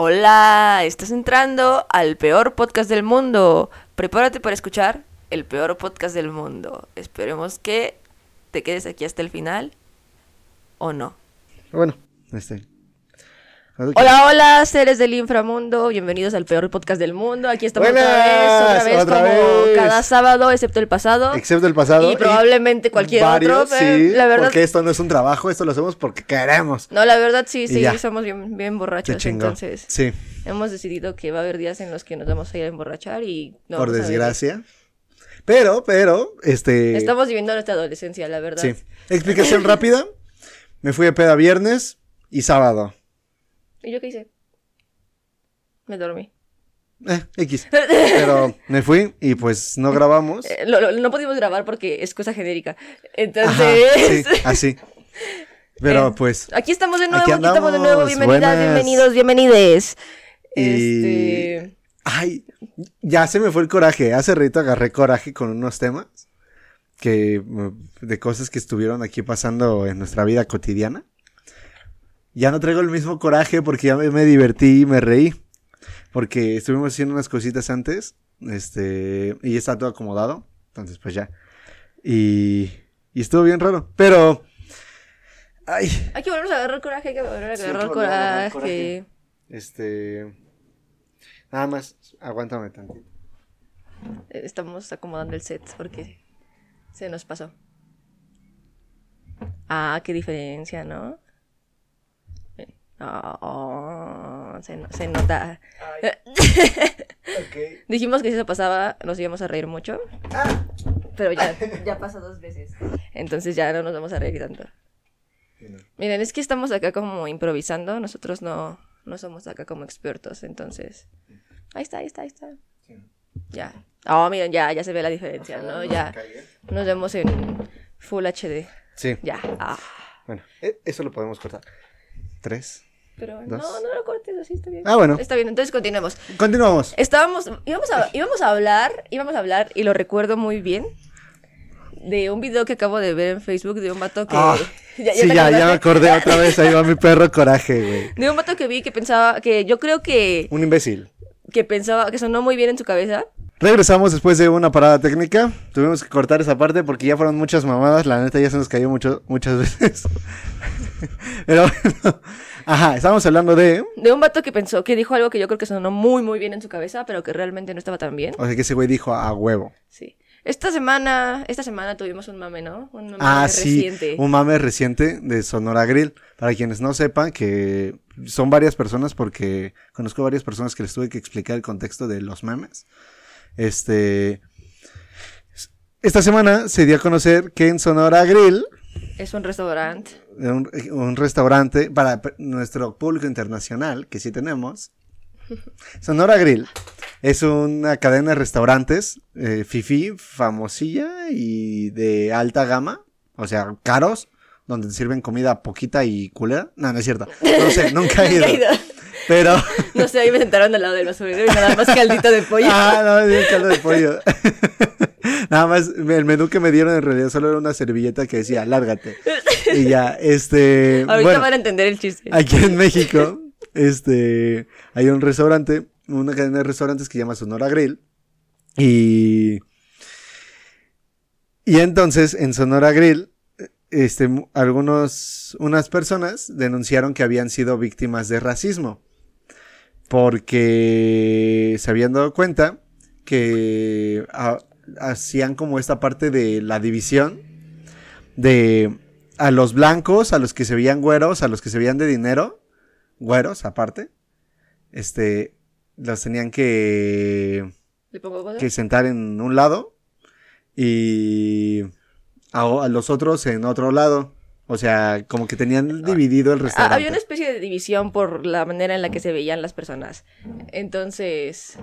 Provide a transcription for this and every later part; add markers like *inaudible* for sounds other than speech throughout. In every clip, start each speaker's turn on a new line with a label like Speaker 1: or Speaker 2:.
Speaker 1: Hola, estás entrando al peor podcast del mundo. Prepárate para escuchar el peor podcast del mundo. Esperemos que te quedes aquí hasta el final o no.
Speaker 2: Bueno, este.
Speaker 1: Hola, hola, seres del inframundo. Bienvenidos al peor podcast del mundo. Aquí estamos otra vez, otra vez,
Speaker 2: otra
Speaker 1: como
Speaker 2: vez.
Speaker 1: cada sábado, excepto el pasado.
Speaker 2: Excepto el pasado.
Speaker 1: Y probablemente cualquier
Speaker 2: varios,
Speaker 1: otro,
Speaker 2: sí,
Speaker 1: la verdad-
Speaker 2: Porque esto no es un trabajo, esto lo hacemos porque queremos.
Speaker 1: No, la verdad sí, sí, somos bien, bien borrachos. Entonces,
Speaker 2: Sí,
Speaker 1: hemos decidido que va a haber días en los que nos vamos a ir a emborrachar y no
Speaker 2: por
Speaker 1: a
Speaker 2: desgracia. Pero, pero, este.
Speaker 1: Estamos viviendo nuestra adolescencia, la verdad.
Speaker 2: Sí. Explicación rápida. Me fui de peda viernes y sábado.
Speaker 1: ¿Y yo qué hice? Me dormí.
Speaker 2: Eh, X. Pero me fui y pues no grabamos.
Speaker 1: Eh, lo- lo- no pudimos grabar porque es cosa genérica.
Speaker 2: Ajá,
Speaker 1: Entonces,
Speaker 2: sí, así. Pero
Speaker 1: Eh,
Speaker 2: pues.
Speaker 1: aquí estamos de nuevo,
Speaker 2: Aquí
Speaker 1: aquí, estamos de nuevo. Bienvenidas,
Speaker 2: buenas.
Speaker 1: bienvenidos, bienvenides.
Speaker 2: Y-
Speaker 1: Este.
Speaker 2: Ay, ya se me fue el coraje. Hace rato agarré coraje con unos temas que mm, de cosas que estuvieron aquí pasando en nuestra vida cotidiana. Ya no traigo el mismo coraje porque ya me, me divertí y me reí. Porque estuvimos haciendo unas cositas antes. Este. Y ya está todo acomodado. Entonces, pues ya. Y. Y estuvo bien raro. Pero. Ay.
Speaker 1: Hay que volver a agarrar coraje, hay que volver a
Speaker 2: Sí,
Speaker 1: agarrar
Speaker 2: a agarrar
Speaker 1: coraje.
Speaker 2: Este. Nada más. Aguántame tantito.
Speaker 1: Eh, Estamos acomodando el set porque se nos pasó. Ah, qué diferencia, ¿no? Ah, oh, se, no- se nota. *laughs* Dijimos que si eso pasaba nos íbamos a reír mucho. Pero ya, *laughs* ya pasó dos veces. Entonces ya no nos vamos a reír tanto. Miren, es que estamos acá como improvisando. Nosotros no, no somos acá como expertos. Entonces. Ahí está, ahí está, ahí está. Ya. Oh, miren, ya, ya se ve la diferencia, ¿no? Ya. Nos vemos en Full HD.
Speaker 2: Sí.
Speaker 1: Ya. Ah.
Speaker 2: Bueno, e- eso lo podemos cortar. Tres.
Speaker 1: Pero
Speaker 2: Dos.
Speaker 1: no, no lo cortes así, está bien.
Speaker 2: Ah, bueno.
Speaker 1: Está bien, entonces continuemos.
Speaker 2: Continuamos.
Speaker 1: Estábamos, íbamos a, íbamos a hablar, íbamos a hablar, y lo recuerdo muy bien, de un video que acabo de ver en Facebook de un vato que...
Speaker 2: Ah, *laughs*
Speaker 1: ¿Ya- ya
Speaker 2: sí, ya, ya me acordé otra vez. Ahí va mi perro coraje, güey.
Speaker 1: De un vato que vi que pensaba, que yo creo que,
Speaker 2: Un imbécil.
Speaker 1: que pensaba, que sonó muy bien en su cabeza.
Speaker 2: Regresamos después de una parada técnica. Tuvimos que cortar esa parte porque ya fueron muchas mamadas. La neta ya se nos cayó mucho, muchas *laughs* veces. Pero bueno. Ajá, estábamos hablando de.
Speaker 1: De un vato que pensó, que dijo algo que yo creo que sonó muy, muy bien en su cabeza, pero que realmente no estaba tan bien.
Speaker 2: O sea, que ese güey dijo a huevo.
Speaker 1: Sí. Esta semana, esta semana tuvimos un mame, ¿no? Un mame
Speaker 2: Ah, sí,
Speaker 1: reciente.
Speaker 2: un mame reciente de Sonora Grill. Para quienes no sepan que son varias personas, porque conozco varias personas que les tuve que explicar el contexto de los memes. Este. Esta semana se dio a conocer que en Sonora Grill,
Speaker 1: Es un restaurante.
Speaker 2: Un, un restaurante para nuestro público internacional, que sí tenemos, *laughs* Sonora Grill es una cadena de restaurantes eh, fifi, famosilla y de alta gama, o sea, caros, donde te sirven comida poquita y culera. No, no es cierto. No sé, nunca he *laughs* ido. Pero. *laughs*
Speaker 1: No sé, ahí me sentaron al lado del basurero y nada más caldito de pollo.
Speaker 2: ah, no, un caldo de pollo. *laughs* Nada más, el menú que me dieron en realidad solo era una servilleta que decía, lárgate. Y ya, este.
Speaker 1: Ahorita
Speaker 2: bueno,
Speaker 1: van a entender el chiste.
Speaker 2: Aquí en México, este, hay un restaurante, una cadena de restaurantes que se llama Sonora Grill. Y, y entonces en Sonora Grill, este, algunos, unas personas denunciaron que habían sido víctimas de racismo. Porque se habían dado cuenta que ah, hacían como esta parte de la división de a los blancos, a los que se veían güeros, a los que se veían de dinero, güeros aparte, este, los tenían que, sentar en un lado y a, a los otros en otro lado. O sea, como que tenían dividido el
Speaker 1: Ah,
Speaker 2: restaurante.
Speaker 1: había una especie de división por la manera en la que se veían las personas. Entonces.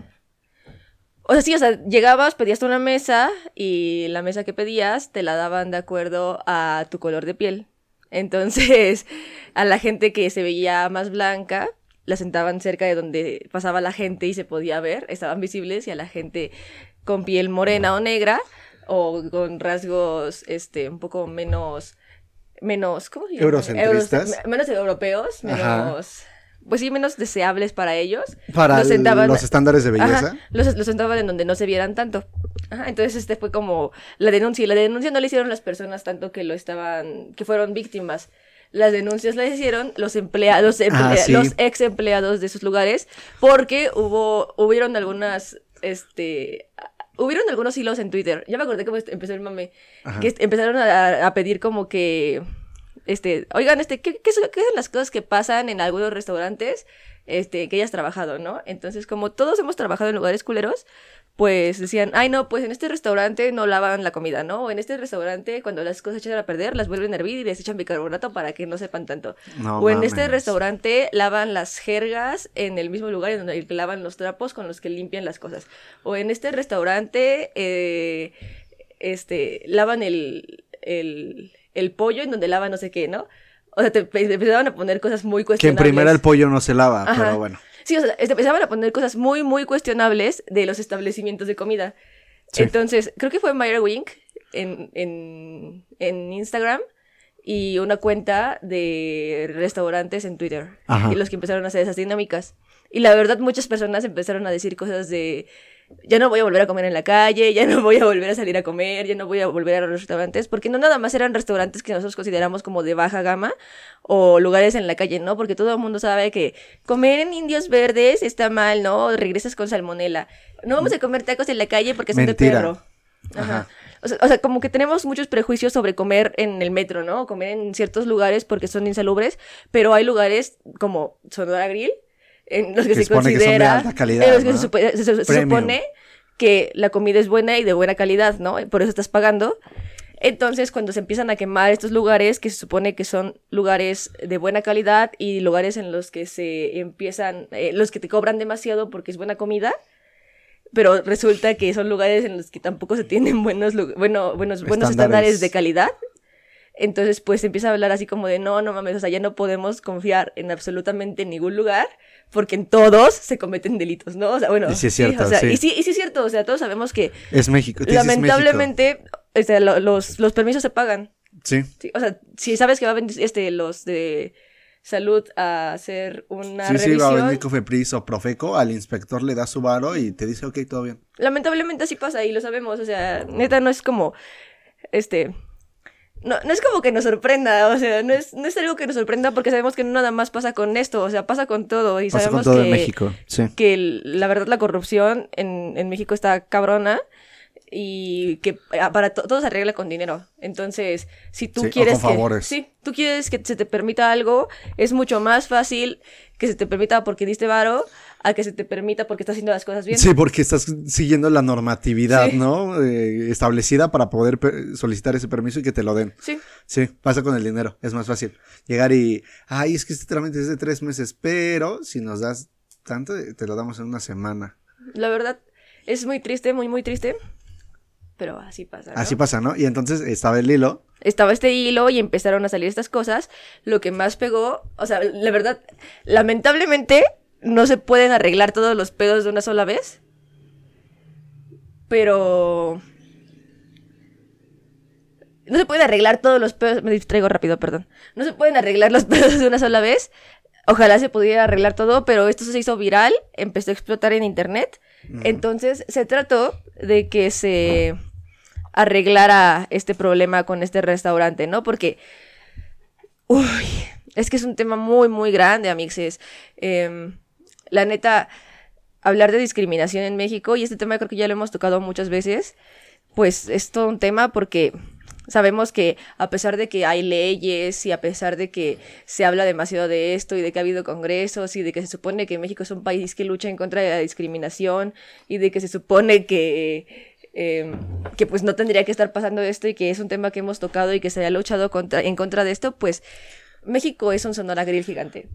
Speaker 1: O sea, sí, o sea, llegabas, pedías una mesa y la mesa que pedías te la daban de acuerdo a tu color de piel. Entonces, a la gente que se veía más blanca, la sentaban cerca de donde pasaba la gente y se podía ver, estaban visibles, y a la gente con piel morena o negra, o con rasgos este, un poco menos menos, ¿cómo se llama?
Speaker 2: Eurocentristas.
Speaker 1: Euros- menos europeos,
Speaker 2: Ajá.
Speaker 1: menos, pues sí, menos deseables para ellos.
Speaker 2: Para
Speaker 1: los sentaban-
Speaker 2: los estándares de belleza.
Speaker 1: Ajá, los, los sentaban en donde no se vieran tanto. Ajá, entonces este fue como la denuncia. Y la denuncia no la hicieron las personas tanto que lo estaban, que fueron víctimas. Las denuncias las hicieron los empleados,
Speaker 2: Ah, sí.
Speaker 1: los ex empleados de esos lugares, porque hubo, hubieron algunas, este, hubieron algunos hilos en Twitter. Ya me acordé cómo empezó el mame,
Speaker 2: Ajá.
Speaker 1: que empezaron a, a pedir como que, este, oigan, este, ¿qué, qué, son, qué son las cosas que pasan en algunos restaurantes, este, que hayas trabajado, ¿no? Entonces, como todos hemos trabajado en lugares culeros, pues decían, ay, no, pues en este restaurante no lavan la comida, ¿no? O en este restaurante, cuando las cosas se echan a perder, las vuelven a hervir y les echan bicarbonato para que no sepan tanto.
Speaker 2: No
Speaker 1: o en este restaurante lavan las jergas en el mismo lugar en donde lavan los trapos con los que limpian las cosas. O en este restaurante, eh, este, lavan el, el, el pollo en donde lavan no sé qué, ¿no? O sea, te, te empezaban a poner cosas muy
Speaker 2: Que en
Speaker 1: cuestionables.
Speaker 2: primera el pollo no se lava,
Speaker 1: Ajá.
Speaker 2: pero bueno.
Speaker 1: Sí, o sea, empezaban a poner cosas muy, muy cuestionables de los establecimientos de comida.
Speaker 2: Sí.
Speaker 1: Entonces, creo que fue Meyer Wink en, en, en Instagram y una cuenta de restaurantes en Twitter.
Speaker 2: Ajá.
Speaker 1: Y los que empezaron a hacer esas dinámicas. Y la verdad, muchas personas empezaron a decir cosas de. Ya no voy a volver a comer en la calle, *laughs* ya no voy a volver a salir a comer, ya no voy a volver a los restaurantes, porque no nada más eran restaurantes que nosotros consideramos como de baja gama o lugares en la calle, ¿no? Porque todo el mundo sabe que comer en indios verdes está mal, ¿no? Regresas con salmonela. No vamos a comer tacos en la calle porque son
Speaker 2: Mentira.
Speaker 1: de perro. Ajá.
Speaker 2: Ajá.
Speaker 1: O sea, o sea, como que tenemos muchos prejuicios sobre comer en el metro, ¿no? O comer en ciertos lugares porque son insalubres, pero hay lugares como Sonora Grill, en los que, se
Speaker 2: supone que son de
Speaker 1: considera, se, supone que la comida es buena y de buena calidad, ¿no? Por eso estás pagando. Entonces, cuando se empiezan a quemar estos lugares, que se supone que son lugares de buena calidad y lugares en los que se empiezan, eh, los que te cobran demasiado porque es buena comida, pero resulta que son lugares en los que tampoco se tienen buenos, bueno, buenos, buenos
Speaker 2: Estándares.
Speaker 1: estándares de calidad. Entonces, pues empieza a hablar así como de no, no mames, o sea, ya no podemos confiar en absolutamente ningún lugar porque en todos se cometen delitos, ¿no? O sea, bueno,
Speaker 2: Y sí es cierto,
Speaker 1: o sea,
Speaker 2: sí.
Speaker 1: Y, sí, y sí es cierto, o sea, todos sabemos que
Speaker 2: Es México.
Speaker 1: lamentablemente lo- los, los permisos se pagan.
Speaker 2: México. Sí.
Speaker 1: ¿sí? O sea, si sabes que va a venir este, los de salud a hacer una
Speaker 2: Sí, sí,
Speaker 1: revisión,
Speaker 2: va a venir Cofepris o Profeco, al inspector le da su varo y te dice, ok, todo bien.
Speaker 1: lamentablemente así pasa y lo sabemos, o sea, neta no es como, este, no, no es como que nos sorprenda, o sea, no es, no es algo que nos sorprenda porque sabemos que no nada más pasa con esto, o sea, pasa con todo y
Speaker 2: Pasa con
Speaker 1: sabemos
Speaker 2: todo
Speaker 1: que,
Speaker 2: en México. Sí.
Speaker 1: que la verdad la corrupción en, en México está cabrona y que ah, para to- todo se arregla con dinero. Entonces, si tú
Speaker 2: Sí, o
Speaker 1: quieres
Speaker 2: con
Speaker 1: que
Speaker 2: favores.
Speaker 1: sí, tú quieres que se te permita algo, es mucho más fácil que se te permita porque diste varo a que se te permita porque estás haciendo las cosas bien.
Speaker 2: Sí, porque estás siguiendo la normatividad,
Speaker 1: Sí.
Speaker 2: ¿no? Eh, establecida para poder solicitar ese permiso y que te lo den.
Speaker 1: Sí.
Speaker 2: Sí, pasa con el dinero, es más fácil. Llegar y, ay, es que este trámite es de tres meses, pero si nos das tanto, te lo damos en una semana.
Speaker 1: La verdad es muy triste, muy muy triste, pero así pasa. ¿no?
Speaker 2: Así pasa, ¿no? Y entonces estaba el hilo.
Speaker 1: estaba este hilo y empezaron a salir estas cosas. Lo que más pegó, o sea, la verdad, lamentablemente no se pueden arreglar todos los pedos de una sola vez. Pero... No se pueden arreglar todos los pedos. Me distraigo rápido, perdón. No se pueden arreglar los *laughs* pedos de una sola vez. Ojalá se pudiera arreglar todo, pero esto se hizo viral, empezó a explotar en internet. Entonces se trató de que se arreglara este problema con este restaurante, ¿no? Porque, uy, es que es un tema muy, muy grande, amixes. Em, la neta, hablar de discriminación en México, y este tema creo que ya lo hemos tocado muchas veces, pues es todo un tema porque sabemos que a pesar de que hay leyes y a pesar de que se habla demasiado de esto y de que ha habido congresos y de que se supone que México es un país que lucha en contra de la discriminación y de que se supone que eh, que pues no tendría que estar pasando esto y que es un tema que hemos tocado y que se ha luchado contra, en contra de esto, pues México es un Sonora Grill gigante.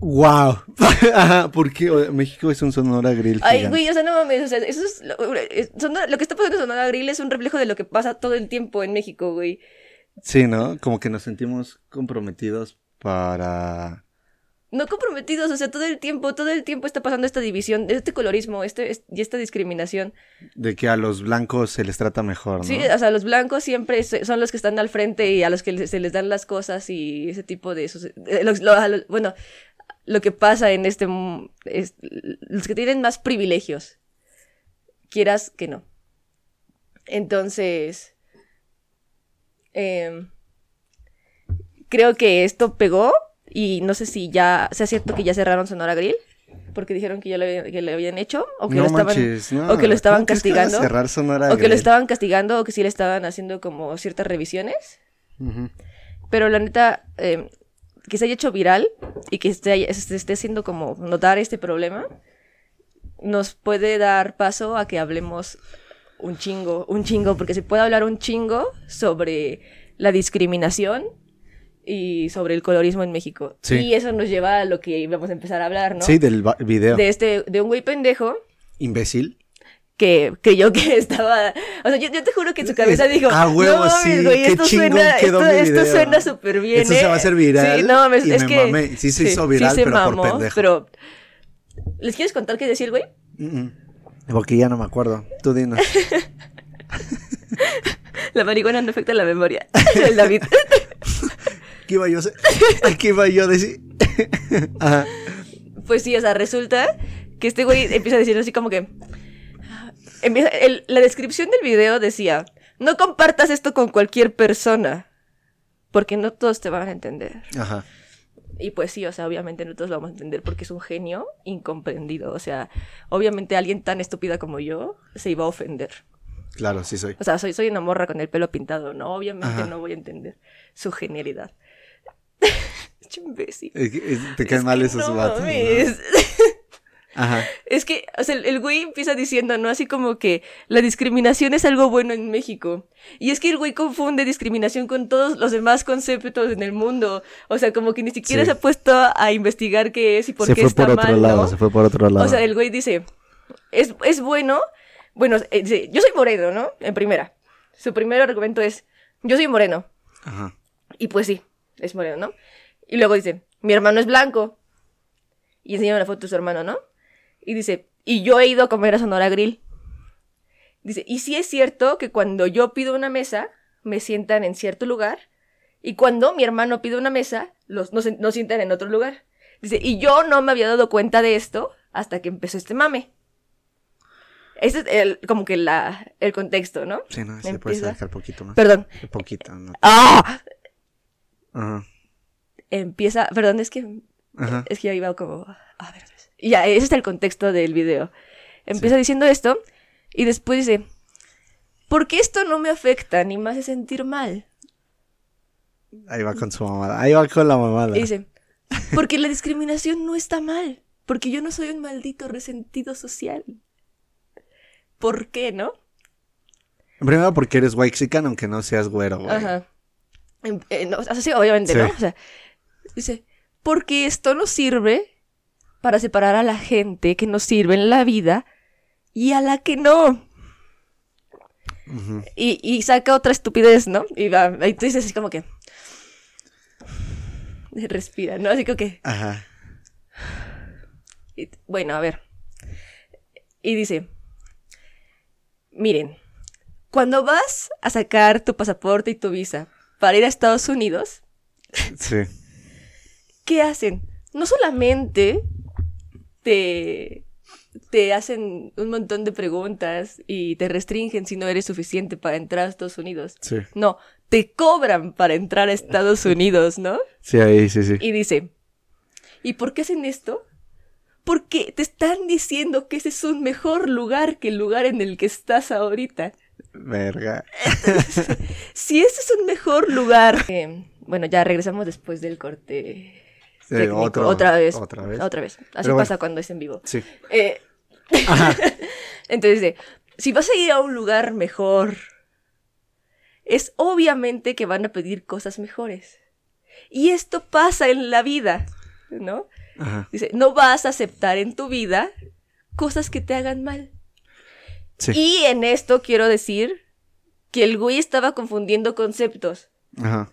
Speaker 2: ¡Wow! *laughs* Ajá, porque México es un Sonora Grill.
Speaker 1: Ay,
Speaker 2: gigante.
Speaker 1: güey, o sea, no mames, o sea, eso es lo, es- Sonora- lo que está pasando en Sonora Grill es un reflejo de lo que pasa todo el tiempo en México, güey.
Speaker 2: Sí, ¿no? Como que nos sentimos comprometidos para...
Speaker 1: No comprometidos, o sea, todo el tiempo, todo el tiempo está pasando esta división, este colorismo, este, es- y esta discriminación.
Speaker 2: De que a los blancos se les trata mejor, ¿no?
Speaker 1: Sí, o sea, los blancos siempre son los que están al frente y a los que se les dan las cosas y ese tipo de... esos- los- lo- a los- bueno, lo que pasa en este... es- los que tienen más privilegios. Quieras que no. Entonces... em, creo que esto pegó y no sé si ya sea cierto que ya cerraron Sonora Grill porque dijeron que ya lo, habían- que lo habían hecho o que
Speaker 2: no
Speaker 1: lo estaban
Speaker 2: manches, no.
Speaker 1: o que lo estaban
Speaker 2: ¿Cómo crees que van a
Speaker 1: castigando
Speaker 2: cerrar Sonora
Speaker 1: o que lo estaban castigando o que sí le estaban haciendo como ciertas revisiones pero la neta eh, que se haya hecho viral y que esté, se esté haciendo como notar este problema nos puede dar paso a que hablemos un chingo, un chingo, porque se puede hablar un chingo sobre la discriminación y sobre el colorismo en México.
Speaker 2: Sí.
Speaker 1: Y eso nos lleva a lo que íbamos a empezar a hablar, ¿no?
Speaker 2: Sí, del video.
Speaker 1: De este, de un güey pendejo
Speaker 2: Imbécil.
Speaker 1: Que creyó que *laughs* estaba. O sea, yo, yo te juro que en su cabeza dijo.
Speaker 2: ah, huevo,
Speaker 1: no,
Speaker 2: sí,
Speaker 1: güey,
Speaker 2: qué
Speaker 1: esto
Speaker 2: chingón
Speaker 1: suena,
Speaker 2: quedó
Speaker 1: esto,
Speaker 2: mi
Speaker 1: esto
Speaker 2: video.
Speaker 1: suena súper bien.
Speaker 2: Esto se
Speaker 1: ¿eh?".
Speaker 2: va a hacer viral
Speaker 1: Sí, no, mames,
Speaker 2: y
Speaker 1: es
Speaker 2: me
Speaker 1: que.
Speaker 2: mamé. Sí se hizo viral,
Speaker 1: se
Speaker 2: pero por
Speaker 1: mamó,
Speaker 2: pendejo.
Speaker 1: Pero. ¿Les quieres contar qué el güey?
Speaker 2: Mm, mm. Porque ya no me acuerdo. Tú dinos. *laughs*
Speaker 1: La marihuana no afecta la memoria. *laughs* El David.
Speaker 2: ¿Qué iba yo a? ¿Qué iba yo a decir? Ajá.
Speaker 1: Pues sí, o sea, resulta que este güey empieza a decir así como que. El- la descripción del video decía: No compartas esto con cualquier persona. Porque no todos te van a entender.
Speaker 2: Ajá.
Speaker 1: Y pues sí, o sea, obviamente no todos lo vamos a entender porque es un genio incomprendido. O sea, obviamente alguien tan estúpida como yo se iba a ofender.
Speaker 2: Claro, sí soy.
Speaker 1: O sea, soy, soy una morra con el pelo pintado, ¿no? Obviamente
Speaker 2: Ajá.
Speaker 1: no voy a entender su genialidad. *laughs* Es imbécil.
Speaker 2: Te caen
Speaker 1: Es
Speaker 2: mal esos
Speaker 1: no
Speaker 2: vatos. ¿no? *laughs* Ajá.
Speaker 1: Es que, o sea, el, güey empieza diciendo, ¿no? Así como que la discriminación es algo bueno en México. Y es que el güey confunde discriminación con todos los demás conceptos en el mundo. O sea, como que ni siquiera
Speaker 2: Sí.
Speaker 1: se ha puesto a investigar qué es y por
Speaker 2: se
Speaker 1: qué
Speaker 2: fue
Speaker 1: está
Speaker 2: por otro
Speaker 1: mal,
Speaker 2: lado,
Speaker 1: ¿no?
Speaker 2: se fue por otro lado.
Speaker 1: O sea, el güey dice, es, es bueno, bueno, eh, yo soy moreno, ¿no? En primera. Su primer argumento es, yo soy moreno.
Speaker 2: Ajá.
Speaker 1: Y pues sí, es moreno, ¿no? Y luego dice, mi hermano es blanco. Y enseña una foto de su hermano, ¿no? Y dice, y yo he ido a comer a Sonora Grill. Dice, y sí es cierto que cuando yo pido una mesa, me sientan en cierto lugar. Y cuando mi hermano pide una mesa, los, nos, nos sientan en otro lugar. Dice, y yo no me había dado cuenta de esto hasta que empezó este mame. Ese es el, como que la, el contexto, ¿no?
Speaker 2: Sí, no, sí, puedes acercar poquito más.
Speaker 1: Perdón.
Speaker 2: Un poquito, ¿no?
Speaker 1: ¡Ah!
Speaker 2: Ajá.
Speaker 1: Empieza, perdón, es que
Speaker 2: Ajá.
Speaker 1: Es que ya iba como. A ver. Y ya, ese es el contexto del video. Empieza diciendo esto y después dice: ¿Por qué esto no me afecta ni me hace sentir mal?
Speaker 2: Ahí va con su mamada. Ahí va con la mamada.
Speaker 1: Y dice: Porque la discriminación no está mal. Porque yo no soy un maldito resentido social. ¿Por qué, no?
Speaker 2: Primero porque eres white aunque no seas güero, güey.
Speaker 1: Ajá. Em- eh, no, o sea, sí, obviamente, ¿no?
Speaker 2: Sí.
Speaker 1: O sea, dice, porque esto nos sirve para separar a la gente que nos sirve en la vida y a la que no. Y, y saca otra estupidez, ¿no? Y va, ahí tú dices así como que... Respira, ¿no? Así como que...
Speaker 2: Ajá.
Speaker 1: y- bueno, a ver. Y dice, miren, cuando vas a sacar tu pasaporte y tu visa para ir a Estados Unidos,
Speaker 2: Sí.
Speaker 1: ¿qué hacen? No solamente te, te hacen un montón de preguntas y te restringen si no eres suficiente para entrar a Estados Unidos.
Speaker 2: Sí.
Speaker 1: No, te cobran para entrar a Estados Unidos, ¿no?
Speaker 2: Sí, ahí, sí, sí.
Speaker 1: Y dice, ¿y por qué hacen esto? Porque te están diciendo que ese es un mejor lugar que el lugar en el que estás ahorita.
Speaker 2: Verga. *laughs*
Speaker 1: Si ese es un mejor lugar... Eh, bueno, ya regresamos después del corte.
Speaker 2: Sí,
Speaker 1: técnico.
Speaker 2: otro-
Speaker 1: otra vez.
Speaker 2: otra vez.
Speaker 1: Otra vez. Así
Speaker 2: bueno.
Speaker 1: pasa cuando es en vivo.
Speaker 2: Sí.
Speaker 1: Eh, *laughs* Entonces dice, si vas a ir a un lugar mejor, es obviamente que van a pedir cosas mejores. Y esto pasa en la vida, ¿no?
Speaker 2: Ajá.
Speaker 1: Dice, no vas a aceptar en tu vida cosas que te hagan mal.
Speaker 2: Sí.
Speaker 1: Y en esto quiero decir que el güey estaba confundiendo conceptos.
Speaker 2: Ajá.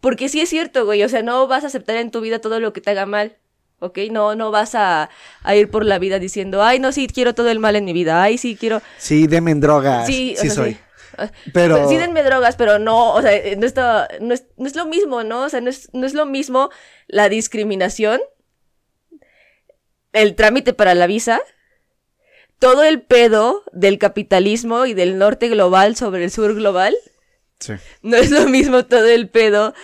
Speaker 1: Porque sí es cierto, güey, o sea, no vas a aceptar en tu vida todo lo que te haga mal, ¿ok? No, no vas a, a ir por la vida diciendo, ay, no, sí, quiero todo el mal en mi vida, ay, sí, quiero...
Speaker 2: Sí, demen drogas.
Speaker 1: Sí,
Speaker 2: Sí,
Speaker 1: sea,
Speaker 2: soy.
Speaker 1: sí. Ah,
Speaker 2: Pero-
Speaker 1: Sí denme drogas, pero no, o sea, eh, no, está, no, es, no es lo mismo, ¿no? O sea, no es, no es lo mismo la discriminación el trámite para la visa, todo el pedo del capitalismo y del norte global sobre el sur global. No es lo mismo todo el pedo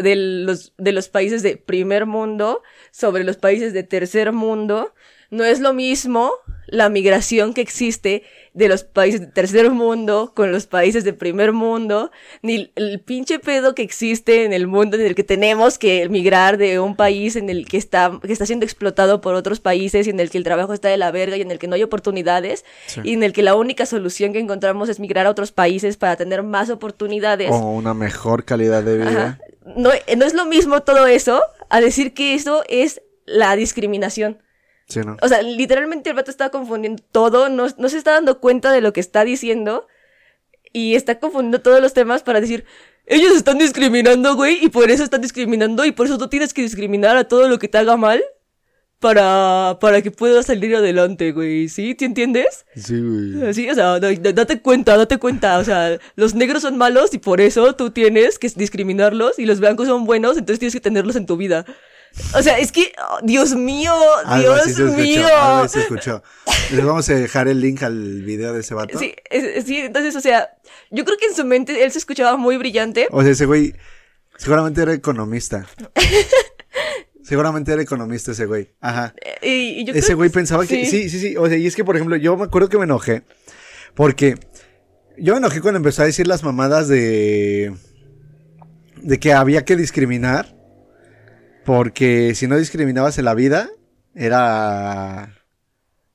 Speaker 1: de, los, de los países de primer mundo sobre los países de tercer mundo. No es lo mismo la migración que existe de los países de tercer mundo con los países de primer mundo, ni el pinche pedo que existe en el mundo en el que tenemos que migrar de un país en el que está, que está siendo explotado por otros países y en el que el trabajo está de la verga y en el que no hay oportunidades
Speaker 2: Sí.
Speaker 1: y en el que la única solución que encontramos es migrar a otros países para tener más oportunidades.
Speaker 2: O una mejor calidad de vida.
Speaker 1: No, eh, no es lo mismo todo eso a decir que eso es la discriminación.
Speaker 2: Sí, ¿no?
Speaker 1: O sea, literalmente el vato está confundiendo todo, no, no se está dando cuenta de lo que está diciendo y está confundiendo todos los temas para decir, ellos están discriminando, güey, y por eso están discriminando y por eso tú tienes que discriminar a todo lo que te haga mal para, para que puedas salir adelante, güey, ¿sí? ¿Te entiendes?
Speaker 2: Sí, güey.
Speaker 1: Sí, o sea, da- da- date cuenta, date cuenta. O sea, los negros son malos y por eso tú tienes que discriminarlos y los blancos son buenos, entonces tienes que tenerlos en tu vida. O sea, es que, oh, Dios mío,
Speaker 2: Algo así
Speaker 1: Dios
Speaker 2: se escuchó.
Speaker 1: mío.
Speaker 2: Algo así se escuchó. Les vamos a dejar el link al video de ese vato.
Speaker 1: Sí, es- sí, entonces, o sea, yo creo que en su mente él se escuchaba muy brillante.
Speaker 2: O sea, ese güey seguramente era economista. *laughs* seguramente era economista ese güey. Ajá.
Speaker 1: Y, y yo creo
Speaker 2: Ese güey
Speaker 1: que
Speaker 2: pensaba que... Sí, sí, sí. O sea, y es que, por ejemplo, yo me acuerdo que me enojé. Porque yo me enojé cuando empezó a decir las mamadas de... De que había que discriminar. Porque si no discriminabas en la vida, era...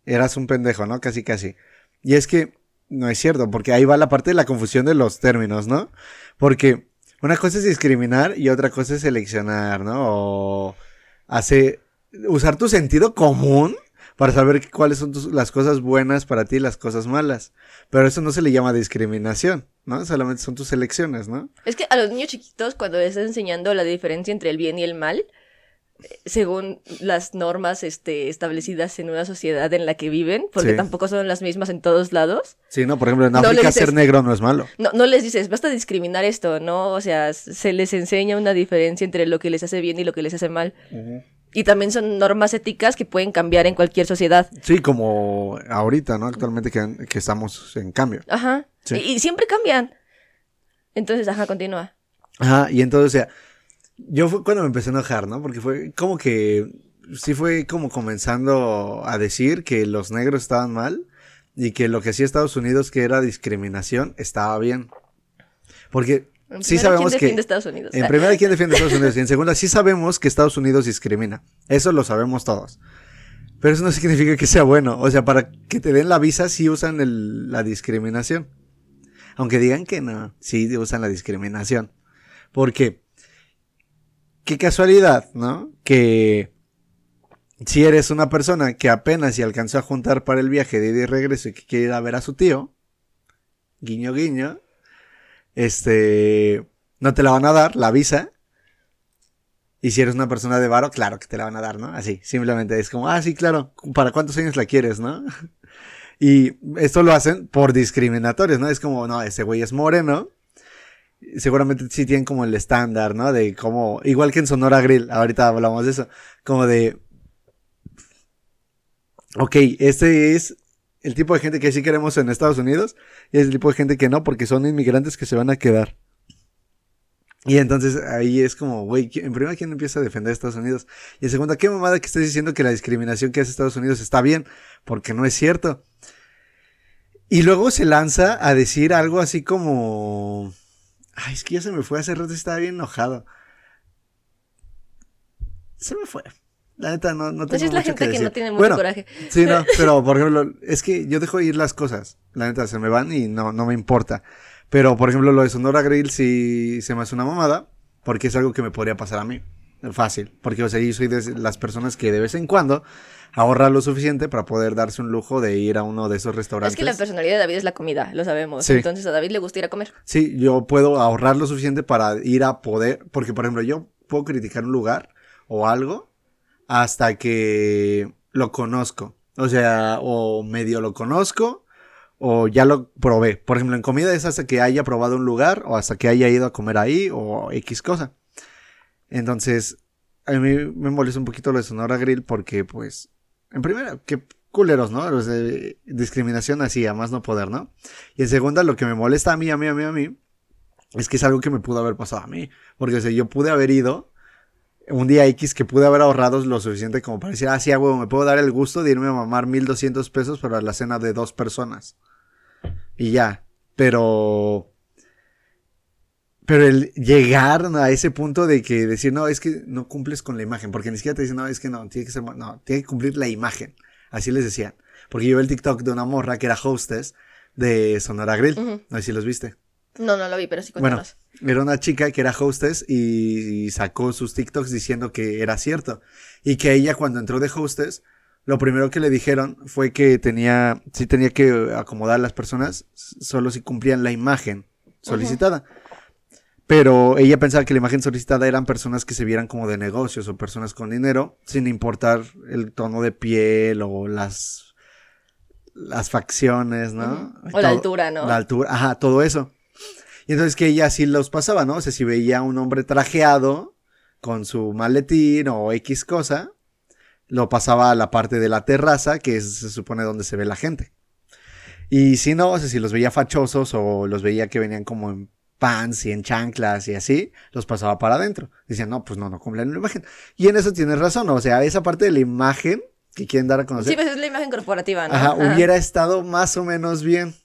Speaker 2: Eras un pendejo, ¿no? Casi, casi. Y es que no es cierto, porque ahí va la parte de la confusión de los términos, ¿no? Porque una cosa es discriminar y otra cosa es seleccionar, ¿no? O hacer, usar tu sentido común para saber cuáles son tus- las cosas buenas para ti y las cosas malas. Pero eso no se le llama discriminación, ¿no? Solamente son tus elecciones, ¿no?
Speaker 1: Es que a los niños chiquitos, cuando les estás enseñando la diferencia entre el bien y el mal, según las normas este, establecidas en una sociedad en la que viven, porque
Speaker 2: Sí.
Speaker 1: tampoco son las mismas en todos lados,
Speaker 2: Sí, no, por ejemplo, en
Speaker 1: No
Speaker 2: África
Speaker 1: dices-
Speaker 2: ser negro no es malo.
Speaker 1: no, no les dices, basta discriminar esto, ¿no? O sea, se les enseña una diferencia entre lo que les hace bien y lo que les hace mal. Y también son normas éticas que pueden cambiar en cualquier sociedad.
Speaker 2: Sí, como ahorita, ¿no? Actualmente que, que estamos en cambio.
Speaker 1: Ajá.
Speaker 2: Sí.
Speaker 1: Y, y siempre cambian. Entonces, ajá, continúa.
Speaker 2: Ajá, y entonces, o sea, yo fue cuando me empecé a enojar, ¿no? Porque fue como que, sí fue como comenzando a decir que los negros estaban mal y que lo que hacía Estados Unidos, que era discriminación, estaba bien. Porque
Speaker 1: En
Speaker 2: sí
Speaker 1: primera,
Speaker 2: sabemos
Speaker 1: ¿quién
Speaker 2: que...
Speaker 1: defiende Estados Unidos?
Speaker 2: En primera, ¿quién defiende Estados Unidos? Y en segunda, sí sabemos que Estados Unidos discrimina. Eso lo sabemos todos. Pero eso no significa que sea bueno. O sea, para que te den la visa, sí usan el- la discriminación. Aunque digan que no, sí usan la discriminación. Porque, qué casualidad, ¿no? Que si eres una persona que apenas se alcanzó a juntar para el viaje de ida y regreso y que quiere ir a ver a su tío, guiño guiño, este, no te la van a dar, la visa. Y si eres una persona de varo, claro que te la van a dar, ¿no? Así, simplemente es como, ah, sí, claro, ¿para cuántos años la quieres, no? *laughs* Y esto lo hacen por discriminatorios, ¿no? Es como, no, ese güey es moreno. Seguramente sí tienen como el estándar, ¿no? De cómo, igual que en Sonora Grill, ahorita hablamos de eso, como de, ok, este es el tipo de gente que sí queremos en Estados Unidos y es el tipo de gente que no, porque son inmigrantes que se van a quedar. Y entonces ahí es como, güey, ¿qui- en primera, ¿quién empieza a defender Estados Unidos? Y en segunda, ¿qué mamada que estés diciendo que la discriminación que hace Estados Unidos está bien? Porque no es cierto. Y luego se lanza a decir algo así como... Ay, es que ya se me fue hace rato, estaba bien enojado. Se me fue. La neta, no, no tengo
Speaker 1: Pues es la
Speaker 2: mucho
Speaker 1: gente que,
Speaker 2: decir.
Speaker 1: no tiene mucho
Speaker 2: Bueno,
Speaker 1: coraje.
Speaker 2: Sí, no, *laughs* pero por ejemplo, es que yo dejo ir las cosas. La neta, se me van y no, no me importa. Pero, por ejemplo, lo de Sonora Grill sí se me hace una mamada, porque es algo que me podría pasar a mí. Fácil. Porque, o sea, yo soy de las personas que de vez en cuando ahorra lo suficiente para poder darse un lujo de ir a uno de esos restaurantes.
Speaker 1: Es que la personalidad de David es la comida, lo sabemos.
Speaker 2: Sí.
Speaker 1: Entonces a David le gusta ir a comer.
Speaker 2: Sí, yo puedo ahorrar lo suficiente para ir a poder, porque por ejemplo yo puedo criticar un lugar o algo hasta que lo conozco. O sea, o medio lo conozco o ya lo probé. Por ejemplo, en comida es hasta que haya probado un lugar o hasta que haya ido a comer ahí o X cosa. Entonces, a mí me molesta un poquito lo de Sonora Grill porque pues en primera, qué culeros, ¿no? Los de discriminación así, a más no poder, ¿no? Y en segunda, lo que me molesta a mí, a mí, a mí, a mí, es que es algo que me pudo haber pasado a mí. Porque, o sea, yo pude haber ido un día X que pude haber ahorrado lo suficiente como para decir, ah, sí, huevo, me puedo dar el gusto de irme a mamar 1200 pesos para la cena de dos personas. Y ya. Pero. Pero el llegar a ese punto de que decir, no, es que no cumples con la imagen, porque ni siquiera te dicen, no, es que no, tiene que ser, no, tiene que cumplir la imagen. Así les decían. Porque yo vi el TikTok de una morra que era hostess de Sonora Grill. No sé si los viste.
Speaker 1: No, no lo vi, pero sí
Speaker 2: Bueno, era una chica que era hostess y sacó sus TikToks diciendo que era cierto. Y que ella cuando entró de hostess, lo primero que le dijeron fue que tenía, sí tenía que acomodar a las personas solo si cumplían la imagen solicitada. Pero ella pensaba que la imagen solicitada eran personas que se vieran como de negocios o personas con dinero, sin importar el tono de piel o las, las facciones, ¿no?
Speaker 1: O la altura, ¿no?
Speaker 2: La altura, ajá, todo eso. Y entonces que ella sí los pasaba, ¿no? O sea, si veía un hombre trajeado con su maletín o X cosa, lo pasaba a la parte de la terraza, que se supone donde se ve la gente. Y si no, o sea, si los veía fachosos o los veía que venían como en pants y en chanclas y así, los pasaba para adentro. Decían, no, pues no, no cumplen la imagen. Y en eso tienes razón, o sea, esa parte de la imagen que quieren dar a conocer.
Speaker 1: Sí, pues es la imagen corporativa, ¿no?
Speaker 2: Ajá, hubiera estado más o menos bien.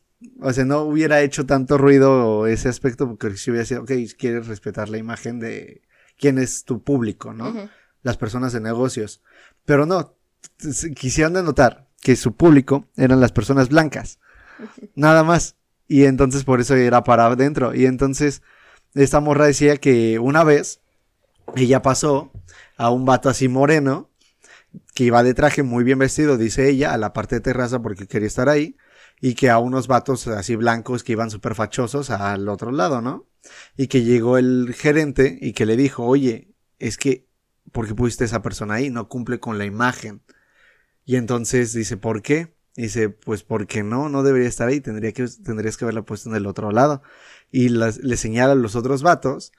Speaker 2: O sea, no hubiera hecho tanto ruido ese aspecto porque si hubiera sido, ok, quieres respetar la imagen de quién es tu público, ¿no? Las personas de negocios. Pero no, quisieron denotar que su público eran las personas blancas. Nada más. Y entonces por eso era para adentro. Y entonces esta morra decía que una vez ella pasó a un vato así moreno que iba de traje muy bien vestido, dice ella, a la parte de terraza porque quería estar ahí y que a unos vatos así blancos que iban súper fachosos al otro lado, ¿no? Y que llegó el gerente y que le dijo, oye, es que, ¿por qué pusiste esa persona ahí? No cumple con la imagen. Y entonces dice, ¿por qué? Dice, pues porque no, no debería estar ahí, tendría que, tendrías que haberla puesto en el otro lado. Y le señala a los otros vatos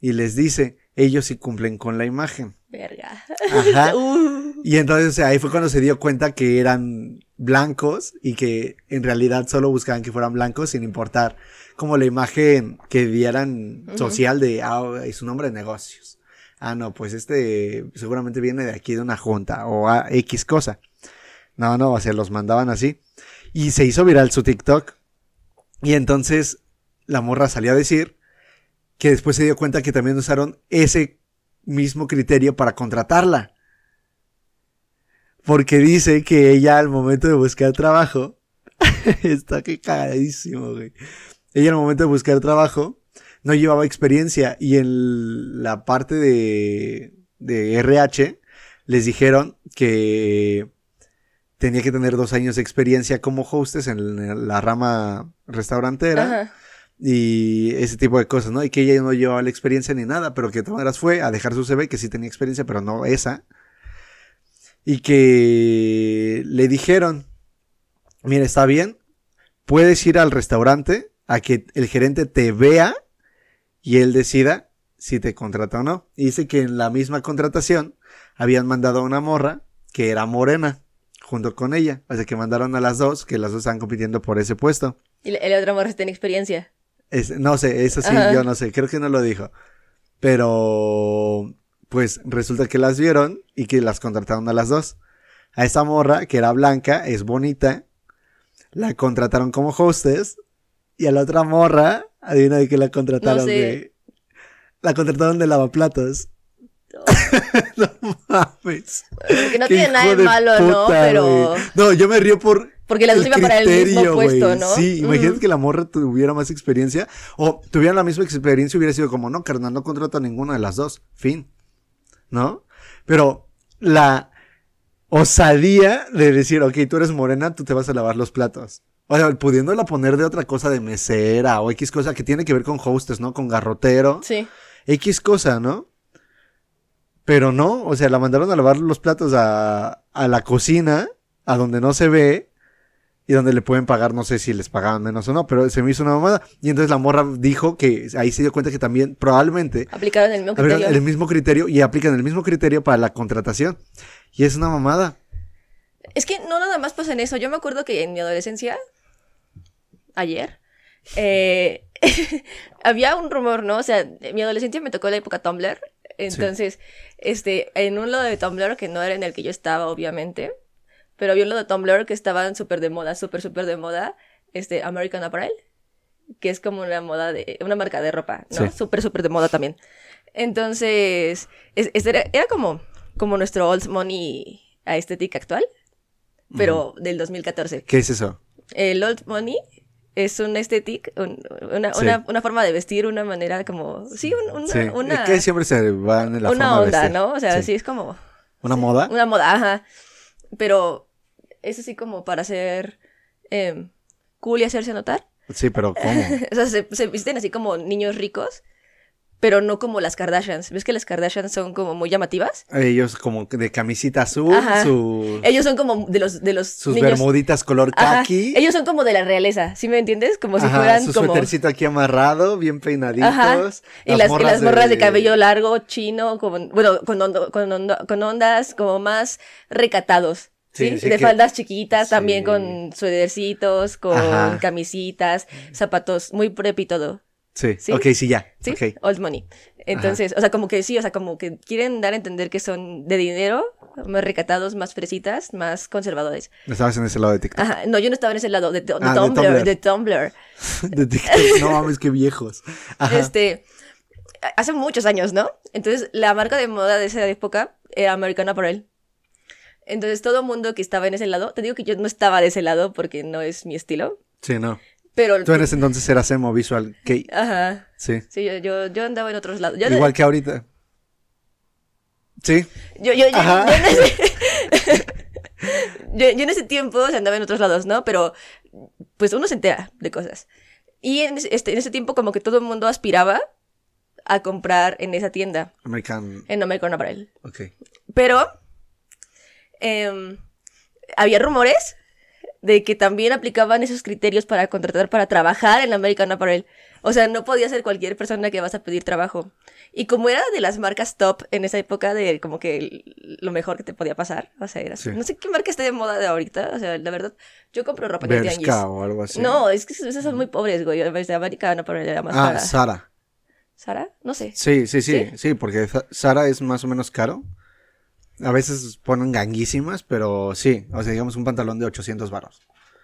Speaker 2: y les dice, ellos sí cumplen con la imagen.
Speaker 1: Verga.
Speaker 2: Ajá. *laughs* Uh. Y entonces ahí fue cuando se dio cuenta que eran blancos y que en realidad solo buscaban que fueran blancos sin importar como la imagen que dieran social de, ah, es un hombre de negocios. Ah, no, pues este seguramente viene de aquí de una junta o a X cosa. No, no, o sea, los mandaban así. Y se hizo viral su TikTok. Y entonces la morra salió a decir que después se dio cuenta que también usaron ese mismo criterio para contratarla. Porque dice que ella al momento de buscar trabajo, *laughs* está que cagadísimo, güey. Ella al momento de buscar trabajo no llevaba experiencia y en la parte de, de RH les dijeron que tenía que tener dos años de experiencia como hostess en la rama restaurantera. Y ese tipo de cosas, ¿no? Y que ella no llevaba la experiencia ni nada, pero que de todas maneras fue a dejar su CV, que sí tenía experiencia, pero no esa. Y que le dijeron, mira, está bien, puedes ir al restaurante a que el gerente te vea y él decida si te contrata o no. Y dice que en la misma contratación habían mandado a una morra que era morena junto con ella. O sea que mandaron a las dos, que las dos están compitiendo por ese puesto.
Speaker 1: ¿Y el otro morro tiene experiencia?
Speaker 2: no sé, eso sí, yo no sé, creo que no lo dijo. Pero, pues resulta que las vieron y que las contrataron a las dos. A esa morra, que era blanca, es bonita, la contrataron como hostess. Y a la otra morra, adivina de qué la contrataron de. La contrataron de lavaplatos. *laughs*
Speaker 1: no mames. Que no tiene nada de malo, ¿no? Pero.
Speaker 2: No, yo me río por.
Speaker 1: Porque la iba para el mismo puesto, ¿no?
Speaker 2: Sí, imagínate que la morra tuviera más experiencia. O tuviera la misma experiencia, hubiera sido como, no, carnal, no contrato a ninguna de las dos. Fin. ¿No? Pero la osadía de decir, ok, tú eres morena, tú te vas a lavar los platos. O sea, pudiéndola poner de otra cosa de mesera o X cosa que tiene que ver con hostes, ¿no? Con garrotero.
Speaker 1: Sí.
Speaker 2: X cosa, ¿no? Pero no, o sea, la mandaron a lavar los platos a, a la cocina, a donde no se ve, y donde le pueden pagar, no sé si les pagaban menos o no, pero se me hizo una mamada. Y entonces la morra dijo que ahí se dio cuenta que también probablemente
Speaker 1: aplicaron el mismo criterio.
Speaker 2: El mismo criterio y aplican el mismo criterio para la contratación. Y es una mamada.
Speaker 1: Es que no nada más pasa en eso. Yo me acuerdo que en mi adolescencia, ayer, eh, *laughs* había un rumor, ¿no? O sea, en mi adolescencia me tocó la época Tumblr. Entonces, este, en un lado de Tumblr, que no era en el que yo estaba, obviamente, pero había un lado de Tumblr que estaban súper de moda, súper, súper de moda, este, American Apparel, que es como una moda de, una marca de ropa, ¿no?
Speaker 2: Sí.
Speaker 1: Súper, súper de moda también. Entonces, es, es- era, era como, como nuestro old money aesthetic actual, pero del 2014.
Speaker 2: ¿Qué es eso?
Speaker 1: El old money es un aesthetic, un- una,
Speaker 2: Sí.
Speaker 1: una, una forma de vestir, una manera como, sí, un- una,
Speaker 2: Sí.
Speaker 1: una,
Speaker 2: que siempre se van en la
Speaker 1: una
Speaker 2: forma
Speaker 1: onda. ¿no? O sea, sí.
Speaker 2: Sí.
Speaker 1: es como
Speaker 2: ¿Una moda?
Speaker 1: una moda, ajá. Pero es así como para ser em, cool y hacerse notar.
Speaker 2: Sí, pero ¿cómo? *laughs*
Speaker 1: O sea, se, se visten así como niños ricos, pero no como las Kardashians. ¿Ves que las Kardashians son como muy llamativas?
Speaker 2: Ellos como de camisita azul, su-
Speaker 1: Ellos son como de los, de los
Speaker 2: sus
Speaker 1: niños...
Speaker 2: bermuditas color khaki.
Speaker 1: Ellos son como de la realeza, ¿sí me entiendes? Como si
Speaker 2: Ajá,
Speaker 1: fueran
Speaker 2: su
Speaker 1: como...
Speaker 2: suétercito aquí amarrado, bien peinaditos.
Speaker 1: Ajá. Y las, y las morras de... cabello largo, chino, como, bueno, con, hondo- con, hondo- con ondas como más recatados. Sí,
Speaker 2: Sí, sí,
Speaker 1: de
Speaker 2: que-
Speaker 1: faldas chiquitas, también con suedercitos, con
Speaker 2: Ajá.
Speaker 1: camisitas, zapatos, muy prep y todo.
Speaker 2: Sí.
Speaker 1: ¿Sí?
Speaker 2: ok, sí, ya.
Speaker 1: ¿Sí?
Speaker 2: Ok.
Speaker 1: Old money. Entonces, o sea, como que sí, o sea, como que quieren dar a entender que son de dinero, más recatados, más fresitas, más conservadores.
Speaker 2: Estabas en ese lado de TikTok.
Speaker 1: Ajá, no, yo no estaba en ese lado, de, de
Speaker 2: Ah,
Speaker 1: Tumblr, de Tumblr.
Speaker 2: De *laughs* TikTok. No *laughs* mames, qué viejos. Ajá.
Speaker 1: Este, hace muchos años, ¿no? Entonces, la marca de moda de esa época era American Apparel. Entonces, todo mundo que estaba en ese lado, te digo que yo no estaba de ese lado porque no es mi estilo,
Speaker 2: Sí, no.
Speaker 1: Pero...
Speaker 2: Tú en ese entonces eras emo visual gay.
Speaker 1: Ajá.
Speaker 2: Sí.
Speaker 1: Sí, yo, yo, yo andaba en otros lados. Yo,
Speaker 2: Igual que ahorita. Sí.
Speaker 1: Yo, yo, yo,
Speaker 2: Ajá.
Speaker 1: yo en ese... *laughs* yo, yo en ese tiempo o sea, andaba en otros lados, ¿no? Pero pues uno se entera de cosas. Y en este, en ese tiempo como que todo el mundo aspiraba a comprar en esa tienda,
Speaker 2: American.
Speaker 1: en American Apparel.
Speaker 2: Ok.
Speaker 1: Pero em, había rumores de que también aplicaban esos criterios para contratar para trabajar en American Apparel. O sea, no podía ser cualquier persona que vas a pedir trabajo. Y como era de las marcas top en esa época, de como que lo mejor que te podía pasar. O sea, era
Speaker 2: Sí.
Speaker 1: no sé qué marca esté de moda de ahorita. O sea, la verdad, yo compro ropa en el tianguis.
Speaker 2: Bershka o algo así.
Speaker 1: No, es que esas son muy pobres, güey. De American Apparel era más
Speaker 2: Ah,
Speaker 1: cara.
Speaker 2: Sara.
Speaker 1: ¿Sara? No sé.
Speaker 2: Sí, sí, sí,
Speaker 1: ¿Sí?
Speaker 2: sí, porque Sara es más o menos caro. A veces ponen ganguísimas, pero sí, o sea, digamos un pantalón de 800 varos,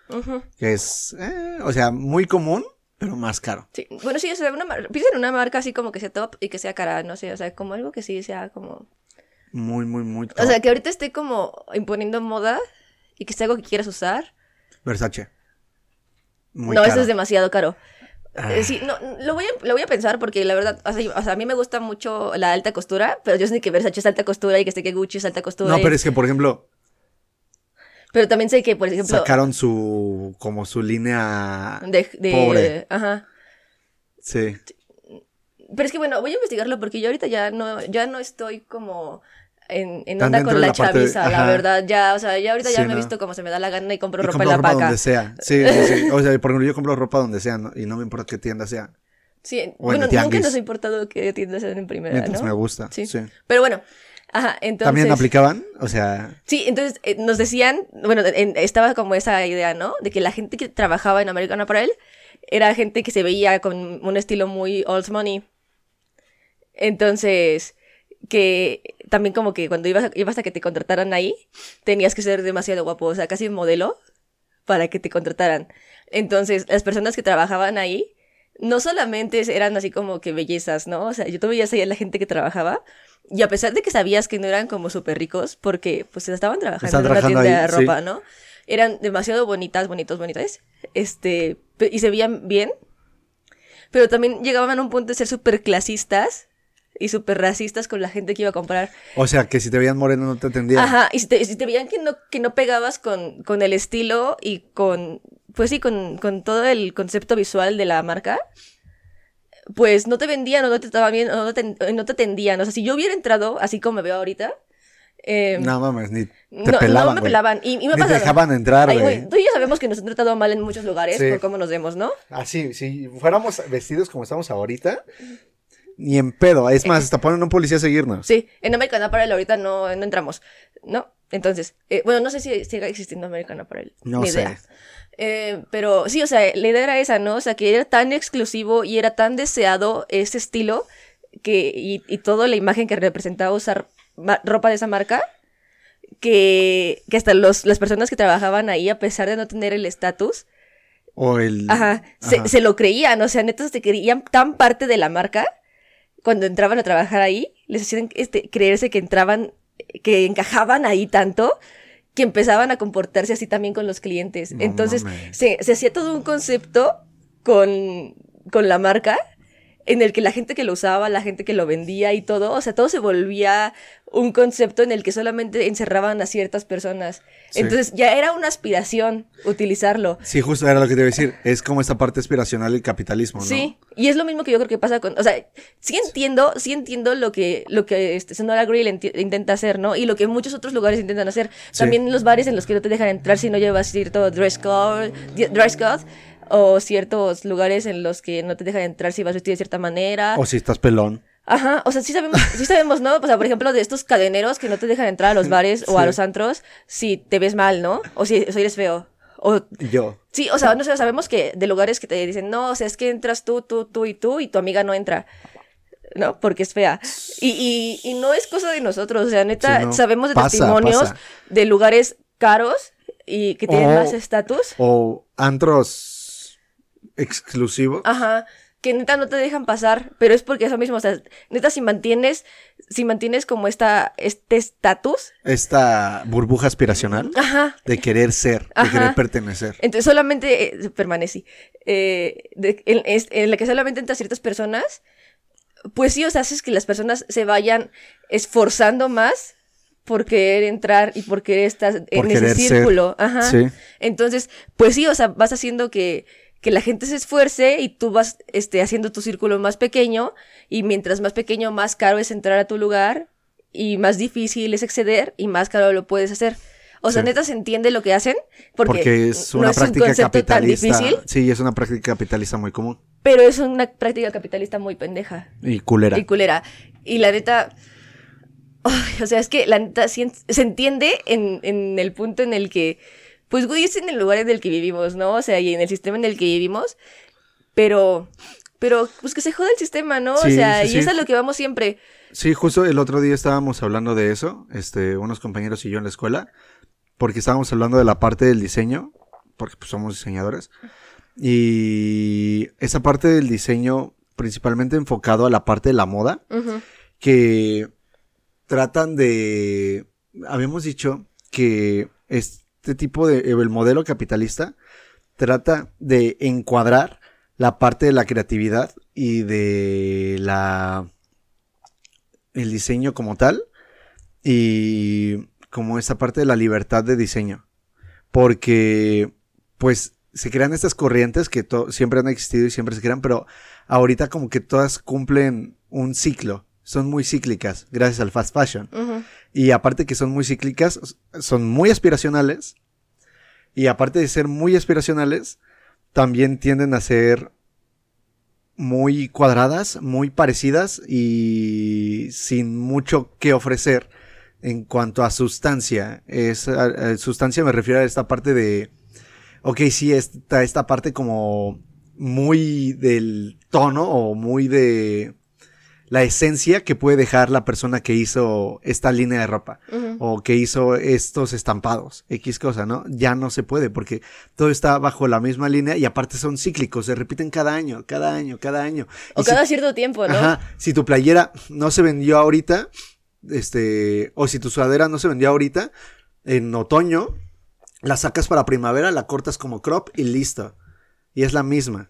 Speaker 1: Ujú.
Speaker 2: que es, eh, o sea, muy común, pero más caro.
Speaker 1: Sí, bueno, sí, o sea, una piensa en una marca así como que sea top y que sea cara, no sé, o sea, como algo que sí sea como...
Speaker 2: Muy, muy, muy
Speaker 1: O sea, que ahorita esté como imponiendo moda y que sea algo que quieras usar.
Speaker 2: Versace. Muy
Speaker 1: no,
Speaker 2: caro.
Speaker 1: eso es demasiado caro. Eh, sí, no, lo voy, a, lo voy a pensar porque la verdad, o sea, o sea, a mí me gusta mucho la alta costura, pero yo sé que Versace es alta costura y que sé que Gucci es alta costura.
Speaker 2: No,
Speaker 1: y-
Speaker 2: pero es que, por ejemplo,
Speaker 1: pero también sé que, por ejemplo,
Speaker 2: sacaron su, como su línea
Speaker 1: de, de-
Speaker 2: pobre.
Speaker 1: Ajá.
Speaker 2: Sí.
Speaker 1: Pero es que bueno, voy a investigarlo porque yo ahorita ya no, ya no estoy como en, en onda con la,
Speaker 2: la parte de-
Speaker 1: chaviza, la verdad, ya, o sea, ya ahorita ya
Speaker 2: Sí,
Speaker 1: me he
Speaker 2: no.
Speaker 1: visto como se me da la gana y compro
Speaker 2: Y
Speaker 1: ropa
Speaker 2: compro
Speaker 1: en la
Speaker 2: ropa
Speaker 1: paca.
Speaker 2: donde sea. Sí, sí, sí. O sea, por ejemplo, yo compro ropa donde sea ¿no? y no me importa qué tienda sea.
Speaker 1: Sí,
Speaker 2: O
Speaker 1: bueno, nunca nos ha importado que tiendas sean en primera,
Speaker 2: Mientras
Speaker 1: ¿no?
Speaker 2: me gusta.
Speaker 1: Sí.
Speaker 2: Sí.
Speaker 1: Pero bueno, ajá, entonces...
Speaker 2: También aplicaban, o sea,
Speaker 1: Sí, entonces eh, nos decían, bueno, en- estaba como esa idea, ¿no? De que la gente que trabajaba en American Apparel era gente que se veía con un estilo muy old money. Entonces, que también como que cuando ibas a, ibas a que te contrataran ahí, tenías que ser demasiado guapo, o sea, casi modelo para que te contrataran. Entonces, las personas que trabajaban ahí no solamente eran así como que bellezas, ¿no? O sea, yo tú veías ahí a la gente que trabajaba y a pesar de que sabías que no eran como súper ricos, porque pues estaban trabajando en una
Speaker 2: trabajando
Speaker 1: tienda
Speaker 2: ahí,
Speaker 1: de
Speaker 2: sí.
Speaker 1: ropa, ¿no? Eran demasiado bonitas, bonitos, bonitas, este, y se veían bien, pero también llegaban a un punto de ser súper clasistas y súper racistas con la gente que iba a comprar.
Speaker 2: o sea, que si te veían moreno no te atendían.
Speaker 1: Ajá, y si te, si te veían que no, que no pegabas con, con el estilo y con, pues sí, con, con todo el concepto visual de la marca, pues no te vendían o no te estaban bien o no te, o no te atendían. O sea, si yo hubiera entrado así como me veo ahorita, eh,
Speaker 2: No mames, ni te
Speaker 1: no,
Speaker 2: pelaban,
Speaker 1: no me pelaban. Y, y me
Speaker 2: Ni te dejaban entrar, güey.
Speaker 1: Tú y yo sabemos que nos han tratado mal en muchos lugares
Speaker 2: Sí.
Speaker 1: por cómo nos vemos, ¿no?
Speaker 2: Así, si fuéramos vestidos como estamos ahorita, ni en pedo. Es más, hasta ponen un policía a seguirnos.
Speaker 1: Sí, en American Apparel ahorita no, no entramos, ¿no? Entonces, eh, bueno, no sé si siga existiendo American Apparel.
Speaker 2: No
Speaker 1: ni
Speaker 2: sé.
Speaker 1: idea. Eh, pero sí, o sea, la idea era esa, ¿no? O sea, que era tan exclusivo y era tan deseado ese estilo que, y, y toda la imagen que representaba usar ropa de esa marca, que, que hasta los, las personas que trabajaban ahí, a pesar de no tener el estatus,
Speaker 2: O el...
Speaker 1: ajá, se,
Speaker 2: Ajá.
Speaker 1: se lo creían, o sea, neta se creían tan parte de la marca cuando entraban a trabajar ahí, les hacían este, creerse que entraban, que encajaban ahí tanto que empezaban a comportarse así también con los clientes.
Speaker 2: No
Speaker 1: Entonces, se, se hacía todo un concepto con, con la marca en el que la gente que lo usaba, la gente que lo vendía y todo, o sea, todo se volvía un concepto en el que solamente encerraban a ciertas personas.
Speaker 2: Sí.
Speaker 1: Entonces, ya era una aspiración utilizarlo.
Speaker 2: Sí, justo era lo que te iba a decir. Es como esta parte aspiracional del capitalismo, ¿no?
Speaker 1: Sí, y es lo mismo que yo creo que pasa con, o sea, sí entiendo, sí entiendo lo que, lo que este, Sonora Grill intenta hacer, ¿no? Y lo que muchos otros lugares intentan hacer.
Speaker 2: Sí.
Speaker 1: También los bares en los que no te dejan entrar si no llevas cierto dress code, dress code, o ciertos lugares en los que no te dejan entrar si vas vestido de cierta manera.
Speaker 2: O si estás pelón.
Speaker 1: Ajá, o sea, sí sabemos, sí sabemos, ¿no? O sea, por ejemplo, de estos cadeneros que no te dejan entrar a los *laughs* bares o a los antros si te ves mal, ¿no? O si, o si eres feo. O
Speaker 2: Yo.
Speaker 1: Sí, o sea, no sé, sabemos que de lugares que te dicen, no, o sea, es que entras tú, tú, tú y tú, y tu amiga no entra, ¿no? Porque es fea. Y, y, y no es cosa de nosotros, o sea, neta,
Speaker 2: Sí, no.
Speaker 1: sabemos de
Speaker 2: Pasa,
Speaker 1: testimonios
Speaker 2: pasa.
Speaker 1: de lugares caros y que tienen
Speaker 2: O-
Speaker 1: más estatus.
Speaker 2: O antros exclusivos.
Speaker 1: Ajá. Que neta no te dejan pasar, pero es porque eso mismo, o sea, neta, si mantienes, si mantienes como esta, este estatus,
Speaker 2: Esta burbuja aspiracional
Speaker 1: ajá,
Speaker 2: de querer ser, de querer pertenecer.
Speaker 1: Entonces solamente eh, permanecí. Eh, de- en, la que solamente entran ciertas personas, pues sí, o sea, haces que las personas se vayan esforzando más por querer entrar y por querer estar en ese
Speaker 2: ser.
Speaker 1: círculo. Ajá.
Speaker 2: Sí.
Speaker 1: Entonces, pues sí, o sea, vas haciendo que, que la gente se esfuerce y tú vas este, haciendo tu círculo más pequeño y mientras más pequeño, más caro es entrar a tu lugar y más difícil es acceder y más caro lo puedes hacer. O sea,
Speaker 2: Sí.
Speaker 1: neta se entiende lo que hacen porque,
Speaker 2: Porque, es
Speaker 1: no
Speaker 2: una
Speaker 1: es un
Speaker 2: práctica
Speaker 1: tan
Speaker 2: capitalista.
Speaker 1: difícil,
Speaker 2: Sí, es una práctica capitalista muy común.
Speaker 1: pero es una práctica capitalista muy pendeja
Speaker 2: Y culera.
Speaker 1: y culera. Y la neta, o sea, es que la neta se entiende en, en el punto en el que, pues, güey, es en el lugar en el que vivimos, ¿no? O sea, y en el sistema en el que vivimos, pero, pero, pues que se joda el sistema, ¿no? o sea,
Speaker 2: sí,
Speaker 1: y
Speaker 2: sí.
Speaker 1: es a lo que vamos siempre.
Speaker 2: Sí, justo el otro día estábamos hablando de eso, este, unos compañeros y yo en la escuela, porque estábamos hablando de la parte del diseño, porque pues, somos diseñadores, y esa parte del diseño principalmente enfocado a la parte de la moda, que tratan de, habíamos dicho que este tipo de, el modelo capitalista trata de encuadrar la parte de la creatividad y de la el diseño como tal y como esa parte de la libertad de diseño. Porque pues se crean estas corrientes que siempre han existido y siempre se crean pero ahorita como que todas cumplen un ciclo son muy cíclicas gracias al fast fashion y aparte que son muy cíclicas, son muy aspiracionales. Y aparte de ser muy aspiracionales, también tienden a ser muy cuadradas, muy parecidas y sin mucho que ofrecer en cuanto a sustancia. Es, a- a sustancia me refiero a esta parte de, ok, sí, esta, esta parte como muy del tono o muy de la esencia que puede dejar la persona que hizo esta línea de ropa o que hizo estos estampados, X cosa, ¿no? Ya no se puede porque todo está bajo la misma línea y aparte son cíclicos, se repiten cada año, cada año, cada año.
Speaker 1: O
Speaker 2: Y si-
Speaker 1: cada cierto tiempo, ¿no?
Speaker 2: Ajá, si tu playera no se vendió ahorita, este, o si tu sudadera no se vendió ahorita, en otoño, la sacas para primavera, la cortas como crop y listo. Y es la misma.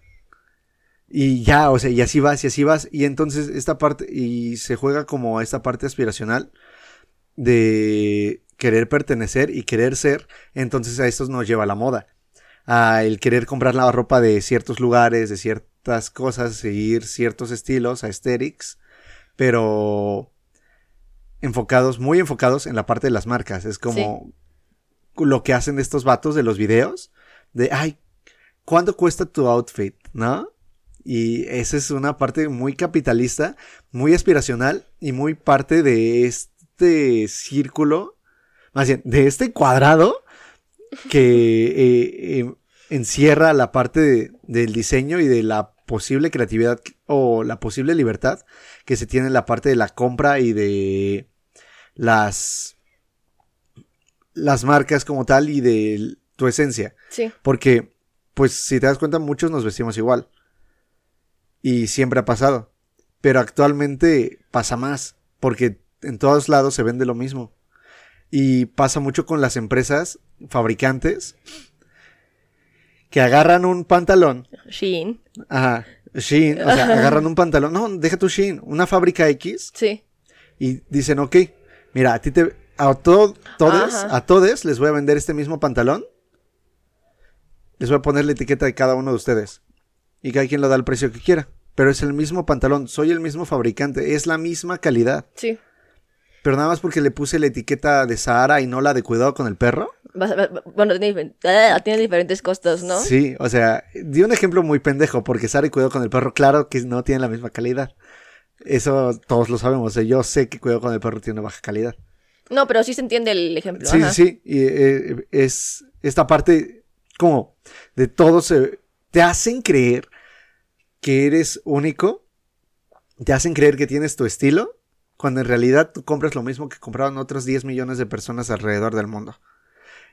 Speaker 2: Y ya, o sea, y así vas, y así vas. Y entonces esta parte, y se juega como esta parte aspiracional de querer pertenecer y querer ser. Entonces a esto nos lleva la moda. A el querer comprar la ropa de ciertos lugares, de ciertas cosas, seguir ciertos estilos, aesthetics, pero enfocados, muy enfocados en la parte de las marcas. Es como lo que hacen estos vatos de los videos, de, ay, ¿cuánto cuesta tu outfit? ¿No? Y esa es una parte muy capitalista, muy aspiracional y muy parte de este círculo. más bien, de este cuadrado que eh, eh, encierra la parte de- del diseño y de la posible creatividad o la posible libertad que se tiene en la parte de la compra y de las las marcas como tal y de tu esencia.
Speaker 1: Sí.
Speaker 2: Porque, pues, si te das cuenta, muchos nos vestimos igual. Y siempre ha pasado. Pero actualmente pasa más. Porque en todos lados se vende lo mismo. Y pasa mucho con las empresas fabricantes que agarran un pantalón.
Speaker 1: Shein.
Speaker 2: Ajá. Shein. O sea, agarran un pantalón. No, deja tu Shein. Una fábrica X.
Speaker 1: Sí.
Speaker 2: Y dicen, ok, mira, a ti te. A to- todes,
Speaker 1: Ajá.
Speaker 2: a todes les voy a vender este mismo pantalón. Les voy a poner la etiqueta de cada uno de ustedes. Y cada quien lo da el precio que quiera. Pero es el mismo pantalón, soy el mismo fabricante, es la misma calidad.
Speaker 1: Sí.
Speaker 2: Pero nada más porque le puse la etiqueta de Sahara y no la de cuidado con el perro.
Speaker 1: Bueno, tiene, ah, tiene diferentes costos, ¿no?
Speaker 2: Sí, o sea, di un ejemplo muy pendejo, porque Sahara y cuidado con el perro, claro que no tienen la misma calidad. Eso todos lo sabemos. O sea, yo sé que cuidado con el perro tiene baja calidad.
Speaker 1: No, pero sí se entiende el ejemplo.
Speaker 2: Sí,
Speaker 1: ajá.
Speaker 2: sí, sí. Y eh, es esta parte como de todos eh, te hacen creer que eres único, te hacen creer que tienes tu estilo, cuando en realidad tú compras lo mismo que compraban otros 10 millones de personas alrededor del mundo.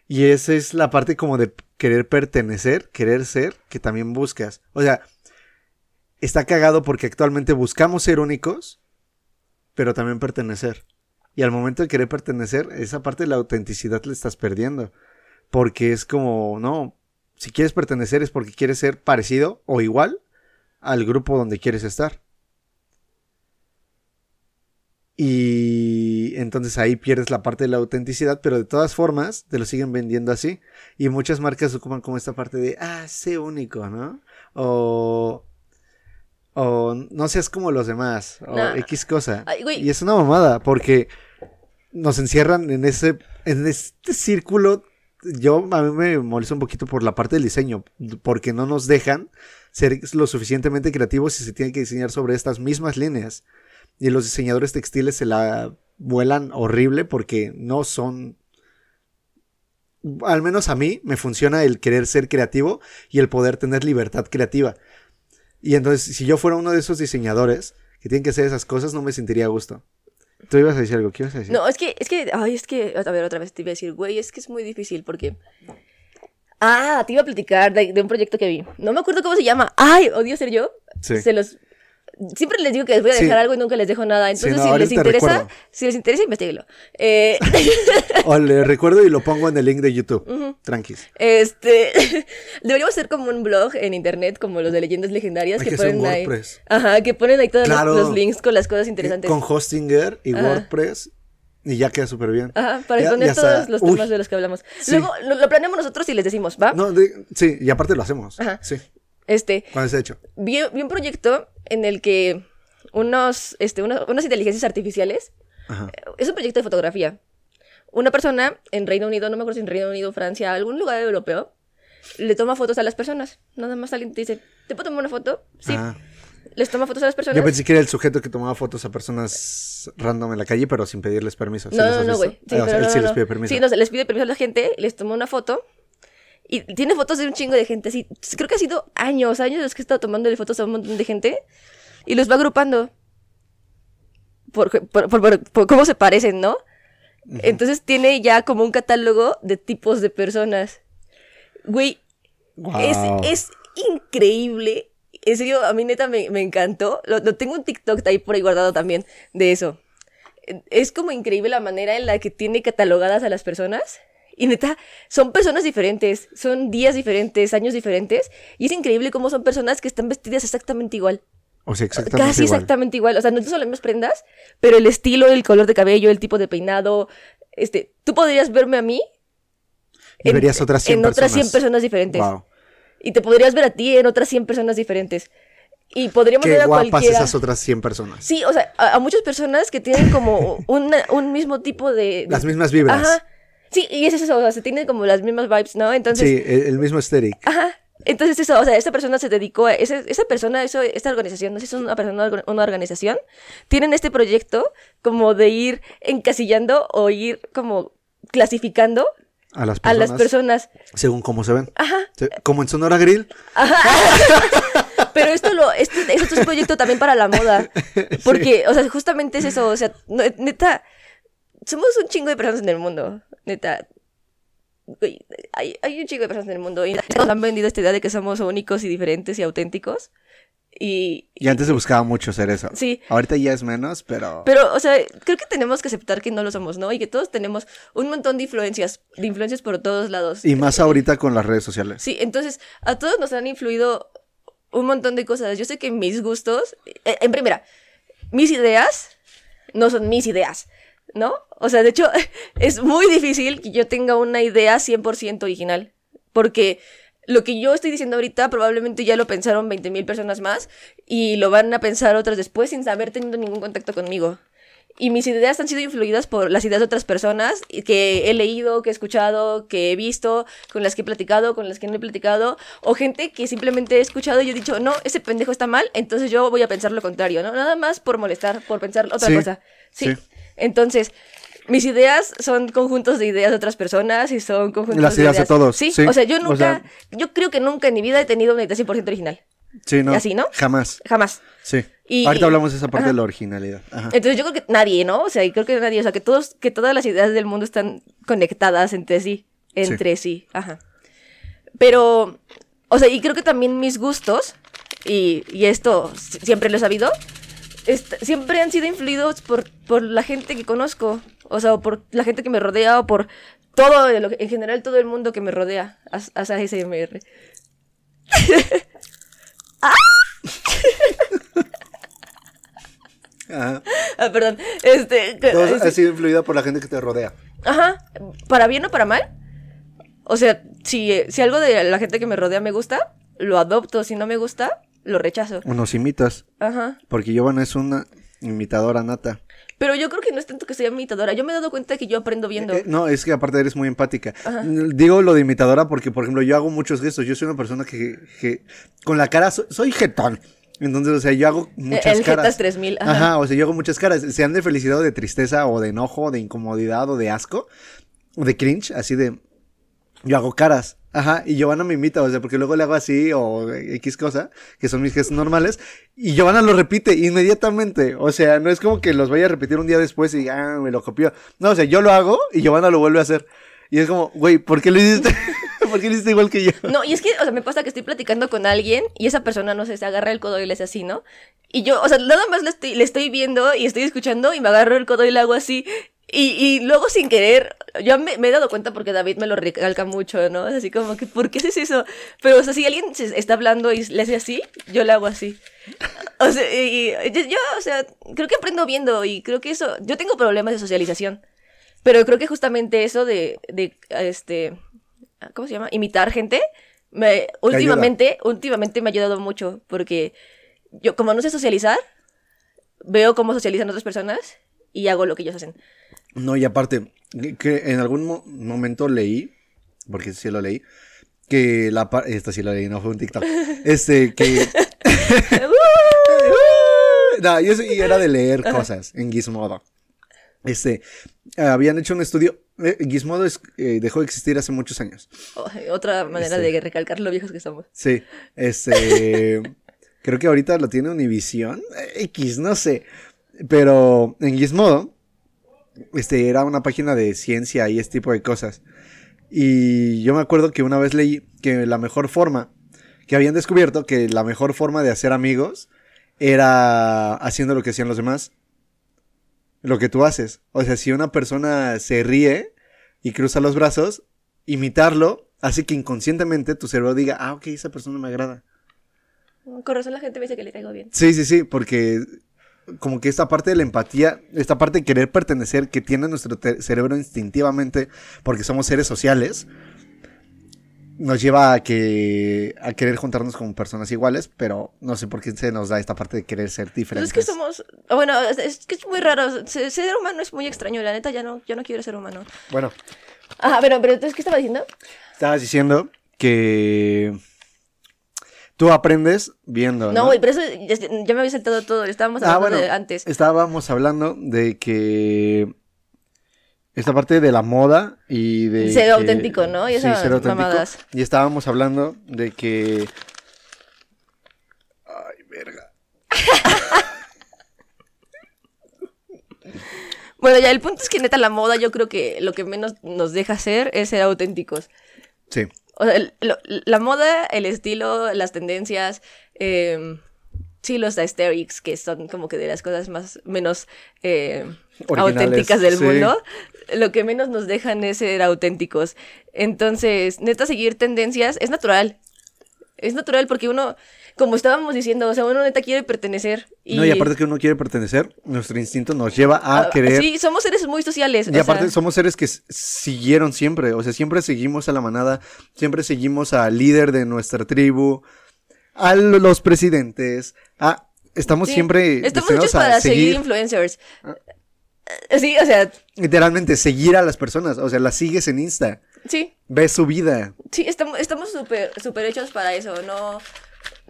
Speaker 2: Y esa es la parte como de querer pertenecer, querer ser, que también buscas. O sea, está cagado porque actualmente buscamos ser únicos, pero también pertenecer. Y al momento de querer pertenecer, esa parte de la autenticidad la estás perdiendo. Porque es como, no, si quieres pertenecer es porque quieres ser parecido o igual al grupo donde quieres estar. Y entonces ahí pierdes la parte de la autenticidad, pero de todas formas te lo siguen vendiendo así. Y muchas marcas ocupan como esta parte de, ah, sé único, ¿no? O, o no seas como los demás, o
Speaker 1: Nah.
Speaker 2: X cosa.
Speaker 1: Ay.
Speaker 2: Y es una mamada, porque nos encierran en ese, en este círculo. Yo, a mí me molesta un poquito por la parte del diseño, porque no nos dejan ser lo suficientemente creativos y se tiene que diseñar sobre estas mismas líneas. Y los diseñadores textiles se la vuelan horrible porque no son... Al menos a mí me funciona el querer ser creativo y el poder tener libertad creativa. Y entonces, si yo fuera uno de esos diseñadores que tienen que hacer esas cosas, no me sentiría a gusto. Tú ibas a decir algo, ¿qué ibas a decir?
Speaker 1: No, es que, es que, ay, es que, a ver, otra vez te iba a decir, güey, es que es muy difícil porque... Ah, te iba a platicar de, de un proyecto que vi. No me acuerdo cómo se llama. Ay, odio ser yo.
Speaker 2: Sí.
Speaker 1: Se los... Siempre les digo que les voy a
Speaker 2: Sí.
Speaker 1: dejar algo y nunca les dejo nada.
Speaker 2: Sí,
Speaker 1: Entonces,
Speaker 2: no,
Speaker 1: si les interesa, si les interesa, investiguenlo. Eh, *laughs*
Speaker 2: O le recuerdo y lo pongo en el link de YouTube. Tranquis.
Speaker 1: Este, *laughs* deberíamos hacer como un blog en internet, como los de leyendas legendarias,
Speaker 2: Hay
Speaker 1: que, ponen ahí.
Speaker 2: WordPress.
Speaker 1: Ajá, que ponen ahí todos los- links con las cosas interesantes.
Speaker 2: Con Hostinger y
Speaker 1: Ajá.
Speaker 2: WordPress. Y ya queda súper bien.
Speaker 1: Ajá, para
Speaker 2: Ya-
Speaker 1: poner todos
Speaker 2: está.
Speaker 1: los
Speaker 2: Uy,
Speaker 1: temas de los que hablamos.
Speaker 2: Sí.
Speaker 1: Luego lo, lo planeamos nosotros y les decimos, ¿va?
Speaker 2: No, de- sí, y aparte lo hacemos.
Speaker 1: Ajá.
Speaker 2: Sí,
Speaker 1: Este,
Speaker 2: cuando se ha hecho.
Speaker 1: vi, vi un proyecto en el que unos, este, uno- unas inteligencias artificiales,
Speaker 2: Ajá.
Speaker 1: es un proyecto de fotografía. Una persona en Reino Unido, no me acuerdo si en Reino Unido, Francia, algún lugar europeo, le toma fotos a las personas. Nada más alguien te dice, ¿te puedo tomar una foto? Sí.
Speaker 2: Ah.
Speaker 1: Les toma fotos a las personas.
Speaker 2: Yo pensé que era el sujeto que tomaba fotos a personas random en la calle, pero sin pedirles permiso. ¿Sí
Speaker 1: No,
Speaker 2: les
Speaker 1: no, no, güey. Sí,
Speaker 2: Ah, él
Speaker 1: no,
Speaker 2: sí
Speaker 1: no,
Speaker 2: les pide permiso.
Speaker 1: Sí, no, les pide permiso a la gente, les toma una foto. Y tiene fotos de un chingo de gente. Así, creo que ha sido años, años los que he estado tomándole fotos a un montón de gente. Y los va agrupando. Por, por, por- por- cómo se parecen, ¿no? Entonces tiene ya como un catálogo de tipos de personas. Güey, es,
Speaker 2: Guau.
Speaker 1: es increíble. En serio, a mí neta me, me encantó. Lo, lo tengo un TikTok ahí por ahí guardado también de eso. Es como increíble la manera en la que tiene catalogadas a las personas. Y neta, son personas diferentes, son días diferentes, años diferentes. Y es increíble cómo son personas que están vestidas exactamente igual.
Speaker 2: O sea, exactamente
Speaker 1: Casi
Speaker 2: igual.
Speaker 1: exactamente igual. O sea, no son las mismas prendas, pero el estilo, el color de cabello, el tipo de peinado. Este, tú podrías verme a mí.
Speaker 2: Y verías otras 100
Speaker 1: en otras 100
Speaker 2: personas.
Speaker 1: personas diferentes.
Speaker 2: Wow.
Speaker 1: Y te podrías ver a ti en otras 100 personas diferentes. Y podríamos ver a
Speaker 2: guapas
Speaker 1: cualquiera.
Speaker 2: esas otras 100 personas.
Speaker 1: Sí, o sea, a, a muchas personas que tienen como *laughs* una- un mismo tipo de, de-
Speaker 2: Las mismas vibras.
Speaker 1: Ajá. Sí, y es eso, o sea, se tienen como las mismas vibes, ¿no? Entonces,
Speaker 2: sí, el, el mismo aesthetic.
Speaker 1: ajá. Entonces eso, o sea, esta persona se dedicó a, esa, esa persona, eso, esta organización, no sé si es una persona, una organización, tienen este proyecto como de ir encasillando o ir como clasificando
Speaker 2: A las
Speaker 1: a
Speaker 2: personas.
Speaker 1: las personas.
Speaker 2: Según cómo se ven.
Speaker 1: Ajá.
Speaker 2: Como en Sonora Grill. *laughs*
Speaker 1: Pero esto lo, esto, esto es un proyecto también para la moda. *laughs* Porque, o sea, justamente es eso. O sea, neta, somos un chingo de personas en el mundo. Neta. Hay, hay un chingo de personas en el mundo. Y nos han vendido esta idea de que somos únicos y diferentes y auténticos. Y,
Speaker 2: Y antes se buscaba mucho ser eso.
Speaker 1: Sí.
Speaker 2: Ahorita ya es menos, pero.
Speaker 1: Pero, o sea, creo que tenemos que aceptar que no lo somos, ¿no? Y que todos tenemos un montón de influencias, de influencias por todos lados.
Speaker 2: Y más ahorita con las redes sociales.
Speaker 1: Sí, entonces, a todos nos han influido un montón de cosas. Yo sé que mis gustos, eh, en primera, mis ideas no son mis ideas, ¿no? O sea, de hecho, *laughs* es muy difícil que yo tenga una idea 100% original, porque lo que yo estoy diciendo ahorita probablemente ya lo pensaron 20.000 personas más y lo van a pensar otras después sin haber tenido ningún contacto conmigo. Y mis ideas han sido influidas por las ideas de otras personas que he leído, que he escuchado, que he visto, con las que he platicado, con las que no he platicado, o gente que simplemente he escuchado y he dicho, no, ese pendejo está mal, entonces yo voy a pensar lo contrario, ¿no? Nada más por molestar, por pensar otra
Speaker 2: Sí,
Speaker 1: cosa. Sí.
Speaker 2: sí.
Speaker 1: Entonces, mis ideas son conjuntos de ideas de otras personas y son conjuntos
Speaker 2: Las ideas de todos,
Speaker 1: Sí,
Speaker 2: sí.
Speaker 1: o sea, yo
Speaker 2: O
Speaker 1: nunca,
Speaker 2: sea-
Speaker 1: yo creo que nunca en mi vida he tenido una idea 100% original.
Speaker 2: Sí, ¿no?
Speaker 1: Así, ¿no?
Speaker 2: Jamás.
Speaker 1: Jamás.
Speaker 2: Sí.
Speaker 1: Y-
Speaker 2: Ahorita hablamos de esa parte
Speaker 1: Ajá.
Speaker 2: de la originalidad. Ajá.
Speaker 1: Entonces yo creo que nadie, ¿no? O sea, y creo que nadie, o sea, que todos, que todas las ideas del mundo están conectadas entre sí, entre sí, ajá. Pero, o sea, y creo que también mis gustos, y, y esto si- siempre lo he sabido, siempre han sido influidos por, por la gente que conozco, o sea, o por la gente que me rodea, o por todo, lo que- en general todo el mundo que me rodea, haz- haz ASMR.
Speaker 2: Ajá.
Speaker 1: Ah, perdón, este...
Speaker 2: Todo
Speaker 1: este-
Speaker 2: ha sido influida por la gente que te rodea.
Speaker 1: Ajá, para bien o para mal. O sea, si, si algo de la gente que me rodea me gusta, lo adopto. Si no me gusta, lo rechazo.
Speaker 2: O nos imitas.
Speaker 1: Ajá.
Speaker 2: Porque Giovanna es una imitadora nata.
Speaker 1: Pero yo creo que no es tanto que sea imitadora. Yo me he dado cuenta que yo aprendo viendo.
Speaker 2: Eh, no, es que aparte eres muy empática. Digo lo de imitadora porque, por ejemplo, yo hago muchos gestos. Yo soy una persona que, que con la cara so- soy jetón. Entonces, o sea, yo hago muchas
Speaker 1: el
Speaker 2: caras.
Speaker 1: Jetas 3000, ajá.
Speaker 2: Ajá, o sea, yo hago muchas caras. Sean de felicidad o de tristeza o de enojo, de incomodidad o de asco. O de cringe, así de... Yo hago caras. Ajá, y Giovanna me imita, o sea, porque luego le hago así o X cosa, que son mis gestos normales, y Giovanna lo repite inmediatamente. O sea, no es como que los vaya a repetir un día después y ah, me lo copió. No, o sea, yo lo hago y Giovanna lo vuelve a hacer. Y es como, güey, ¿por qué lo hiciste? *laughs* ¿Por qué lo hiciste igual que yo?
Speaker 1: No, y es que, o sea, me pasa que estoy platicando con alguien y esa persona, no sé, se agarra el codo y le hace así, ¿no? Y yo, o sea, nada más le estoy, le estoy viendo y estoy escuchando y me agarro el codo y le hago así. Y, y luego sin querer, yo me, me he dado cuenta porque David me lo recalca mucho, ¿no? Es así como que, ¿por qué haces eso? Pero, o sea, si alguien se está hablando y le hace así, yo le hago así. O sea, y, y yo, yo, o sea, creo que aprendo viendo y creo que eso, yo tengo problemas de socialización. Pero creo que justamente eso de, de este, ¿cómo se llama? Imitar gente, me, últimamente, últimamente me ha ayudado mucho porque yo como no sé socializar, veo cómo socializan otras personas y hago lo que ellos hacen.
Speaker 2: No, y aparte, que en algún mo- momento leí, porque sí lo leí, que la parte, esto sí lo leí, no fue un TikTok, *laughs* este, que... *laughs* *laughs* no, yo sí era de leer cosas en Gizmodo. Este, habían hecho un estudio, eh, Gizmodo es- eh, dejó de existir hace muchos años.
Speaker 1: Oh, Otra manera
Speaker 2: Este.
Speaker 1: de recalcar lo viejos que somos.
Speaker 2: Sí, este, creo que ahorita lo tiene Univision, X, no sé, pero en Gizmodo, este, era una página de ciencia y este tipo de cosas. Y yo me acuerdo que una vez leí que la mejor forma, que habían descubierto que la mejor forma de hacer amigos era haciendo lo que hacían los demás. Lo que tú haces. O sea, si una persona se ríe y cruza los brazos, imitarlo hace que inconscientemente tu cerebro diga, ah, ok, esa persona me agrada.
Speaker 1: Con razón la gente me dice que le caigo bien.
Speaker 2: Sí, sí, sí, porque como que esta parte de la empatía, esta parte de querer pertenecer que tiene nuestro cerebro instintivamente, porque somos seres sociales, nos lleva a que a querer juntarnos con personas iguales, pero no sé por qué se nos da esta parte de querer ser
Speaker 1: Pues
Speaker 2: diferentes.
Speaker 1: es que somos, bueno, es, que es muy raro, se- ser humano es muy extraño, la neta ya no, yo no quiero ser humano.
Speaker 2: Bueno,
Speaker 1: Ah, pero, pero entonces, ¿qué estaba diciendo?
Speaker 2: estabas diciendo que tú aprendes viendo.
Speaker 1: No,
Speaker 2: No,
Speaker 1: güey, pero eso ya, me había saltado todo, estábamos
Speaker 2: Ah,
Speaker 1: hablando
Speaker 2: bueno,
Speaker 1: de antes.
Speaker 2: estábamos hablando de que esta parte de la moda y de...
Speaker 1: Ser
Speaker 2: que-
Speaker 1: auténtico, ¿no? Y
Speaker 2: sí,
Speaker 1: esas
Speaker 2: ser auténtico.
Speaker 1: mamadas.
Speaker 2: Y estábamos hablando de que... Ay, verga. *laughs*
Speaker 1: Bueno, ya el punto es que neta la moda yo creo que lo que menos nos deja hacer es ser auténticos.
Speaker 2: Sí.
Speaker 1: O sea, el- lo- la moda, el estilo, las tendencias, eh, sí, los aesthetics, que son como que de las cosas más menos eh, auténticas del
Speaker 2: sí.
Speaker 1: mundo, lo que menos nos dejan es ser auténticos. Entonces, neta, seguir tendencias es natural. Es natural porque uno, como estábamos diciendo, o sea, uno neta quiere pertenecer. Y,
Speaker 2: No, y aparte que uno quiere pertenecer, nuestro instinto nos lleva a
Speaker 1: Ah,
Speaker 2: querer...
Speaker 1: Sí, somos seres muy sociales.
Speaker 2: Y aparte
Speaker 1: sea,
Speaker 2: somos seres que siguieron siempre, o sea, siempre seguimos a la manada, siempre seguimos al líder de nuestra tribu, a lo- los presidentes, a... Estamos
Speaker 1: sí,
Speaker 2: siempre
Speaker 1: Estamos hechos
Speaker 2: a
Speaker 1: para seguir
Speaker 2: seguir,
Speaker 1: influencers. Sí, o sea,
Speaker 2: literalmente seguir a las personas, o sea, las sigues en Insta,
Speaker 1: sí.
Speaker 2: ves su vida.
Speaker 1: Sí, estamos estamos súper súper hechos para eso, no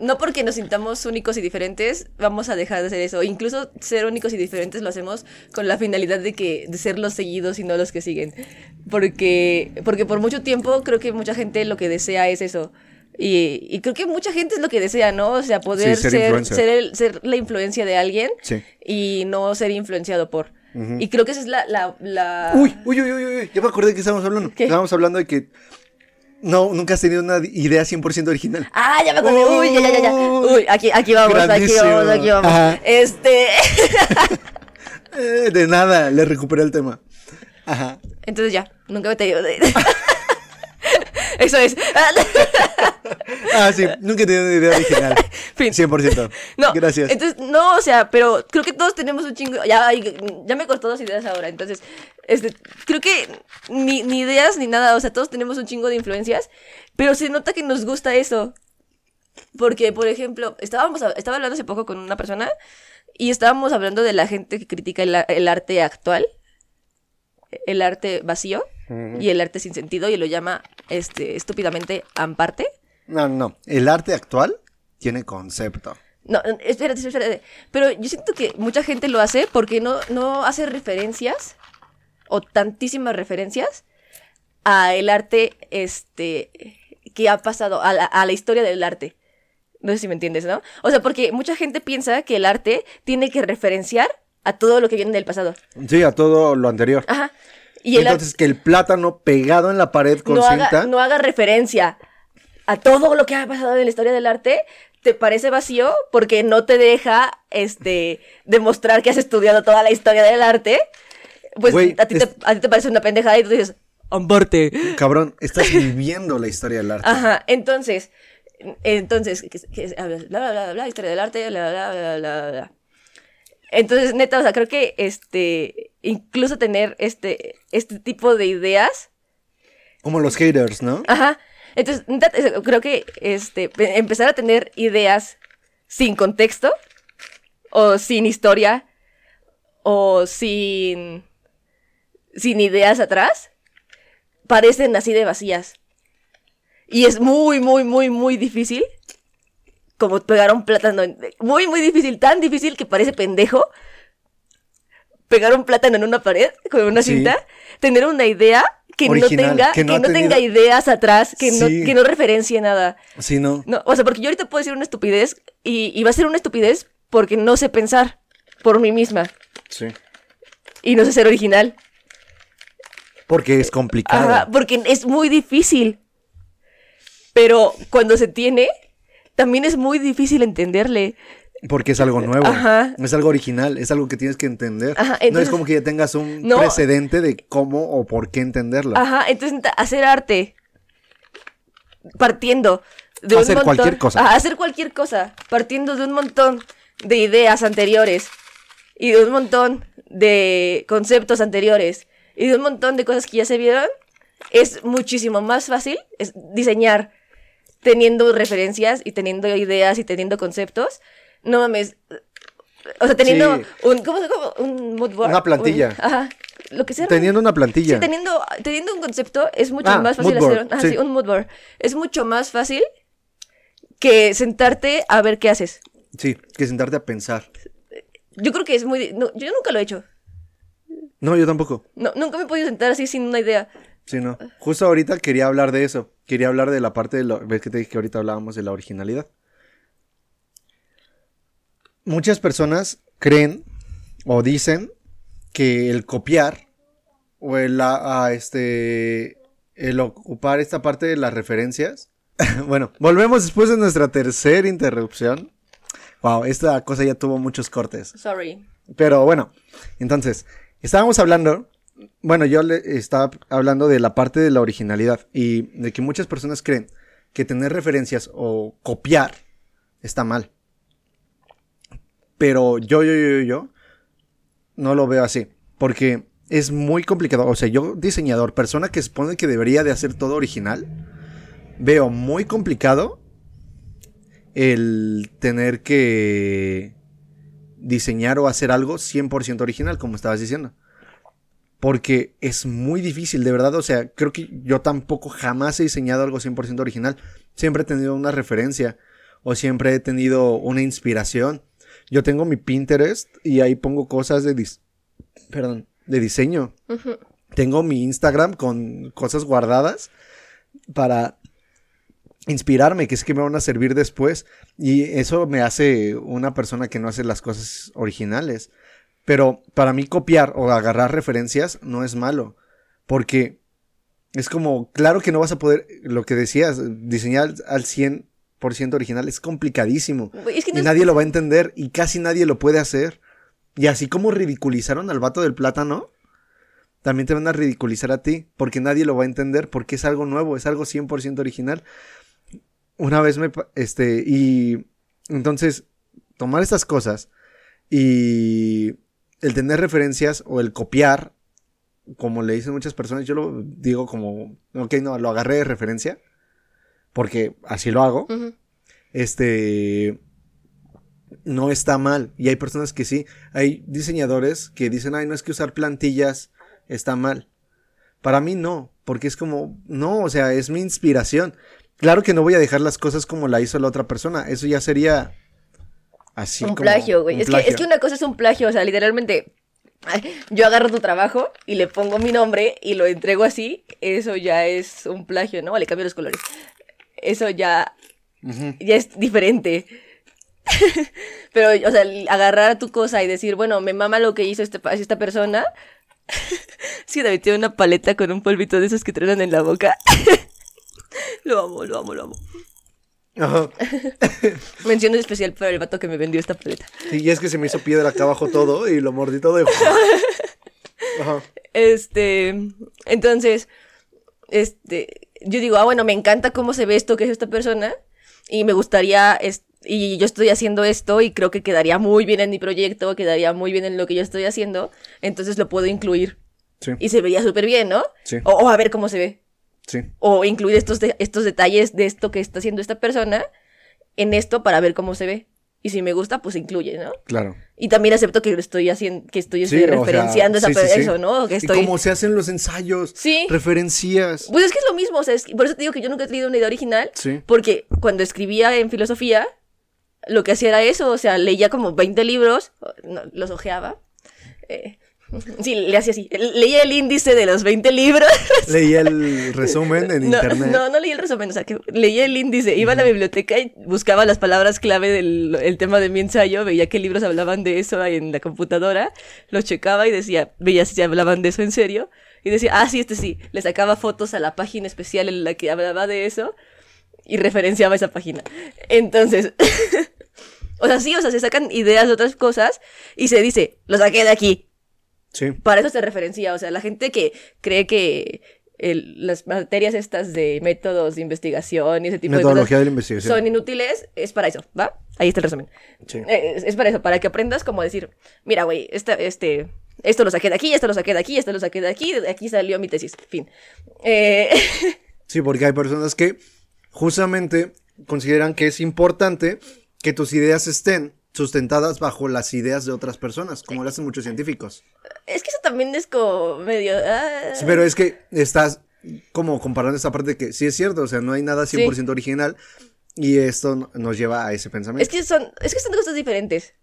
Speaker 1: no porque nos sintamos únicos y diferentes vamos a dejar de hacer eso. Incluso ser únicos y diferentes lo hacemos con la finalidad de que de ser los seguidos y no los que siguen. Porque porque por mucho tiempo creo que mucha gente lo que desea es eso. Y, y creo que mucha gente es lo que desea, ¿no? O sea, poder
Speaker 2: Sí, ser
Speaker 1: ser,
Speaker 2: influencer.
Speaker 1: ser, el- ser la influencia de alguien
Speaker 2: Sí.
Speaker 1: y no ser influenciado por. Y creo que esa es la... la, la...
Speaker 2: Uy, uy, uy, uy, uy, ya me acordé de qué estábamos hablando.
Speaker 1: ¿Qué?
Speaker 2: Estábamos hablando de que no, nunca has tenido una idea 100% original.
Speaker 1: Ah, ya me acordé. Uy, ya, ya, ya, ya. Uy, aquí, aquí vamos, aquí vamos, aquí vamos.
Speaker 2: Ajá.
Speaker 1: Este. *laughs*
Speaker 2: Eh, de nada, le recuperé el tema. Ajá.
Speaker 1: Entonces ya, nunca me he tenido. *laughs* Eso es. *laughs* *laughs*
Speaker 2: Ah, sí, nunca he tenido una idea original. *laughs*
Speaker 1: Fin.
Speaker 2: 100%.
Speaker 1: No,
Speaker 2: Gracias.
Speaker 1: Entonces, no, o sea, pero creo que todos tenemos un chingo. Ya, ya me cortó dos ideas ahora. Entonces, este, creo que ni, ni ideas ni nada. O sea, todos tenemos un chingo de influencias. Pero se nota que nos gusta eso. Porque, por ejemplo, estábamos, estaba hablando hace poco con una persona y estábamos hablando de la gente que critica el arte actual, el arte vacío y el arte sin sentido y lo llama este, estúpidamente amparte.
Speaker 2: No, no. El arte actual tiene concepto.
Speaker 1: No, espérate, espérate. Pero yo siento que mucha gente lo hace porque no, no hace referencias o tantísimas referencias a el arte este que ha pasado, a la, a la historia del arte. No sé si me entiendes, ¿no? O sea, porque mucha gente piensa que el arte tiene que referenciar a todo lo que viene del pasado.
Speaker 2: Sí, a todo lo anterior.
Speaker 1: Ajá. Y el
Speaker 2: Entonces, que el plátano pegado en la pared con
Speaker 1: no
Speaker 2: cinta.
Speaker 1: haga, no haga referencia a todo lo que ha pasado en la historia del arte, te parece vacío porque no te deja este demostrar que has estudiado toda la historia del arte. Pues a, ti te, a ti te parece una pendejada y tú dices, amparte.
Speaker 2: Cabrón, estás *laughs* viviendo la historia del arte.
Speaker 1: Ajá, entonces, entonces, bla, bla, bla, bla, historia del arte, bla, bla, bla, bla, bla, bla. Entonces, neta, o sea, creo que este, incluso tener este, este tipo de ideas
Speaker 2: Como los haters, ¿no?
Speaker 1: Ajá. Entonces, creo que este, pe- empezar a tener ideas sin contexto, o sin historia, o sin, sin ideas atrás, parecen así de vacías. Y es muy, muy, muy, muy difícil, como pegar un plátano. Muy, muy difícil, tan difícil que parece pendejo. Pegar un plátano en una pared con una
Speaker 2: Sí.
Speaker 1: cinta, tener una idea que
Speaker 2: Original,
Speaker 1: no tenga,
Speaker 2: que
Speaker 1: que
Speaker 2: no
Speaker 1: tenga ideas atrás, que, no, que no referencie nada.
Speaker 2: Sí, no.
Speaker 1: No, o sea, porque yo ahorita puedo decir una estupidez y, y va a ser una estupidez porque no sé pensar por mí misma
Speaker 2: Sí.
Speaker 1: y no sé ser original.
Speaker 2: Porque es complicado.
Speaker 1: Ajá, porque es muy difícil. Pero cuando se tiene, también es muy difícil entenderle.
Speaker 2: Porque es algo nuevo.
Speaker 1: Ajá.
Speaker 2: Es algo original. Es algo que tienes que entender.
Speaker 1: Ajá,
Speaker 2: no es
Speaker 1: entonces-
Speaker 2: como que ya tengas un
Speaker 1: No.
Speaker 2: precedente de cómo o por qué entenderlo.
Speaker 1: Ajá, entonces hacer arte partiendo de
Speaker 2: Hacer
Speaker 1: un montón,
Speaker 2: cualquier cosa.
Speaker 1: Ajá, hacer cualquier cosa, partiendo de un montón de ideas anteriores y de un montón de conceptos anteriores y de un montón de cosas que ya se vieron, es muchísimo más fácil es diseñar teniendo referencias y teniendo ideas y teniendo conceptos. No mames. O sea, teniendo
Speaker 2: Sí.
Speaker 1: un, mood board.
Speaker 2: Una plantilla.
Speaker 1: Un- ajá. Lo que sea.
Speaker 2: Teniendo una plantilla.
Speaker 1: Sí, teniendo, teniendo un concepto es mucho
Speaker 2: Ah,
Speaker 1: más fácil hacer un, ah,
Speaker 2: sí.
Speaker 1: sí, un mood board. Es mucho más fácil que sentarte a ver qué haces.
Speaker 2: Sí, que sentarte a pensar.
Speaker 1: Yo creo que es muy... no, yo nunca lo he hecho.
Speaker 2: No, yo tampoco.
Speaker 1: No, nunca me he podido sentar así sin una idea.
Speaker 2: Sí, no. Justo ahorita quería hablar de eso. Quería hablar de la parte de lo... ¿Ves que te dije que ahorita hablábamos de la originalidad? Muchas personas creen o dicen que el copiar o el, a- a este, el ocupar esta parte de las referencias. *laughs* bueno, volvemos después de nuestra tercera interrupción. Wow, esta cosa ya tuvo muchos cortes.
Speaker 1: Sorry.
Speaker 2: Pero bueno, entonces, estábamos hablando, bueno, yo le estaba hablando de la parte de la originalidad y de que muchas personas creen que tener referencias o copiar está mal. Pero yo, yo, yo, yo, no lo veo así, porque es muy complicado. O sea, yo diseñador, persona que supone que debería de hacer todo original, veo muy complicado el tener que diseñar o hacer algo 100% original, como estabas diciendo. Porque es muy difícil, de verdad. O sea, creo que yo tampoco jamás he diseñado algo 100% original. Siempre he tenido una referencia o siempre he tenido una inspiración. Yo tengo mi Pinterest y ahí pongo cosas de, dis- perdón, de diseño. Tengo mi Instagram con cosas guardadas para inspirarme, que es que me van a servir después. Y eso me hace una persona que no hace las cosas originales. Pero para mí copiar o agarrar referencias no es malo. Porque es como, claro que no vas a poder, lo que decías, diseñar al 100% original es complicadísimo.
Speaker 1: Güey, es que no
Speaker 2: Y
Speaker 1: es-
Speaker 2: nadie lo va a entender y casi nadie lo puede hacer. Y así como ridiculizaron al vato del plátano, también te van a ridiculizar a ti, porque nadie lo va a entender, porque es algo nuevo, es algo 100% original. Una vez me, este, y entonces, tomar estas cosas y el tener referencias o el copiar, como le dicen muchas personas, yo lo digo como, ok, no, lo agarré de referencia, porque así lo hago este no está mal y hay personas que sí hay diseñadores que dicen ay no es que usar plantillas está mal para mí no porque es como no o sea es mi inspiración claro que no voy a dejar las cosas como la hizo la otra persona eso ya sería así
Speaker 1: un
Speaker 2: como
Speaker 1: plagio, güey.
Speaker 2: un
Speaker 1: Es que, es
Speaker 2: plagio.
Speaker 1: que una cosa es un plagio, o sea, literalmente. Yo agarro tu trabajo y le pongo mi nombre y lo entrego así. Eso ya es un plagio, ¿no? Le cambio los colores. Eso ya, ya es diferente. *laughs* Pero, o sea, agarrar tu cosa y decir, bueno, me mama lo que hizo este, esta persona. *laughs* Sí, David tiene una paleta con un polvito de esos que truenan en la boca. *laughs* Lo amo, lo amo, lo amo.
Speaker 2: Ajá.
Speaker 1: Mención especial para el vato que me vendió esta paleta.
Speaker 2: y es que se me hizo piedra acá abajo todo y lo mordí todo y... Ajá.
Speaker 1: Este, entonces, este, yo digo, ah, bueno, me encanta cómo se ve esto que es esta persona y me gustaría, y yo estoy haciendo esto y creo que quedaría muy bien en mi proyecto, quedaría muy bien en lo que yo estoy haciendo, entonces lo puedo incluir
Speaker 2: Sí,
Speaker 1: y se vería súper bien, ¿no?
Speaker 2: Sí.
Speaker 1: O, o a ver cómo se ve,
Speaker 2: sí.
Speaker 1: o incluir estos, de- estos detalles de esto que está haciendo esta persona en esto para ver cómo se ve. Y si me gusta, pues incluye, ¿no?
Speaker 2: Claro.
Speaker 1: Y también acepto que estoy haciendo, que estoy
Speaker 2: Sí, o sea,
Speaker 1: referenciando esa
Speaker 2: sí, sí.
Speaker 1: eso, ¿no? Que
Speaker 2: Y
Speaker 1: estoy...
Speaker 2: como se hacen los ensayos,
Speaker 1: Sí.
Speaker 2: referencias.
Speaker 1: Pues es que es lo mismo, o sea, es que- por eso te digo que yo nunca he tenido una idea original,
Speaker 2: Sí.
Speaker 1: porque cuando escribía en filosofía, lo que hacía era eso, o sea, leía como 20 libros, no, los ojeaba. eh, sí, le hacía así, leía el índice de los 20 libros. *laughs*
Speaker 2: Leí el resumen en
Speaker 1: no,
Speaker 2: internet.
Speaker 1: no, no leí el resumen, o sea, que leía el índice, iba a la biblioteca y buscaba las palabras clave del el tema de mi ensayo, veía qué libros hablaban de eso en la computadora, los checaba y decía, veía si hablaban de eso en serio, y decía, ah, sí, este sí, le sacaba fotos a la página especial en la que hablaba de eso y referenciaba esa página. Entonces, *laughs* o sea, sí, o sea, se sacan ideas de otras cosas y se dice, lo saqué de aquí,
Speaker 2: Sí.
Speaker 1: para eso se referencia, o sea, la gente que cree que el- las materias estas de métodos de investigación y ese tipo de
Speaker 2: Metodología de la
Speaker 1: cosas
Speaker 2: investigación.
Speaker 1: son inútiles, es para eso, ¿va? Ahí está el resumen.
Speaker 2: Sí.
Speaker 1: Eh, Es, es para eso, para que aprendas como decir, mira, güey, esta- este, esto lo saqué de aquí, esto lo saqué de aquí, esto lo saqué de aquí, de aquí salió mi tesis, fin. Eh, *laughs*
Speaker 2: Sí, porque hay personas que justamente consideran que es importante que tus ideas estén sustentadas bajo las ideas de otras personas, como lo hacen muchos científicos.
Speaker 1: es que eso también es como medio... ah.
Speaker 2: Sí, pero es que estás como comparando esta parte de que sí es cierto, o sea, no hay nada 100% original y esto no- nos lleva a ese pensamiento.
Speaker 1: Es que son, es que son cosas diferentes.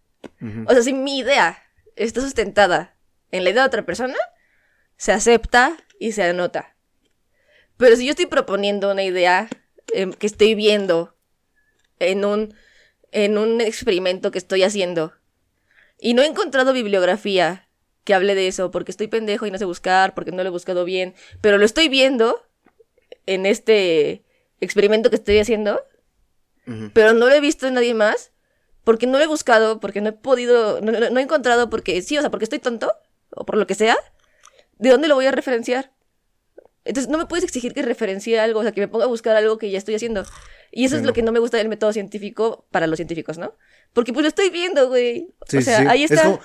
Speaker 1: O sea, si mi idea está sustentada en la idea de otra persona, se acepta y se anota. Pero si yo estoy proponiendo una idea em, que estoy viendo en un, en un experimento que estoy haciendo. Y no he encontrado bibliografía que hable de eso porque estoy pendejo y no sé buscar, porque no lo he buscado bien, pero lo estoy viendo en este experimento que estoy haciendo, pero no lo he visto en nadie más, porque no lo he buscado, porque no he podido, no, no- no he encontrado, porque sí, o sea, porque estoy tonto, o por lo que sea, ¿de dónde lo voy a referenciar? Entonces no me puedes exigir que referencie algo, o sea, que me ponga a buscar algo que ya estoy haciendo. Y eso
Speaker 2: Sí,
Speaker 1: es
Speaker 2: no.
Speaker 1: lo que no me gusta del método científico para los científicos, ¿no? Porque pues lo estoy viendo, güey.
Speaker 2: Sí,
Speaker 1: o sea,
Speaker 2: sí,
Speaker 1: ahí
Speaker 2: Es
Speaker 1: está.
Speaker 2: como,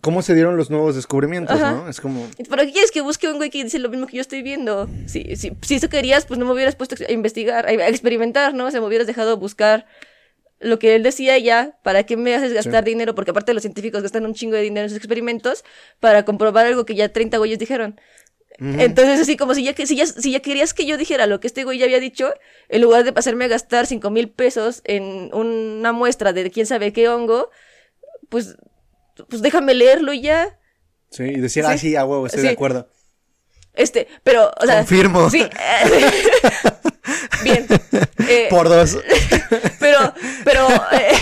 Speaker 2: ¿Cómo se dieron los nuevos descubrimientos,
Speaker 1: Ajá.
Speaker 2: no? Es como...
Speaker 1: ¿Para qué quieres que busque un güey que dice lo mismo que yo estoy viendo? Si, si, si eso querías, pues no me hubieras puesto a investigar, a experimentar, ¿no? O sea, me hubieras dejado buscar lo que él decía ya. ¿Para qué me haces gastar dinero? Porque aparte los científicos gastan un chingo de dinero en sus experimentos para comprobar algo que ya 30 güeyes dijeron. Entonces, así como si ya, que- si, ya, si ya querías que yo dijera lo que este güey ya había dicho, en lugar de pasarme a gastar 5 mil pesos en una muestra de quién sabe qué hongo, pues, pues déjame leerlo ya.
Speaker 2: Sí, y decir,
Speaker 1: Sí.
Speaker 2: ah, sí, a huevo, estoy
Speaker 1: Sí.
Speaker 2: de acuerdo.
Speaker 1: Este, pero, o sea.
Speaker 2: Confirmo.
Speaker 1: Sí. *laughs* Bien. Eh,
Speaker 2: Por dos. *laughs*
Speaker 1: Pero, pero, eh,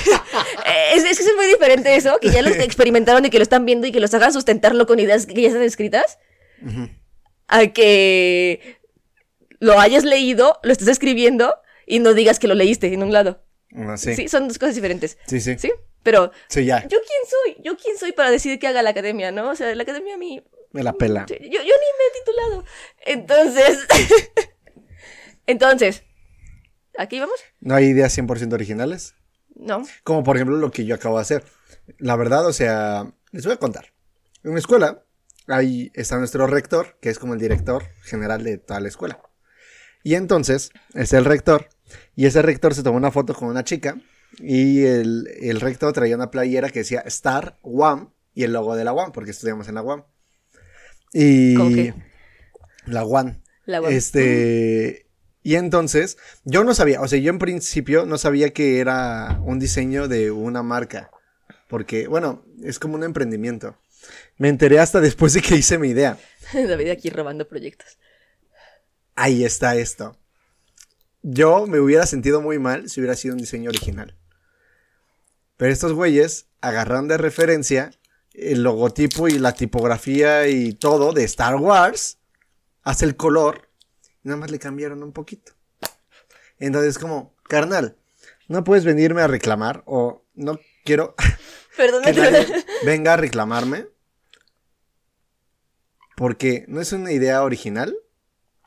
Speaker 1: eh, *laughs* es, es que es muy diferente eso, que ya lo experimentaron y que lo están viendo y que los hagan sustentarlo con ideas que ya están escritas, a que lo hayas leído, lo estés escribiendo y no digas que lo leíste en un lado.
Speaker 2: Ah,
Speaker 1: Sí,
Speaker 2: sí.
Speaker 1: son dos cosas diferentes.
Speaker 2: Sí, sí.
Speaker 1: Sí, pero
Speaker 2: Sí, ya.
Speaker 1: yo quién soy, yo quién soy para decir que haga la academia, ¿no? O sea, la academia a mí
Speaker 2: Me la pela.
Speaker 1: Sí, Yo, yo ni me he titulado. Entonces. *laughs* Entonces. ¿Aquí vamos?
Speaker 2: ¿No hay ideas 100% originales?
Speaker 1: No.
Speaker 2: Como por ejemplo lo que yo acabo de hacer. La verdad, o sea, les voy a contar. En una escuela, ahí está nuestro rector, que es como el director general de toda la escuela. Y entonces, es el rector. Y ese rector se tomó una foto con una chica. Y el, el rector traía una playera que decía Star UAM y el logo de la UAM, porque estudiamos en la UAM. Y.
Speaker 1: ¿Cómo qué?
Speaker 2: La UAM.
Speaker 1: La UAM.
Speaker 2: Este. Y entonces, yo no sabía, o sea, yo en principio no sabía que era un diseño de una marca. Porque, bueno, es como un emprendimiento. Me enteré hasta después de que hice mi idea. *laughs*
Speaker 1: David aquí robando proyectos.
Speaker 2: Ahí está esto. Yo me hubiera sentido muy mal si hubiera sido un diseño original. Pero estos güeyes agarraron de referencia el logotipo y la tipografía y todo de Star Wars, hace el color, y nada más le cambiaron un poquito. Entonces, como, carnal, no puedes venirme a reclamar o no quiero *laughs*
Speaker 1: Perdón,
Speaker 2: que nadie *laughs* venga a reclamarme porque no es una idea original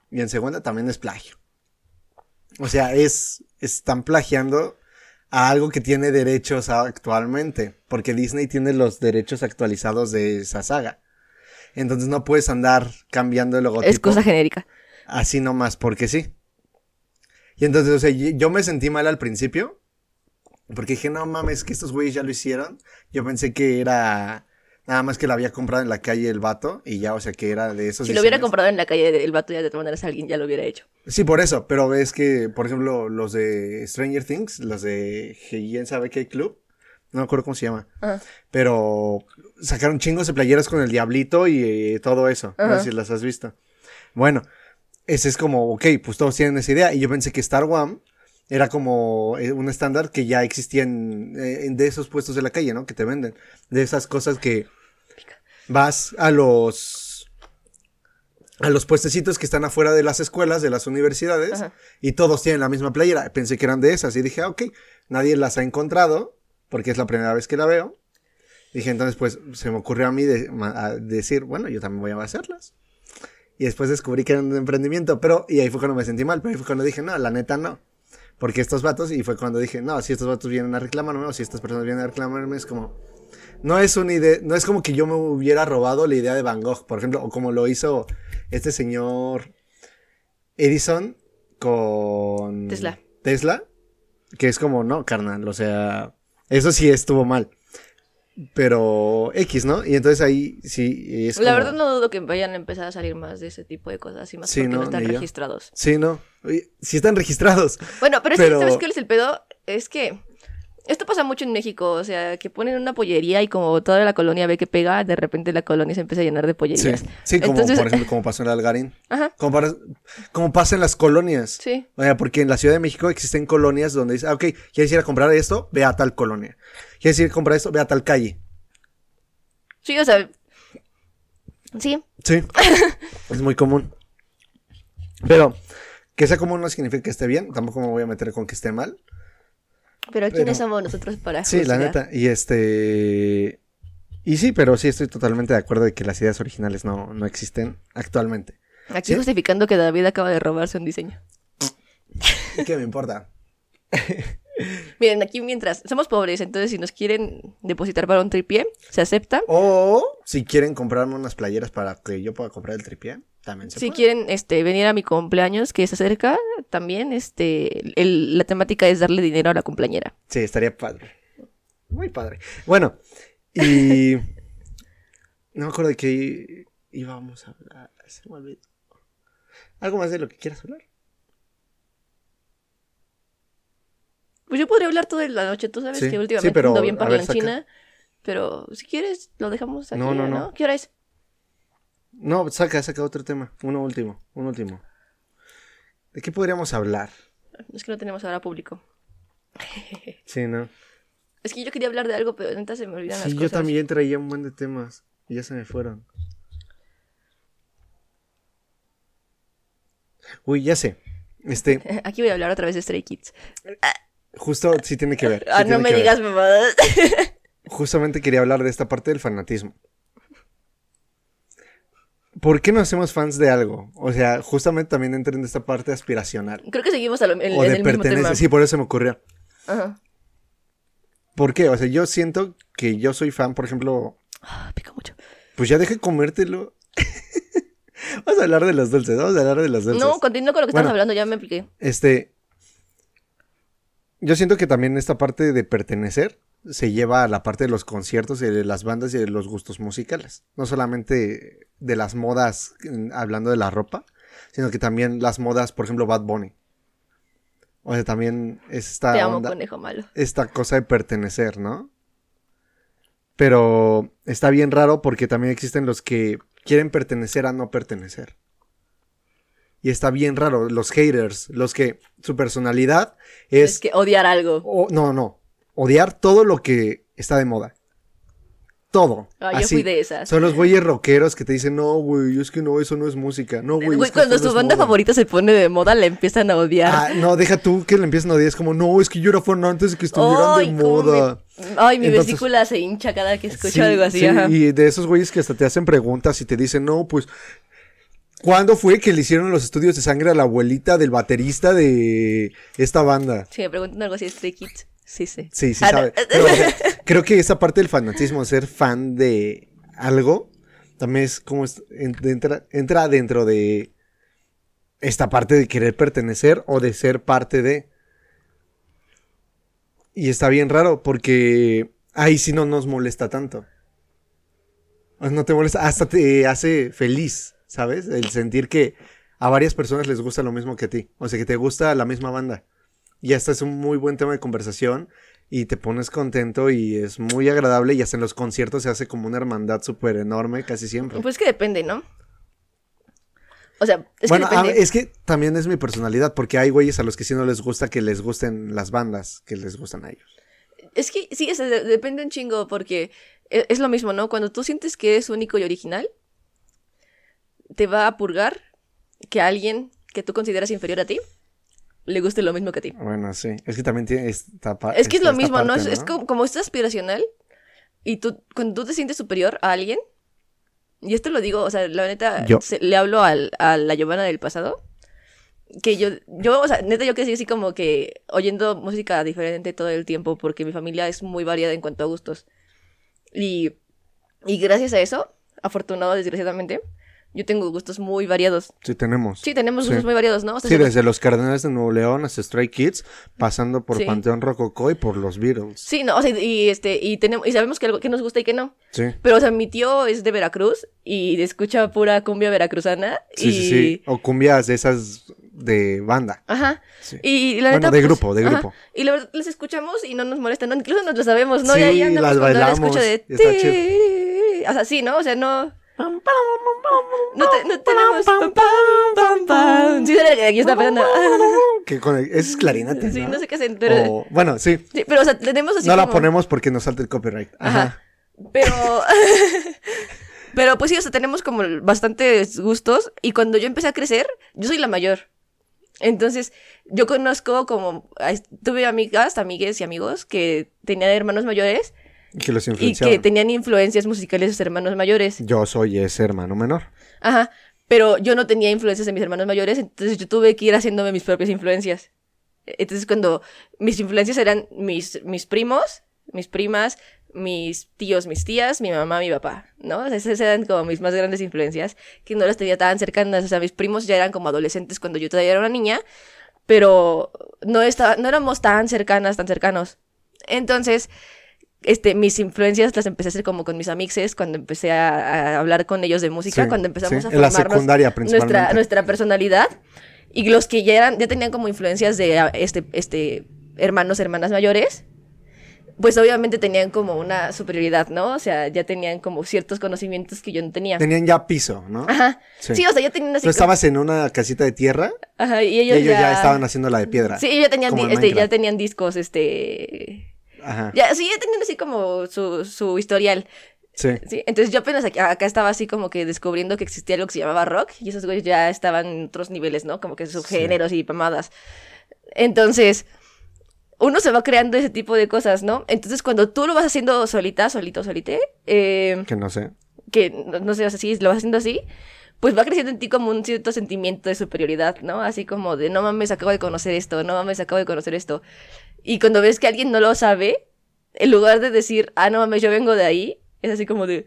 Speaker 2: y en segunda también es plagio. O sea, es están plagiando a algo que tiene derechos actualmente, porque Disney tiene los derechos actualizados de esa saga. Entonces no puedes andar cambiando el logotipo
Speaker 1: Es cosa genérica.
Speaker 2: así nomás porque sí. Y entonces, o sea, yo me sentí mal al principio. Porque dije, no mames, que estos güeyes ya lo hicieron. Yo pensé que era nada más que lo había comprado en la calle el vato. Y ya, o sea, que era de esos.
Speaker 1: Si lo hubiera comprado en la calle el vato ya de todas maneras alguien ya lo hubiera hecho.
Speaker 2: Sí, por eso. Pero ves que, por ejemplo, los de Stranger Things, los de ¿Quién sabe qué club? No me acuerdo cómo se llama.
Speaker 1: Ajá.
Speaker 2: Pero sacaron chingos de playeras con el diablito y eh, todo eso. No sé si las has visto. Bueno, ese es como, ok, pues todos tienen esa idea. Y yo pensé que Star Wars era como eh, un estándar que ya existía en, eh, en de esos puestos de la calle, ¿no? Que te venden. De esas cosas que vas a los a los puestecitos que están afuera de las escuelas, de las universidades,
Speaker 1: Ajá.
Speaker 2: y todos tienen la misma playera. Pensé que eran de esas y dije, ah, ok, nadie las ha encontrado porque es la primera vez que la veo. Dije, entonces, pues se me ocurrió a mí de- a decir, bueno, yo también voy a hacerlas. Y después descubrí que era un emprendimiento, pero, y ahí fue cuando me sentí mal, pero ahí fue cuando dije, no, la neta no. Porque estos vatos, y fue cuando dije, no, si estos vatos vienen a reclamarme, o si estas personas vienen a reclamarme, es como, no es una idea, no es como que yo me hubiera robado la idea de Van Gogh, por ejemplo, o como lo hizo este señor Edison con
Speaker 1: Tesla.
Speaker 2: Tesla, que es como, no, carnal, o sea, eso sí estuvo mal. Pero X, ¿no? Y entonces ahí sí es
Speaker 1: La
Speaker 2: como-
Speaker 1: verdad no dudo que vayan a empezar a salir más de ese tipo de cosas y más
Speaker 2: Sí,
Speaker 1: porque no,
Speaker 2: no,
Speaker 1: están registrados.
Speaker 2: Sí, ¿no? Oye, Sí están registrados.
Speaker 1: Bueno, pero, es que, ¿sabes qué es el pedo? Es que Esto pasa mucho en México, o sea, que ponen una pollería y como toda la colonia ve que pega, de repente la colonia se empieza a llenar de pollerías.
Speaker 2: sí como
Speaker 1: Entonces-
Speaker 2: por ejemplo, como pasó en Algarín.
Speaker 1: Ajá,
Speaker 2: Como, para- como pasa en las colonias.
Speaker 1: sí.
Speaker 2: O sea, porque en la Ciudad de México existen colonias donde dice, ah, ok, ¿quieres ir a comprar esto? Ve a tal colonia. ¿Quieres ir a comprar esto? Ve a tal calle.
Speaker 1: Sí, o sea. Sí,
Speaker 2: Sí, *laughs* es muy común. Pero que sea común no significa que esté bien, tampoco me voy a meter con que esté mal.
Speaker 1: pero ¿quiénes
Speaker 2: Pero-
Speaker 1: somos nosotros para
Speaker 2: Sí, la neta. Y este... Y sí, pero sí estoy totalmente de acuerdo de que las ideas originales no, no existen actualmente.
Speaker 1: Aquí
Speaker 2: ¿Sí?
Speaker 1: justificando que David acaba de robarse un diseño.
Speaker 2: ¿Y qué me importa? *laughs* *laughs*
Speaker 1: Miren, aquí mientras somos pobres, entonces si nos quieren depositar para un tripié, se acepta.
Speaker 2: O si quieren comprarme unas playeras para que yo pueda comprar el tripié, también se
Speaker 1: Si
Speaker 2: puede.
Speaker 1: quieren este, venir a mi cumpleaños que se acerca, también este, el- la temática es darle dinero a la cumpleañera.
Speaker 2: Sí, estaría padre. Muy padre. Bueno, y... *laughs* No me acuerdo de qué íbamos a hablar. Se me olvidó. ¿Algo más de lo que quieras hablar?
Speaker 1: Pues yo podría hablar toda la noche, tú sabes
Speaker 2: Sí,
Speaker 1: que
Speaker 2: sí,
Speaker 1: últimamente
Speaker 2: pero,
Speaker 1: ando bien
Speaker 2: a ver,
Speaker 1: parlanchina. Pero si quieres, lo dejamos aquí.
Speaker 2: No, no,
Speaker 1: No,
Speaker 2: no.
Speaker 1: ¿Qué hora es?
Speaker 2: No, saca, saca otro tema. Uno último, un último. ¿De qué podríamos hablar?
Speaker 1: Es que no tenemos ahora público. *laughs*
Speaker 2: Sí, ¿no?
Speaker 1: Es que yo quería hablar de algo, pero neta se me olvidan las
Speaker 2: Sí,
Speaker 1: cosas.
Speaker 2: yo también traía un buen de temas y ya se me fueron. Uy, ya sé. Este, *laughs*
Speaker 1: Aquí voy a hablar otra vez de Stray Kids.
Speaker 2: Justo sí tiene que ver. sí
Speaker 1: Ah, no me
Speaker 2: ver.
Speaker 1: digas mamadas. *laughs*
Speaker 2: Justamente quería hablar de esta parte del fanatismo. ¿Por qué no hacemos fans de algo? O sea, justamente también entra en esta parte aspiracional.
Speaker 1: Creo que seguimos a lo- en,
Speaker 2: o
Speaker 1: en
Speaker 2: de
Speaker 1: el mismo tema.
Speaker 2: Sí, por eso se me ocurrió.
Speaker 1: Ajá.
Speaker 2: ¿Por qué? O sea, yo siento que yo soy fan, por ejemplo,
Speaker 1: Ah, pica mucho.
Speaker 2: pues ya deje comértelo. *laughs* vamos a hablar de los dulces, vamos a hablar de los dulces.
Speaker 1: No, continúa con lo que
Speaker 2: Bueno.
Speaker 1: estamos hablando, ya me expliqué.
Speaker 2: Este. Yo siento que también esta parte de pertenecer se lleva a la parte de los conciertos y de las bandas y de los gustos musicales. No solamente de las modas, mm, hablando de la ropa, sino que también las modas, por ejemplo, Bad Bunny. O sea, también es esta
Speaker 1: Te amo,
Speaker 2: onda-
Speaker 1: conejo malo.
Speaker 2: esta cosa de pertenecer, ¿no? Pero está bien raro porque también existen los que quieren pertenecer a no pertenecer. Y está bien raro, los haters, los que su personalidad
Speaker 1: Es,
Speaker 2: es...
Speaker 1: que odiar algo.
Speaker 2: o- no, no, odiar todo lo que está de moda. Todo.
Speaker 1: Ah, yo
Speaker 2: así.
Speaker 1: fui de esas.
Speaker 2: Son los güeyes rockeros que te dicen, no, güey, es que no, eso no es música. No, güey.
Speaker 1: Güey,
Speaker 2: es que
Speaker 1: cuando
Speaker 2: no
Speaker 1: su banda
Speaker 2: moda".
Speaker 1: favorita se pone de moda, la empiezan a odiar.
Speaker 2: Ah, no, deja tú que le empiecen a odiar. Es como, no, es que yo era fan antes de que estuvieran
Speaker 1: Ay,
Speaker 2: de
Speaker 1: me-
Speaker 2: moda.
Speaker 1: Ay, mi
Speaker 2: Entonces-
Speaker 1: vesícula se hincha cada que escucho
Speaker 2: Sí,
Speaker 1: algo así.
Speaker 2: sí,
Speaker 1: ajá.
Speaker 2: y de esos güeyes que hasta te hacen preguntas y te dicen, no, pues, ¿cuándo fue que le hicieron los estudios de sangre a la abuelita del baterista de esta banda?
Speaker 1: Si me preguntan algo así Stray Kids, sí sé.
Speaker 2: Sí, sí
Speaker 1: Ah, no.
Speaker 2: sabe. Pero, o sea, creo que esa parte del fanatismo, ser fan de algo, también es como entra, entra dentro de esta parte de querer pertenecer o de ser parte de. Y está bien raro porque ahí sí no nos molesta tanto. No te molesta, hasta te hace feliz, ¿sabes? El sentir que a varias personas les gusta lo mismo que a ti. O sea, que te gusta la misma banda. Y hasta es un muy buen tema de conversación y te pones contento y es muy agradable y hasta en los conciertos se hace como una hermandad súper enorme casi siempre.
Speaker 1: Pues que depende, ¿no? O sea, es
Speaker 2: bueno,
Speaker 1: que
Speaker 2: a- es que también es mi personalidad porque hay güeyes a los que sí no les gusta que les gusten las bandas que les gustan a ellos.
Speaker 1: Es que sí, es- de- depende un chingo porque e- es lo mismo, ¿no? Cuando tú sientes que eres único y original, te va a purgar que a alguien que tú consideras inferior a ti le guste lo mismo que a ti.
Speaker 2: Bueno, sí. Es que también tiene esta pa-
Speaker 1: Es que es lo mismo, ¿no?
Speaker 2: parte,
Speaker 1: Es, es como, como es aspiracional y tú, cuando tú te sientes superior a alguien, y esto lo digo, o sea, la neta,
Speaker 2: Yo.
Speaker 1: se- le hablo al- a la Giovanna del pasado, que yo, yo, o sea, neta, yo crecí así como que oyendo música diferente todo el tiempo porque mi familia es muy variada en cuanto a gustos. Y, y gracias a eso, afortunado desgraciadamente, yo tengo gustos muy variados.
Speaker 2: Sí, tenemos.
Speaker 1: Sí, tenemos
Speaker 2: Sí.
Speaker 1: gustos muy variados, ¿no? O sea,
Speaker 2: Sí, desde los Cardenales de Nuevo León hasta Stray Kids, pasando por
Speaker 1: Sí.
Speaker 2: Panteón Rococó y por los Beatles.
Speaker 1: Sí, no, o sea, y, este, y, tenemos, y sabemos que algo que nos gusta y que no.
Speaker 2: Sí.
Speaker 1: Pero, o sea, mi tío es de Veracruz y escucha pura cumbia veracruzana.
Speaker 2: Sí,
Speaker 1: y...
Speaker 2: sí, sí. O cumbias de esas de banda.
Speaker 1: Ajá.
Speaker 2: Sí.
Speaker 1: Y la
Speaker 2: Bueno,
Speaker 1: neta,
Speaker 2: de
Speaker 1: pues,
Speaker 2: grupo, de
Speaker 1: ajá.
Speaker 2: grupo.
Speaker 1: Y la verdad, les escuchamos y no nos molesta, ¿no? Incluso nos lo sabemos, ¿no?
Speaker 2: Sí,
Speaker 1: y ahí andamos
Speaker 2: las
Speaker 1: cuando la
Speaker 2: bailamos,
Speaker 1: escucho de...
Speaker 2: está chido.
Speaker 1: O sea, sí, ¿no? O sea, no... No, te- no tenemos... Sí, era que aquí está. *laughs*
Speaker 2: Que con el- es clarinete,
Speaker 1: Sí,
Speaker 2: ¿no?
Speaker 1: no sé qué hacen, pero...
Speaker 2: O- bueno, sí.
Speaker 1: Sí, pero, o sea, tenemos así
Speaker 2: No la ponemos porque nos salta el copyright. Ajá.
Speaker 1: Ajá. Pero. *laughs* Pero pues sí, o sea, tenemos como bastantes gustos. Y cuando yo empecé a crecer, yo soy la mayor. Entonces, yo conozco como. Tuve amigas, amigues y amigos que tenían hermanos mayores
Speaker 2: que los
Speaker 1: y que tenían influencias musicales de sus hermanos mayores.
Speaker 2: Yo soy ese hermano menor.
Speaker 1: Ajá. Pero yo no tenía influencias de mis hermanos mayores, entonces yo tuve que ir haciéndome mis propias influencias. Entonces, cuando mis influencias eran mis, mis primos, mis primas, mis tíos, mis tías, mi mamá, mi papá, ¿no? O sea, esas eran como mis más grandes influencias, que no las tenía tan cercanas. O sea, mis primos ya eran como adolescentes cuando yo todavía era una niña, pero no, estaba, no éramos tan cercanas, tan cercanos. Entonces, este, mis influencias las empecé a hacer como con mis amixes, cuando empecé a, a hablar con ellos de música,
Speaker 2: Sí,
Speaker 1: cuando empezamos
Speaker 2: sí,
Speaker 1: a
Speaker 2: la
Speaker 1: formarnos nuestra, nuestra personalidad. Y los que ya eran, ya tenían como influencias de ah, este, este, hermanos, hermanas mayores, pues obviamente tenían como una superioridad, ¿no? O sea, ya tenían como ciertos conocimientos que yo no tenía.
Speaker 2: Tenían ya piso, ¿no?
Speaker 1: Ajá.
Speaker 2: Sí.
Speaker 1: Sí. o sea, ya tenían así.
Speaker 2: Tú estabas en una casita de tierra
Speaker 1: Ajá, y
Speaker 2: y
Speaker 1: ellos,
Speaker 2: ya... estaban haciendo la de piedra.
Speaker 1: Sí, ellos ya tenían, este, ya tenían discos, este...
Speaker 2: Ajá.
Speaker 1: Ya, sí, ya tenían así como su, su historial.
Speaker 2: Sí.
Speaker 1: Sí, entonces yo apenas aquí- acá estaba así como que descubriendo que existía algo que se llamaba rock y esos güeyes ya estaban en otros niveles, ¿no? Como que subgéneros y pamadas. Entonces, uno se va creando ese tipo de cosas, ¿no? Entonces, cuando tú lo vas haciendo solita, solito, solite, eh,
Speaker 2: Que no sé.
Speaker 1: que no, no sé, o sea, si lo vas haciendo así, pues va creciendo en ti como un cierto sentimiento de superioridad, ¿no? Así como de, no mames, acabo de conocer esto, no mames, acabo de conocer esto. Y cuando ves que alguien no lo sabe, en lugar de decir, ah, no mames, yo vengo de ahí, es así como de,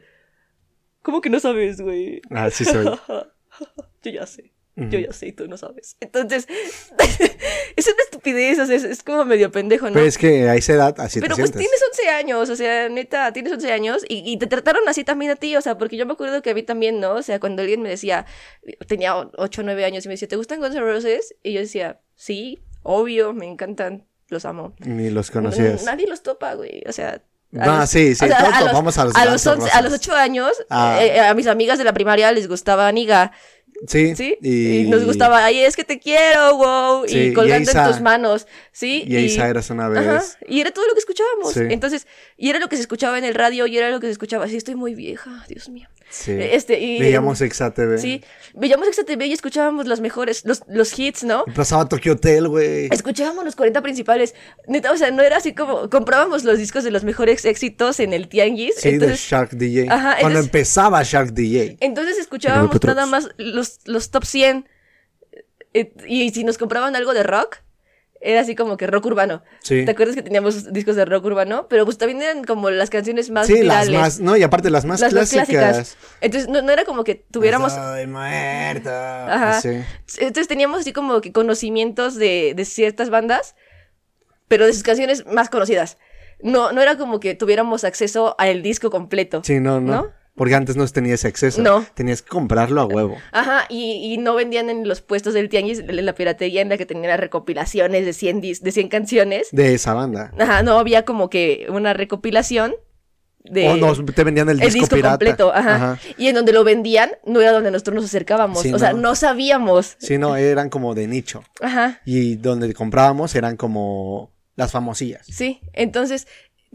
Speaker 1: ¿cómo que no sabes, güey?
Speaker 2: Ah, sí soy. *laughs*
Speaker 1: yo ya sé. Yo ya sé y tú no sabes. Entonces, *laughs* es una estupidez, o sea, es, es como medio pendejo, ¿no?
Speaker 2: Pero es que a esa edad así
Speaker 1: Pero
Speaker 2: te
Speaker 1: pues
Speaker 2: sientes.
Speaker 1: tienes 11 años, o sea, neta, tienes 11 años y, y te trataron así también a ti, o sea, porque yo me acuerdo que a mí también, ¿no? O sea, cuando alguien me decía, tenía 8 o 9 años y me decía, ¿te gustan Guns N' Roses? Y yo decía, sí, obvio, me encantan, los amo.
Speaker 2: Ni los conocías.
Speaker 1: Nadie los topa, güey, o sea... a
Speaker 2: No,
Speaker 1: los-
Speaker 2: sí, sí,
Speaker 1: o sea,
Speaker 2: todos
Speaker 1: a los-
Speaker 2: topamos a los
Speaker 1: a los,
Speaker 2: N'
Speaker 1: 11 a los
Speaker 2: Roses.
Speaker 1: 8 años,
Speaker 2: Ah.
Speaker 1: eh, a mis amigas de la primaria les gustaba Niga,
Speaker 2: Sí.
Speaker 1: ¿sí? Y... nos gustaba, ay, es que te quiero, wow,
Speaker 2: Sí,
Speaker 1: y
Speaker 2: y
Speaker 1: colgando en
Speaker 2: Eisa-
Speaker 1: tus manos, ¿sí?
Speaker 2: Y Isa eras una vez.
Speaker 1: Ajá, y era todo lo que escuchábamos.
Speaker 2: Sí.
Speaker 1: Entonces, y era lo que se escuchaba en el radio, y era lo que se escuchaba. Sí, estoy muy vieja, Dios mío.
Speaker 2: Sí.
Speaker 1: Este, y,
Speaker 2: Veíamos Exa TV.
Speaker 1: Sí, veíamos XTV y escuchábamos los mejores, los, los hits, ¿no?
Speaker 2: Y pasaba Tokyo Hotel, güey.
Speaker 1: Escuchábamos los 40 principales. Neta, o sea, no era así como. Comprábamos los discos de los mejores éxitos en el Tianguis.
Speaker 2: Sí, de Shark DJ.
Speaker 1: Ajá,
Speaker 2: Cuando empezaba Shark DJ.
Speaker 1: entonces escuchábamos nada más los, los top 100. Eh, y si nos compraban algo de rock, era así como que rock urbano.
Speaker 2: Sí.
Speaker 1: ¿Te acuerdas que teníamos discos de rock urbano? Pero pues también eran como las canciones más
Speaker 2: Sí, las
Speaker 1: virales.
Speaker 2: más, no, y aparte las más
Speaker 1: las
Speaker 2: clásicas.
Speaker 1: clásicas. Entonces no, no era como que tuviéramos...
Speaker 2: Estoy muerta.
Speaker 1: Ajá.
Speaker 2: Sí.
Speaker 1: Entonces teníamos así como que conocimientos de, de ciertas bandas, pero de sus canciones más conocidas. No, no era como que tuviéramos acceso al disco completo.
Speaker 2: Sí, no, no,
Speaker 1: ¿No?
Speaker 2: Porque antes no tenías acceso.
Speaker 1: No.
Speaker 2: Tenías que comprarlo a huevo.
Speaker 1: Ajá, y, y no vendían en los puestos del tianguis en la piratería en la que tenían las recopilaciones de 100, dis- de 100 canciones.
Speaker 2: De esa banda.
Speaker 1: Ajá, no había como que una recopilación de...
Speaker 2: o nos te vendían el
Speaker 1: el
Speaker 2: disco,
Speaker 1: disco
Speaker 2: pirata.
Speaker 1: completo, ajá. Y en donde lo vendían, no era donde nosotros nos acercábamos.
Speaker 2: Sí,
Speaker 1: o sea,
Speaker 2: no.
Speaker 1: no sabíamos.
Speaker 2: Sí, no, eran como de nicho.
Speaker 1: Ajá.
Speaker 2: Y donde comprábamos eran como las famosillas.
Speaker 1: Sí, entonces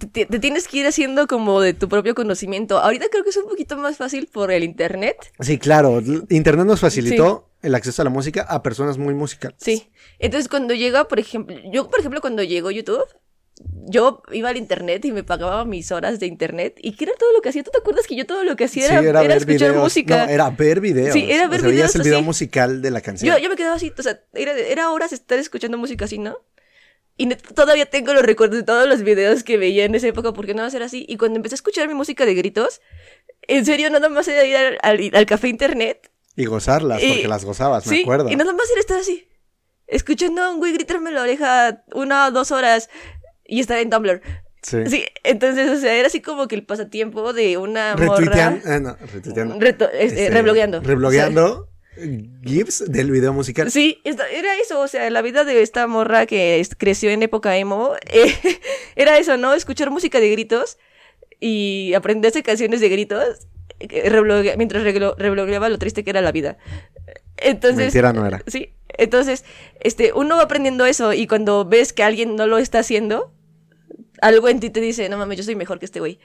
Speaker 1: te, te tienes que ir haciendo como de tu propio conocimiento. Ahorita creo que es un poquito más fácil por el internet.
Speaker 2: Sí, claro. Internet nos facilitó el acceso a la música a personas muy musicales.
Speaker 1: Sí. Entonces cuando llega, por ejemplo, yo por ejemplo cuando llegó YouTube, yo iba al internet y me pagaba mis horas de internet y que era todo lo que hacía. ¿Tú te acuerdas que yo todo lo que hacía
Speaker 2: Sí,
Speaker 1: era, escuchar
Speaker 2: videos.
Speaker 1: música?
Speaker 2: No, era ver videos.
Speaker 1: Sí, era ver
Speaker 2: o sea,
Speaker 1: videos
Speaker 2: el video
Speaker 1: así.
Speaker 2: musical de la canción.
Speaker 1: Yo, yo me quedaba así, o sea, era, era horas estar escuchando música así, ¿no? Y todavía tengo los recuerdos de todos los videos que veía en esa época, porque nada más era así. Y cuando empecé a escuchar mi música de gritos, en serio, nada más era ir al, al- al café internet.
Speaker 2: Y gozarlas,
Speaker 1: Y-
Speaker 2: porque las gozabas, me
Speaker 1: sí,
Speaker 2: acuerdo.
Speaker 1: y nada más era estar así, escuchando a un güey gritarme en la oreja una o dos horas y estar en Tumblr.
Speaker 2: Sí.
Speaker 1: Sí, entonces, o sea, era así como que el pasatiempo de una morra...
Speaker 2: Retuitean, eh, no, retuiteando.
Speaker 1: Reto- este,
Speaker 2: Este,
Speaker 1: reblogueando.
Speaker 2: Reblogueando. GIFs del video musical.
Speaker 1: Sí, era eso, o sea, la vida de esta morra que creció en época emo, eh, *laughs* era eso, ¿no? Escuchar música de gritos y aprenderse canciones de gritos eh, reblogue- mientras reblogueaba lo triste que era la vida. Entonces,
Speaker 2: Mentira no era.
Speaker 1: Sí, entonces, este, uno va aprendiendo eso y cuando ves que alguien no lo está haciendo, algo en ti te dice, no mames, yo soy mejor que este güey.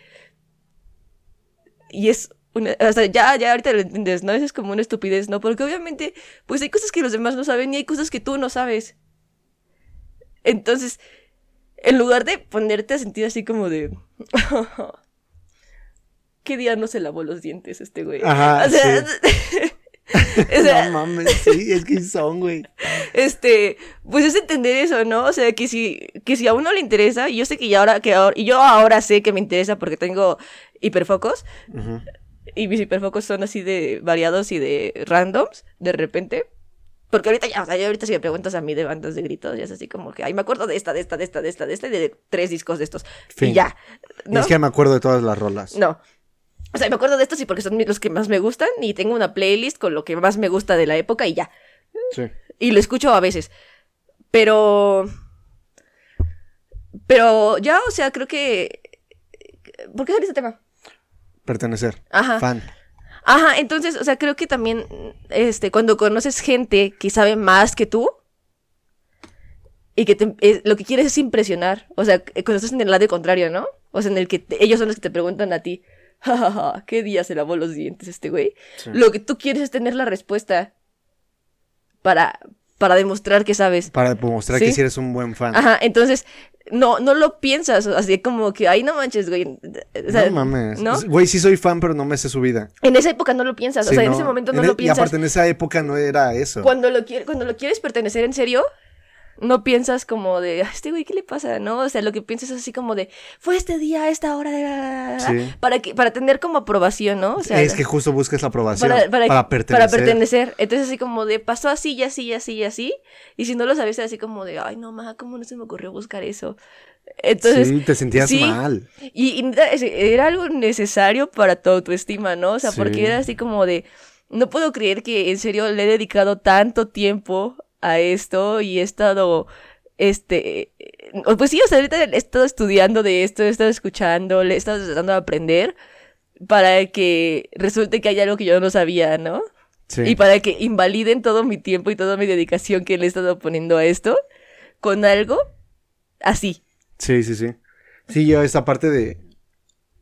Speaker 1: Y es una, o sea, ya, ya ahorita lo entiendes, ¿no? Eso es como una estupidez, ¿no? Porque obviamente, pues hay cosas que los demás no saben y hay cosas que tú no sabes. Entonces, en lugar de ponerte a sentir así como de... *laughs* ¿Qué día no se lavó los dientes este güey?
Speaker 2: Ajá,
Speaker 1: O sea, *laughs* o sea,
Speaker 2: no mames, sí, es que son, güey.
Speaker 1: este, pues es entender eso, ¿no? O sea, que si, que si a uno le interesa, y yo sé que ya ahora, que ahora, y yo ahora sé que me interesa porque tengo hiperfocos,
Speaker 2: Ujú.
Speaker 1: Y mis hiperfocos son así de variados y de randoms, de repente. Porque ahorita ya, o sea, ya ahorita si me preguntas a mí de bandas de gritos, ya es así como que, ay, me acuerdo de esta, de esta, de esta, de esta, de esta, y de tres discos de estos.
Speaker 2: Fin.
Speaker 1: Y ya. ¿no?
Speaker 2: Es que me acuerdo de todas las rolas.
Speaker 1: No. O sea, me acuerdo de estos y porque son los que más me gustan, y tengo una playlist con lo que más me gusta de la época y ya.
Speaker 2: Sí.
Speaker 1: Y lo escucho a veces. Pero. Pero ya, o sea, creo que. ¿Por qué salió este tema?
Speaker 2: Pertenecer.
Speaker 1: Ajá.
Speaker 2: Fan.
Speaker 1: Ajá, entonces, o sea, creo que también, este, cuando conoces gente que sabe más que tú y que te- lo que quieres es impresionar, o sea, eh, cuando estás en el lado contrario, ¿no? O sea, en el que te- ellos son los que te preguntan a ti, *laughs* jajaja, ¿qué día se lavó los dientes este güey?
Speaker 2: Sí.
Speaker 1: Lo que tú quieres es tener la respuesta para, para demostrar que sabes.
Speaker 2: Para demostrar
Speaker 1: Sí.
Speaker 2: que sí eres un buen fan.
Speaker 1: Ajá, entonces, no, no lo piensas, así como que, ay, no manches, güey. O sea,
Speaker 2: no mames.
Speaker 1: ¿no?
Speaker 2: Güey, sí soy fan, pero no me sé su vida.
Speaker 1: En esa época no lo piensas, o sea, en ese momento no
Speaker 2: En
Speaker 1: lo
Speaker 2: e- Y
Speaker 1: piensas.
Speaker 2: aparte en esa época no era eso.
Speaker 1: Cuando lo, quiere, cuando lo quieres pertenecer en serio, no piensas como de, "Ah, este güey, ¿qué le pasa? ¿No? O sea, lo que piensas es así como de, fue este día, a esta hora, de...
Speaker 2: Sí.
Speaker 1: para, que, para tener como aprobación, ¿no? O sea,
Speaker 2: es que justo buscas la aprobación
Speaker 1: para,
Speaker 2: para,
Speaker 1: para-
Speaker 2: pertenecer.
Speaker 1: para pertenecer. Entonces, así como de, pasó así, y así, y así, y así. Y si no lo sabes, así como de, ay, no, ma, ¿cómo no se me ocurrió buscar eso? Entonces,
Speaker 2: sí, te sentías
Speaker 1: sí.
Speaker 2: mal.
Speaker 1: y, era algo necesario para tu autoestima, ¿no? O sea,
Speaker 2: Sí.
Speaker 1: porque era así como de, no puedo creer que en serio le he dedicado tanto tiempo a esto y he estado, este, pues sí, o sea, ahorita he estado estudiando de esto, he estado escuchando, le he estado tratando de aprender para que resulte que hay algo que yo no sabía, ¿no?
Speaker 2: Sí.
Speaker 1: Y para que invaliden todo mi tiempo y toda mi dedicación que le he estado poniendo a esto con algo así.
Speaker 2: Sí, sí, sí. Sí, yo esta parte de,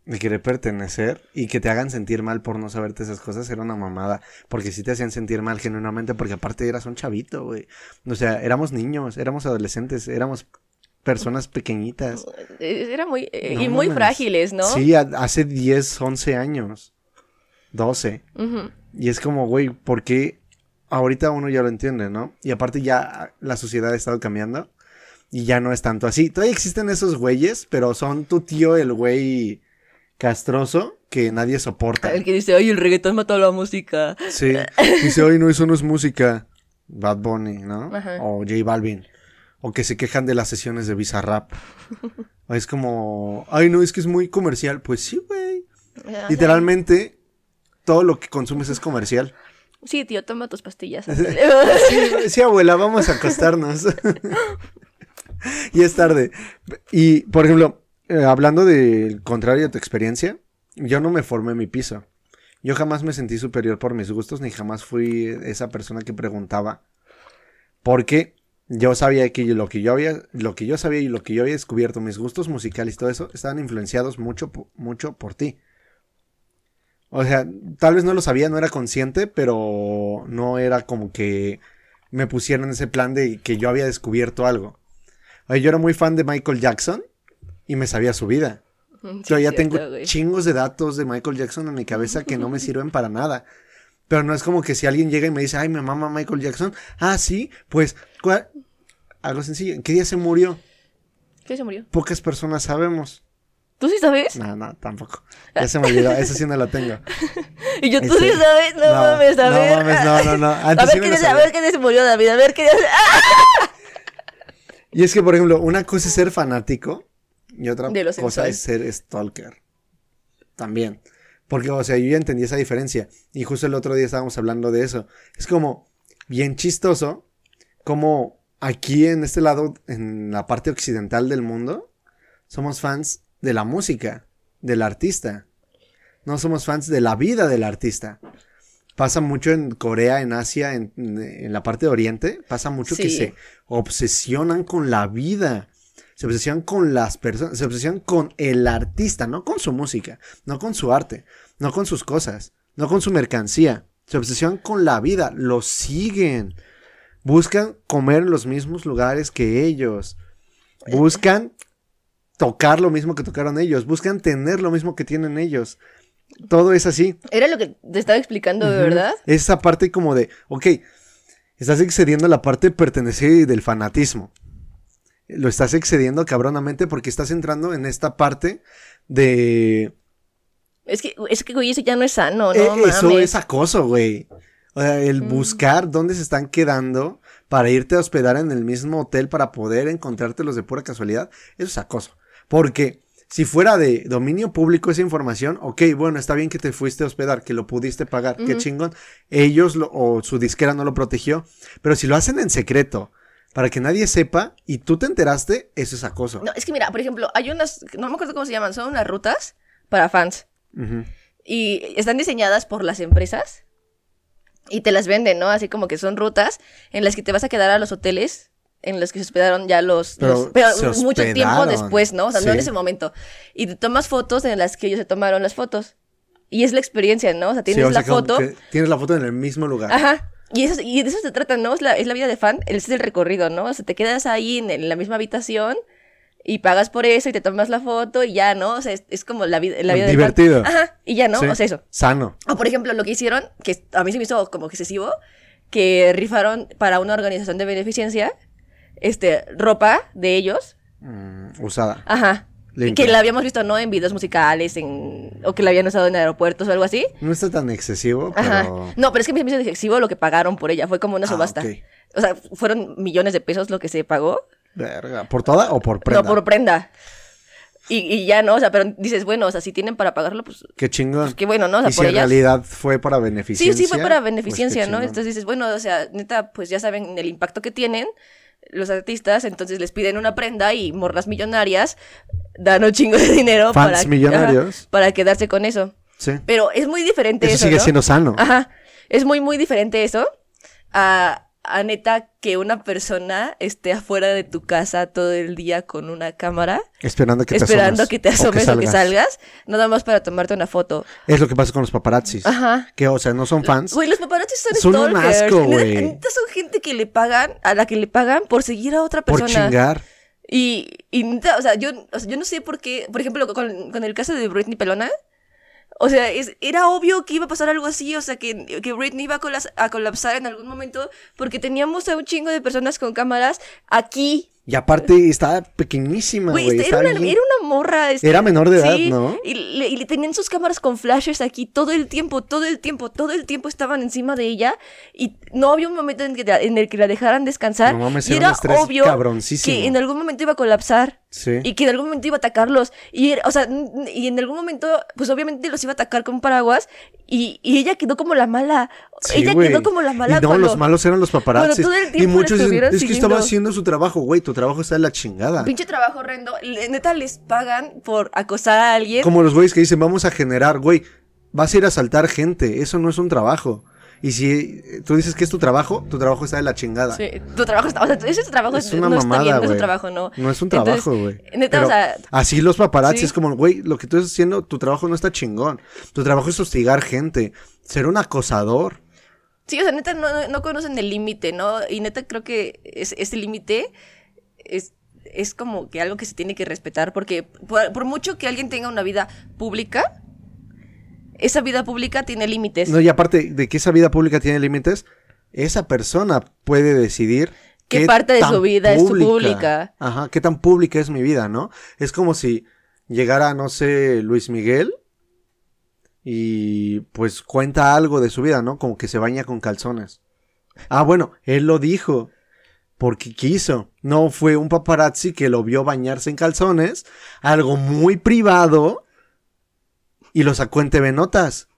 Speaker 2: de querer pertenecer y que te hagan sentir mal por no saberte esas cosas era una mamada. Porque sí te hacían sentir mal genuinamente porque aparte eras un chavito, güey. O sea, éramos niños, éramos adolescentes, éramos personas pequeñitas.
Speaker 1: Eh, Era muy, eh,
Speaker 2: No
Speaker 1: y muy
Speaker 2: mames.
Speaker 1: frágiles, ¿no?
Speaker 2: Sí, a- hace 10, 11 años. 12.
Speaker 1: Ujú.
Speaker 2: Y es como, güey, ¿por qué ahorita uno ya lo entiende, ¿no? Y aparte ya la sociedad ha estado cambiando y ya no es tanto así. Todavía existen esos güeyes, pero son tu tío, el güey castroso, que nadie soporta.
Speaker 1: El que dice, ay, el reggaetón mató la música.
Speaker 2: Sí. Dice, oye, no, eso no es música. Bad Bunny, ¿no?
Speaker 1: Ajá.
Speaker 2: O J Balvin. O que se quejan de las sesiones de Bizarrap. O *laughs* es como, ay, no, es que es muy comercial. Pues sí, güey. Literalmente, todo lo que consumes es comercial.
Speaker 1: Sí, tío, toma tus pastillas. *laughs*
Speaker 2: Sí, sí, abuela, vamos a acostarnos. *laughs* y es tarde. Y, por ejemplo, eh, hablando del contrario de tu experiencia, yo no me formé mi piso. Yo jamás me sentí superior por mis gustos, ni jamás fui esa persona que preguntaba. Porque yo sabía que lo que yo había, lo que yo sabía y lo que yo había descubierto, mis gustos musicales y todo eso, estaban influenciados mucho, mucho por ti. O sea, tal vez no lo sabía, no era consciente, pero no era como que me pusieran ese plan de que yo había descubierto algo. Oye, yo era muy fan de Michael Jackson y me sabía su vida. Yo ya tengo chingos de datos de Michael Jackson en mi cabeza que no me sirven para nada. Pero no es como que si alguien llega y me dice, ay, me mama Michael Jackson. Ah, sí, pues, ¿cuál? algo sencillo. ¿En qué día se murió?
Speaker 1: ¿Qué se murió?
Speaker 2: Pocas personas sabemos.
Speaker 1: ¿Tú sí sabes?
Speaker 2: No, no, tampoco. Ya se me olvidó, eso sí no lo tengo. *laughs*
Speaker 1: Y yo, ¿tú
Speaker 2: Este,
Speaker 1: sí sabes? No,
Speaker 2: no,
Speaker 1: mames, a
Speaker 2: no
Speaker 1: ver.
Speaker 2: mames, no, no, no. *laughs*
Speaker 1: A
Speaker 2: Antes sí
Speaker 1: ver,
Speaker 2: me
Speaker 1: qué a ver qué día se murió David, a ver qué día se... *laughs*
Speaker 2: Y es que, por ejemplo, una cosa es ser fanático y otra
Speaker 1: De
Speaker 2: cosa es ser stalker. También. Porque, o sea, yo ya entendí esa diferencia. Y justo el otro día estábamos hablando de eso. Es como bien chistoso como aquí en este lado, en la parte occidental del mundo, somos fans de la música, del artista. No somos fans de la vida del artista. Pasa mucho en Corea, en Asia, en, en la parte de Oriente. Pasa mucho que se obsesionan con la vida. Se obsesionan con las personas. Se obsesionan con el artista, no con su música, no con su arte, no con sus cosas, no con su mercancía. Se obsesionan con la vida. Lo siguen. Buscan comer en los mismos lugares que ellos. Buscan tocar lo mismo que tocaron ellos. Buscan tener lo mismo que tienen ellos. Todo es así.
Speaker 1: Era lo que te estaba explicando, de verdad.
Speaker 2: Esa parte como de, ok, estás excediendo la parte de pertenecer y del fanatismo. Lo estás excediendo cabronamente porque estás entrando en esta parte de...
Speaker 1: Es que, es que, güey, eso ya no es sano,
Speaker 2: Eh,
Speaker 1: ¿no?
Speaker 2: eso
Speaker 1: mames.
Speaker 2: es acoso, güey. O sea, el
Speaker 1: Mm.
Speaker 2: buscar dónde se están quedando para irte a hospedar en el mismo hotel para poder encontrártelos de pura casualidad, eso es acoso. Porque si fuera de dominio público esa información, ok, bueno, está bien que te fuiste a hospedar, que lo pudiste pagar, qué chingón. Ellos lo- o su disquera no lo protegió. Pero si lo hacen en secreto, para que nadie sepa y tú te enteraste, eso es acoso.
Speaker 1: No, es que mira, por ejemplo, hay unas, no me acuerdo cómo se llaman, son unas rutas para fans.
Speaker 2: Ujú.
Speaker 1: Y están diseñadas por las empresas y te las venden, ¿no? Así como que son rutas en las que te vas a quedar a los hoteles en los que se hospedaron ya los...
Speaker 2: Pero
Speaker 1: los- pero mucho tiempo después, ¿no? O sea, no en ese momento. Y te tomas fotos en las que ellos se tomaron las fotos. Y es la experiencia, ¿no? O sea, tienes
Speaker 2: Sí, o sea,
Speaker 1: la foto.
Speaker 2: Tienes la foto en el mismo lugar.
Speaker 1: Ajá. Y, eso, y de eso se trata, ¿no? Es la, es la vida de fan, ese es el recorrido, ¿no? O sea, te quedas ahí en, en la misma habitación y pagas por eso y te tomas la foto y ya, ¿no? O sea, es, es como la, vida la vida del.
Speaker 2: Divertido.
Speaker 1: Ajá, y ya, ¿no?
Speaker 2: Sí.
Speaker 1: O sea, eso.
Speaker 2: Sano.
Speaker 1: O por ejemplo, lo que hicieron, que a mí se me hizo como excesivo, que rifaron para una organización de beneficencia, este, ropa de ellos.
Speaker 2: Mm, usada.
Speaker 1: Ajá.
Speaker 2: Limpia.
Speaker 1: Que la habíamos visto, ¿no? En videos musicales, en... o que la habían usado en aeropuertos o algo así.
Speaker 2: No está tan excesivo, pero...
Speaker 1: Ajá. No, pero es que me hizo excesivo lo que pagaron por ella. Fue como una
Speaker 2: Ah,
Speaker 1: subasta. O sea, fueron millones de pesos lo que se pagó.
Speaker 2: Verga. ¿Por toda o por prenda?
Speaker 1: No, por prenda. Y, y ya, ¿no? O sea, pero dices, bueno, o sea, si tienen para pagarlo, pues,
Speaker 2: Qué chingón.
Speaker 1: pues qué bueno, ¿no? O sea,
Speaker 2: y si
Speaker 1: por
Speaker 2: en
Speaker 1: ellas.
Speaker 2: realidad fue para
Speaker 1: Sí,
Speaker 2: beneficencia.
Speaker 1: sí, fue para
Speaker 2: pues
Speaker 1: beneficencia, ¿no? Entonces dices, bueno, o sea, neta, pues ya saben el impacto que tienen los artistas, entonces les piden una prenda y morras millonarias dan un chingo de dinero
Speaker 2: Fans
Speaker 1: para,
Speaker 2: millonarios.
Speaker 1: ajá, para quedarse con eso.
Speaker 2: Sí.
Speaker 1: Pero es muy diferente eso,
Speaker 2: Eso sigue
Speaker 1: ¿no?
Speaker 2: siendo sano.
Speaker 1: Ajá. Es muy, muy diferente eso a, a neta que una persona esté afuera de tu casa todo el día con una cámara,
Speaker 2: Esperando que te
Speaker 1: esperando
Speaker 2: asomes
Speaker 1: que te asomes o que,
Speaker 2: salgas.
Speaker 1: salgas, nada más para tomarte una foto.
Speaker 2: Es lo que pasa con los paparazzis.
Speaker 1: Ajá.
Speaker 2: Que, o sea, no son fans.
Speaker 1: Güey, los paparazzi son,
Speaker 2: Son un
Speaker 1: stalkers.
Speaker 2: asco,
Speaker 1: Neta-
Speaker 2: güey.
Speaker 1: son gente que le pagan, a la que le pagan por seguir a otra
Speaker 2: por
Speaker 1: persona.
Speaker 2: chingar.
Speaker 1: Y, y o sea, yo, o sea, yo no sé por qué, por ejemplo, con, con el caso de Britney Pelona, o sea, es, era obvio que iba a pasar algo así, o sea, que, que Britney iba a, colas- a colapsar en algún momento, porque teníamos a un chingo de personas con cámaras aquí.
Speaker 2: Y aparte, estaba pequeñísima,
Speaker 1: Güey, era, era una morra. este,
Speaker 2: Era menor de edad,
Speaker 1: sí,
Speaker 2: ¿no?
Speaker 1: Y le, y le tenían sus cámaras con flashes aquí todo el tiempo, todo el tiempo, todo el tiempo estaban encima de ella. Y no había un momento en, que en el que la dejaran descansar.
Speaker 2: No mames,
Speaker 1: y
Speaker 2: era
Speaker 1: obvio que en algún momento iba a colapsar.
Speaker 2: Sí.
Speaker 1: Y que en algún momento iba a atacarlos. Y, o sea, y en algún momento, pues obviamente los iba a atacar con paraguas. Y, y ella quedó como la mala.
Speaker 2: Sí,
Speaker 1: ella quedó como la mala.
Speaker 2: Y no,
Speaker 1: cuando-
Speaker 2: los malos eran los paparazzi. Y muchos dicen, es que estaba
Speaker 1: siguiendo".
Speaker 2: haciendo su trabajo, güey. Tu trabajo está de la chingada.
Speaker 1: Pinche trabajo horrendo. Neta, les pagan por acosar a alguien.
Speaker 2: Como los güeyes que dicen, vamos a generar, güey. Vas a ir a asaltar gente. Eso no es un trabajo. Y si eh, tú dices que es tu trabajo, tu trabajo está de la chingada.
Speaker 1: Sí, tu trabajo está, o sea, ese trabajo
Speaker 2: Es una
Speaker 1: no
Speaker 2: mamada,
Speaker 1: está bien, no es un trabajo, no.
Speaker 2: No es un
Speaker 1: Entonces,
Speaker 2: trabajo, güey.
Speaker 1: O sea,
Speaker 2: así los paparazzi
Speaker 1: sí.
Speaker 2: es como, güey, lo que tú estás haciendo, tu trabajo no está chingón. Tu trabajo es hostigar gente, ser un acosador.
Speaker 1: sí, o sea, neta no, no- no conocen el límite, ¿no? Y neta creo que es- ese límite es, es como que algo que se tiene que respetar, porque por, por mucho que alguien tenga una vida pública, esa vida pública tiene límites.
Speaker 2: No, y aparte de que esa vida pública tiene límites, esa persona puede decidir
Speaker 1: ¿Qué parte de su vida es su pública?
Speaker 2: Ajá, qué tan pública es mi vida, ¿no? Es como si llegara, no sé, Luis Miguel y pues cuenta algo de su vida, ¿no? Como que se baña con calzones. Ah, bueno, él lo dijo porque quiso. No fue un paparazzi que lo vio bañarse en calzones, algo muy privado. Y lo sacó en TV Notas.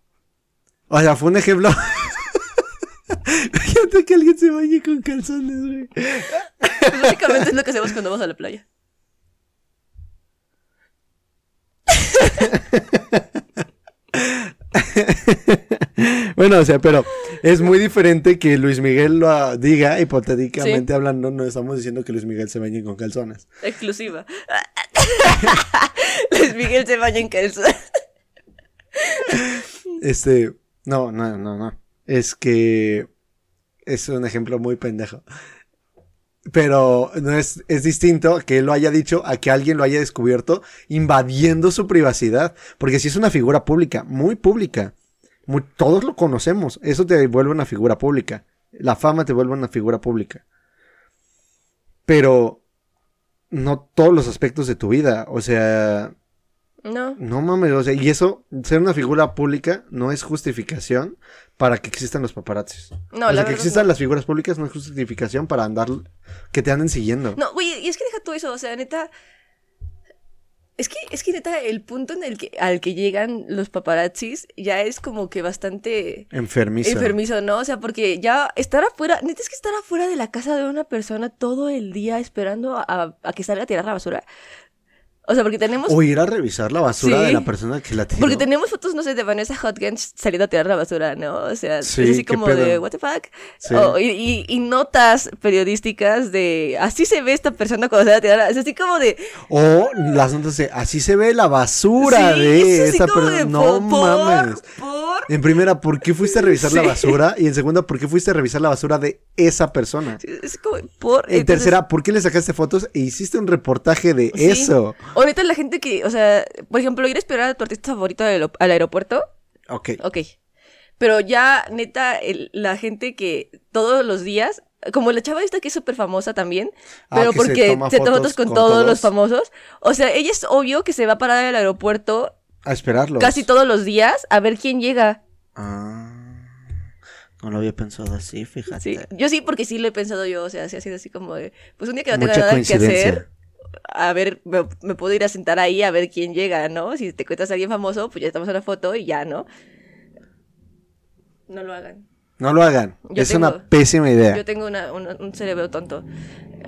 Speaker 2: O sea, fue un ejemplo. *laughs* Fíjate que alguien se bañe con calzones, güey.
Speaker 1: Pues básicamente es lo que hacemos cuando vamos a la playa. *laughs*
Speaker 2: bueno, o sea, pero es muy diferente que Luis Miguel lo diga, hipotéticamente hablando, no estamos diciendo que Luis Miguel se bañe con calzones.
Speaker 1: Exclusiva. *laughs* Luis Miguel se baña en calzones. *laughs*
Speaker 2: Este, no, no, no, no. Es que es un ejemplo muy pendejo. Pero no es, es distinto que él lo haya dicho a que alguien lo haya descubierto invadiendo su privacidad. Porque si es una figura pública, muy pública. Todos lo conocemos. Eso te vuelve una figura pública. La fama te vuelve una figura pública. Pero no todos los aspectos de tu vida. O sea,
Speaker 1: No.
Speaker 2: no mames, o sea, y eso, ser una figura pública no es justificación para que existan los paparazzis.
Speaker 1: No,
Speaker 2: o
Speaker 1: la
Speaker 2: sea, que
Speaker 1: verdad
Speaker 2: existan
Speaker 1: no.
Speaker 2: las figuras públicas no es justificación para andar, que te anden siguiendo.
Speaker 1: No, güey, y es que deja todo eso, o sea, neta. Es que, es que neta, el punto en el que, al que llegan los paparazzis ya es como que bastante
Speaker 2: Enfermizo.
Speaker 1: enfermizo, ¿no? O sea, porque ya estar afuera, neta es que estar afuera de la casa de una persona todo el día esperando a, a que salga a tirar la basura. O sea, porque tenemos
Speaker 2: O ir a revisar la basura
Speaker 1: Sí.
Speaker 2: de la persona que la tiró.
Speaker 1: Porque tenemos fotos, no sé, de Vanessa Hudgens saliendo a tirar la basura, ¿no? O sea,
Speaker 2: Sí,
Speaker 1: es así como
Speaker 2: pedo.
Speaker 1: de, ¿what the fuck?
Speaker 2: Sí.
Speaker 1: O- y, y- y notas periodísticas de, así se ve esta persona cuando sale a tirar. Es así como de,
Speaker 2: O las notas de, así se ve la basura de esta persona. No
Speaker 1: por-
Speaker 2: mames.
Speaker 1: por-
Speaker 2: En primera, ¿por qué fuiste a revisar la *laughs* basura? Y en segunda, ¿por qué fuiste a revisar la basura de esa persona?
Speaker 1: Es como, por.
Speaker 2: En
Speaker 1: entonces-
Speaker 2: tercera, ¿por qué le sacaste fotos e hiciste un reportaje de eso?
Speaker 1: Ahorita la gente que, o sea, por ejemplo, ir a esperar a tu artista favorito al, aero- al aeropuerto,
Speaker 2: Ok.
Speaker 1: ok. Pero ya, neta, el- la gente que todos los días, como la chava esta que es súper famosa también,
Speaker 2: Ah,
Speaker 1: pero
Speaker 2: que se
Speaker 1: porque
Speaker 2: toma
Speaker 1: se toma
Speaker 2: fotos
Speaker 1: fotos con,
Speaker 2: con
Speaker 1: todos,
Speaker 2: todos.
Speaker 1: los famosos. O sea, ella es obvio que se va a parar el aeropuerto
Speaker 2: A esperarlo.
Speaker 1: casi todos los días a ver quién llega.
Speaker 2: Ah, no lo había pensado así, fíjate.
Speaker 1: Sí. Yo sí, porque sí lo he pensado yo, o sea, sí ha sido así como de, pues un día que no tenga
Speaker 2: Mucha
Speaker 1: nada que hacer, a ver, me, me puedo ir a sentar ahí a ver quién llega, ¿no? Si te cuentas a alguien famoso, pues ya estamos en la foto y ya, ¿no? No lo hagan.
Speaker 2: No lo hagan.
Speaker 1: Yo
Speaker 2: es
Speaker 1: tengo-
Speaker 2: una pésima idea.
Speaker 1: Yo tengo una- una- un cerebro tonto.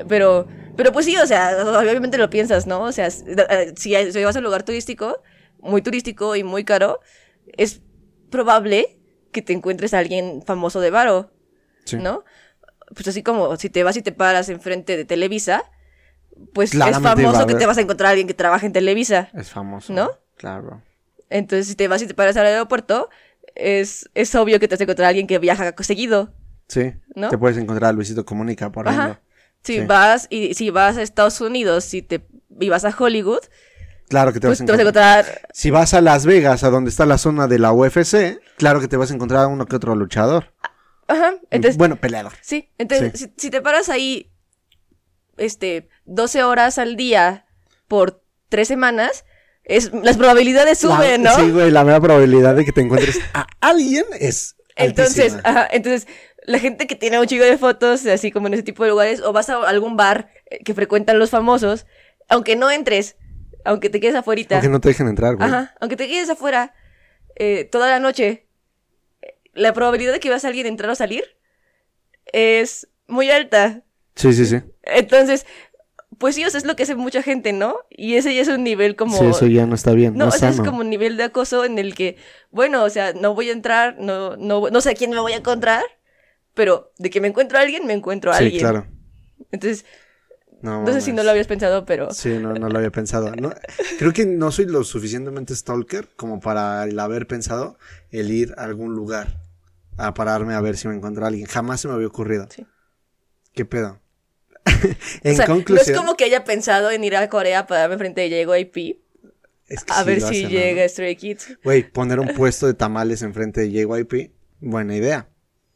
Speaker 1: Pero, pero pues sí, o sea, obviamente lo piensas, ¿no? O sea, eh, si, si vas a un lugar turístico, muy turístico y muy caro, es probable que te encuentres a alguien famoso de varo,
Speaker 2: Sí.
Speaker 1: ¿no? Pues así como si te vas y te paras enfrente de Televisa, pues es
Speaker 2: Claramente
Speaker 1: famoso que te vas a encontrar a alguien que trabaja en Televisa.
Speaker 2: Es famoso.
Speaker 1: ¿No?
Speaker 2: Claro.
Speaker 1: Entonces, si te vas y te paras al aeropuerto, es, es obvio que te vas a encontrar a alguien que viaja seguido.
Speaker 2: Sí.
Speaker 1: ¿No?
Speaker 2: Te puedes encontrar a Luisito Comunica, por
Speaker 1: Ajá.
Speaker 2: ejemplo.
Speaker 1: Si
Speaker 2: Sí.
Speaker 1: vas y si vas a Estados Unidos, si te y vas a Hollywood,
Speaker 2: Claro que te
Speaker 1: pues
Speaker 2: vas a
Speaker 1: te vas a
Speaker 2: encontrar. Si vas a Las Vegas, a donde está la zona de la UFC, claro que te vas a encontrar a uno que otro luchador.
Speaker 1: Ajá, entonces
Speaker 2: bueno, peleador.
Speaker 1: sí, entonces
Speaker 2: Sí.
Speaker 1: Si, si te paras ahí este 12 horas al día por tres semanas, es las probabilidades suben,
Speaker 2: La-
Speaker 1: ¿no?
Speaker 2: Sí, güey, la mera probabilidad de que te encuentres a alguien es
Speaker 1: Entonces, ajá, entonces la gente que tiene un chico de fotos, así como en ese tipo de lugares, o vas a algún bar eh, que frecuentan los famosos, aunque no entres, aunque te quedes afuera,
Speaker 2: Aunque no te dejen entrar, güey.
Speaker 1: Ajá, aunque te quedes afuera eh, toda la noche, eh, la probabilidad de que veas a alguien entrar o salir es muy alta.
Speaker 2: Sí, sí, sí.
Speaker 1: Entonces, pues sí, o sea, es lo que hace mucha gente, ¿no? Y ese ya es un nivel como...
Speaker 2: Sí, eso ya no está bien.
Speaker 1: No,
Speaker 2: No,
Speaker 1: o sea, es como un nivel de acoso en el que, bueno, o sea, no voy a entrar, no, no, no sé a quién me voy a encontrar, pero de que me encuentro a alguien, me encuentro a
Speaker 2: Sí,
Speaker 1: alguien.
Speaker 2: claro.
Speaker 1: Entonces,
Speaker 2: No,
Speaker 1: no sé si no lo habías pensado, pero...
Speaker 2: Sí, no, no lo había pensado. No, creo que no soy lo suficientemente stalker como para el haber pensado el ir a algún lugar a pararme a ver si me encuentro a alguien. Jamás se me había ocurrido.
Speaker 1: Sí.
Speaker 2: ¿Qué pedo? *laughs* en
Speaker 1: o sea,
Speaker 2: conclusión.
Speaker 1: no es como que haya pensado en ir a Corea para darme frente de JYP
Speaker 2: es que
Speaker 1: a
Speaker 2: sí
Speaker 1: ver si
Speaker 2: hacen, ¿no?
Speaker 1: llega Stray Kids.
Speaker 2: Güey, poner un *laughs* puesto de tamales enfrente de JYP, buena idea.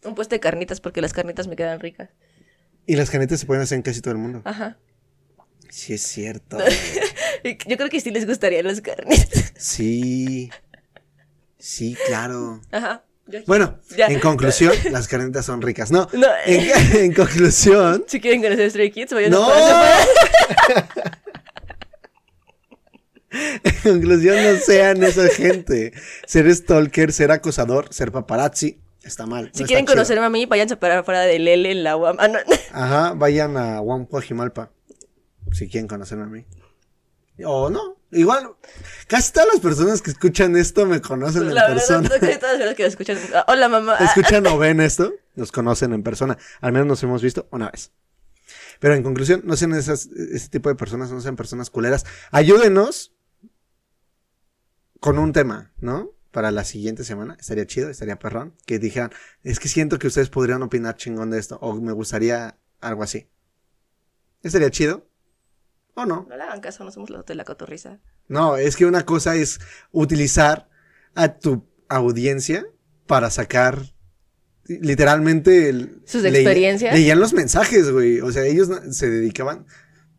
Speaker 1: Un puesto de carnitas porque las carnitas me quedan ricas.
Speaker 2: Y las canetas se pueden hacer en casi todo el mundo.
Speaker 1: Ajá.
Speaker 2: Sí, es cierto. *laughs*
Speaker 1: Yo creo que sí les gustarían las carnitas.
Speaker 2: sí. Sí, claro.
Speaker 1: Ajá.
Speaker 2: Bueno,
Speaker 1: Ya.
Speaker 2: en conclusión, *laughs* las canetas son ricas. No,
Speaker 1: No,
Speaker 2: en, en conclusión,
Speaker 1: Si quieren conocer Stray Kids, vayan
Speaker 2: No.
Speaker 1: a *laughs*
Speaker 2: conclusión, no sean esa gente. Ser stalker, ser acosador, ser paparazzi, está mal.
Speaker 1: Si
Speaker 2: no
Speaker 1: quieren
Speaker 2: chido.
Speaker 1: conocerme a mí, váyanse para afuera de Lele en la UAM. Ah, no. *laughs*
Speaker 2: Ajá, vayan a Huampuajimalpa. Si quieren conocerme a mí. O no, igual. Casi todas las personas que escuchan esto me conocen en
Speaker 1: La verdad,
Speaker 2: persona.
Speaker 1: no creo que todas las personas que escuchan. Ah, Hola, mamá. *laughs*
Speaker 2: Escuchan o ven *laughs* esto, nos conocen en persona. Al menos nos hemos visto una vez. Pero en conclusión, no sean esas, ese tipo de personas, no sean personas culeras. Ayúdenos con un tema, ¿no? Para la siguiente semana. Estaría chido, estaría perrón. Que dijeran, es que siento que ustedes podrían opinar chingón de esto. O me gustaría algo así. Estaría chido. ¿O no?
Speaker 1: No le hagan caso, no somos los de la cotorriza.
Speaker 2: No, es que una cosa es utilizar a tu audiencia para sacar literalmente el-
Speaker 1: Sus experiencias.
Speaker 2: leían los mensajes, güey. O sea, ellos se dedicaban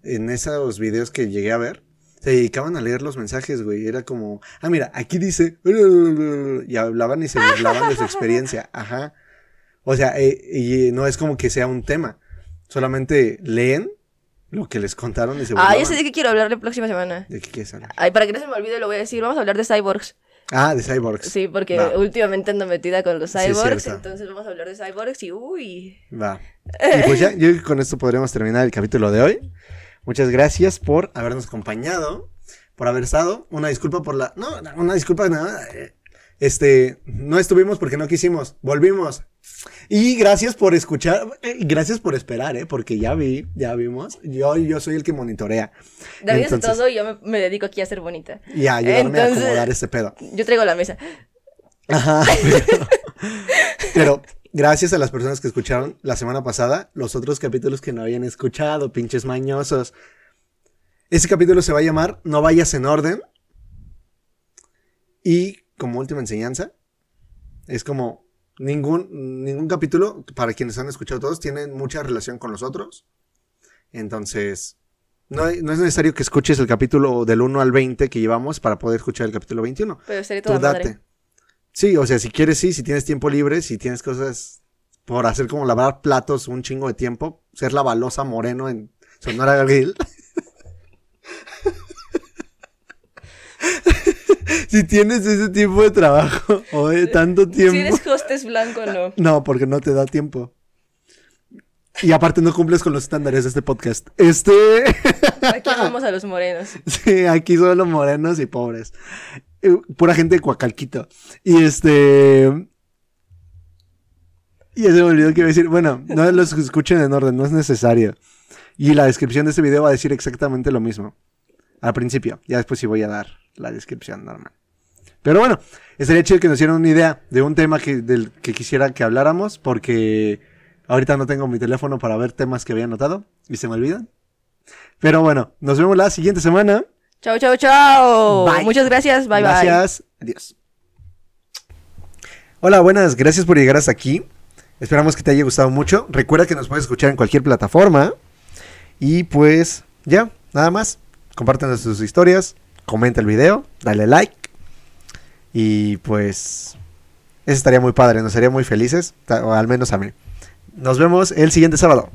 Speaker 2: en esos videos que llegué a ver. Se dedicaban a leer los mensajes, güey. Era como, ah, mira, aquí dice. Y hablaban y se burlaban de su experiencia. *laughs* Ajá. O sea, eh, y no es como que sea un tema. Solamente leen lo que les contaron y se.
Speaker 1: Ah, ya sé de qué quiero hablar la próxima semana.
Speaker 2: ¿De qué quieres hablar?
Speaker 1: Ay, para que no se me olvide, lo voy a decir. Vamos a hablar de cyborgs.
Speaker 2: Ah, de Cyborgs.
Speaker 1: Sí, porque
Speaker 2: Va.
Speaker 1: últimamente ando metida con los cyborgs. entonces vamos a hablar de cyborgs y uy.
Speaker 2: Va. Y pues ya, yo con esto podremos terminar el capítulo de hoy. Muchas gracias por habernos acompañado, por haber estado. Una disculpa por la. No, una disculpa nada. eh, Este, no estuvimos porque no quisimos. Volvimos. Y gracias por escuchar, eh, gracias por esperar, ¿eh? Porque ya vi, ya vimos. Yo, yo soy el que monitorea.
Speaker 1: David hace todo y yo me, me dedico aquí a ser bonita.
Speaker 2: Y a ayudarme a acomodar este pedo.
Speaker 1: Yo traigo la mesa.
Speaker 2: Ajá. Pero, *laughs* pero gracias a las personas que escucharon la semana pasada los otros capítulos que no habían escuchado, pinches mañosos. Ese capítulo se va a llamar No vayas en orden. Y como última enseñanza, es como ningún, ningún capítulo, para quienes han escuchado todos, tienen mucha relación con los otros. Entonces, no, no es necesario que escuches el capítulo del 1 al 20 que llevamos para poder escuchar el capítulo 21.
Speaker 1: Pero sería
Speaker 2: Tú
Speaker 1: toda
Speaker 2: date.
Speaker 1: madre.
Speaker 2: Sí, o sea, si quieres, sí, si tienes tiempo libre, si tienes cosas por hacer como lavar platos un chingo de tiempo, ser la balosa moreno en Sonora Grill. *laughs* si tienes ese tipo de trabajo *laughs* o de tanto tiempo.
Speaker 1: Si eres hostess blanco, no. *laughs*
Speaker 2: No, porque no te da tiempo. Y aparte no cumples con los estándares de este podcast. Este. *laughs*
Speaker 1: Aquí vamos a los morenos.
Speaker 2: Sí, aquí solo morenos y pobres. Eh, Pura gente de Coacalquito. Y este. Y se me olvidó que iba a decir. Bueno, no los escuchen en orden, no es necesario. Y la descripción de este video va a decir exactamente lo mismo. Al principio. Ya después sí voy a dar la descripción normal. Pero bueno, estaría chido que nos dieran una idea de un tema que, del que quisiera que habláramos. Porque ahorita no tengo mi teléfono para ver temas que había anotado. Y se me olvidan. Pero bueno, nos vemos la siguiente semana.
Speaker 1: Chao, chao, chao.
Speaker 2: Bye.
Speaker 1: Muchas gracias. Bye, bye.
Speaker 2: gracias. Adiós. Hola, buenas. Gracias por llegar hasta aquí. Esperamos que te haya gustado mucho. Recuerda que nos puedes escuchar en cualquier plataforma. Y pues ya, nada más. Compártenos sus historias. Comenta el video. Dale like. Y pues eso estaría muy padre. Nos haría muy felices. O al menos a mí. Nos vemos el siguiente sábado.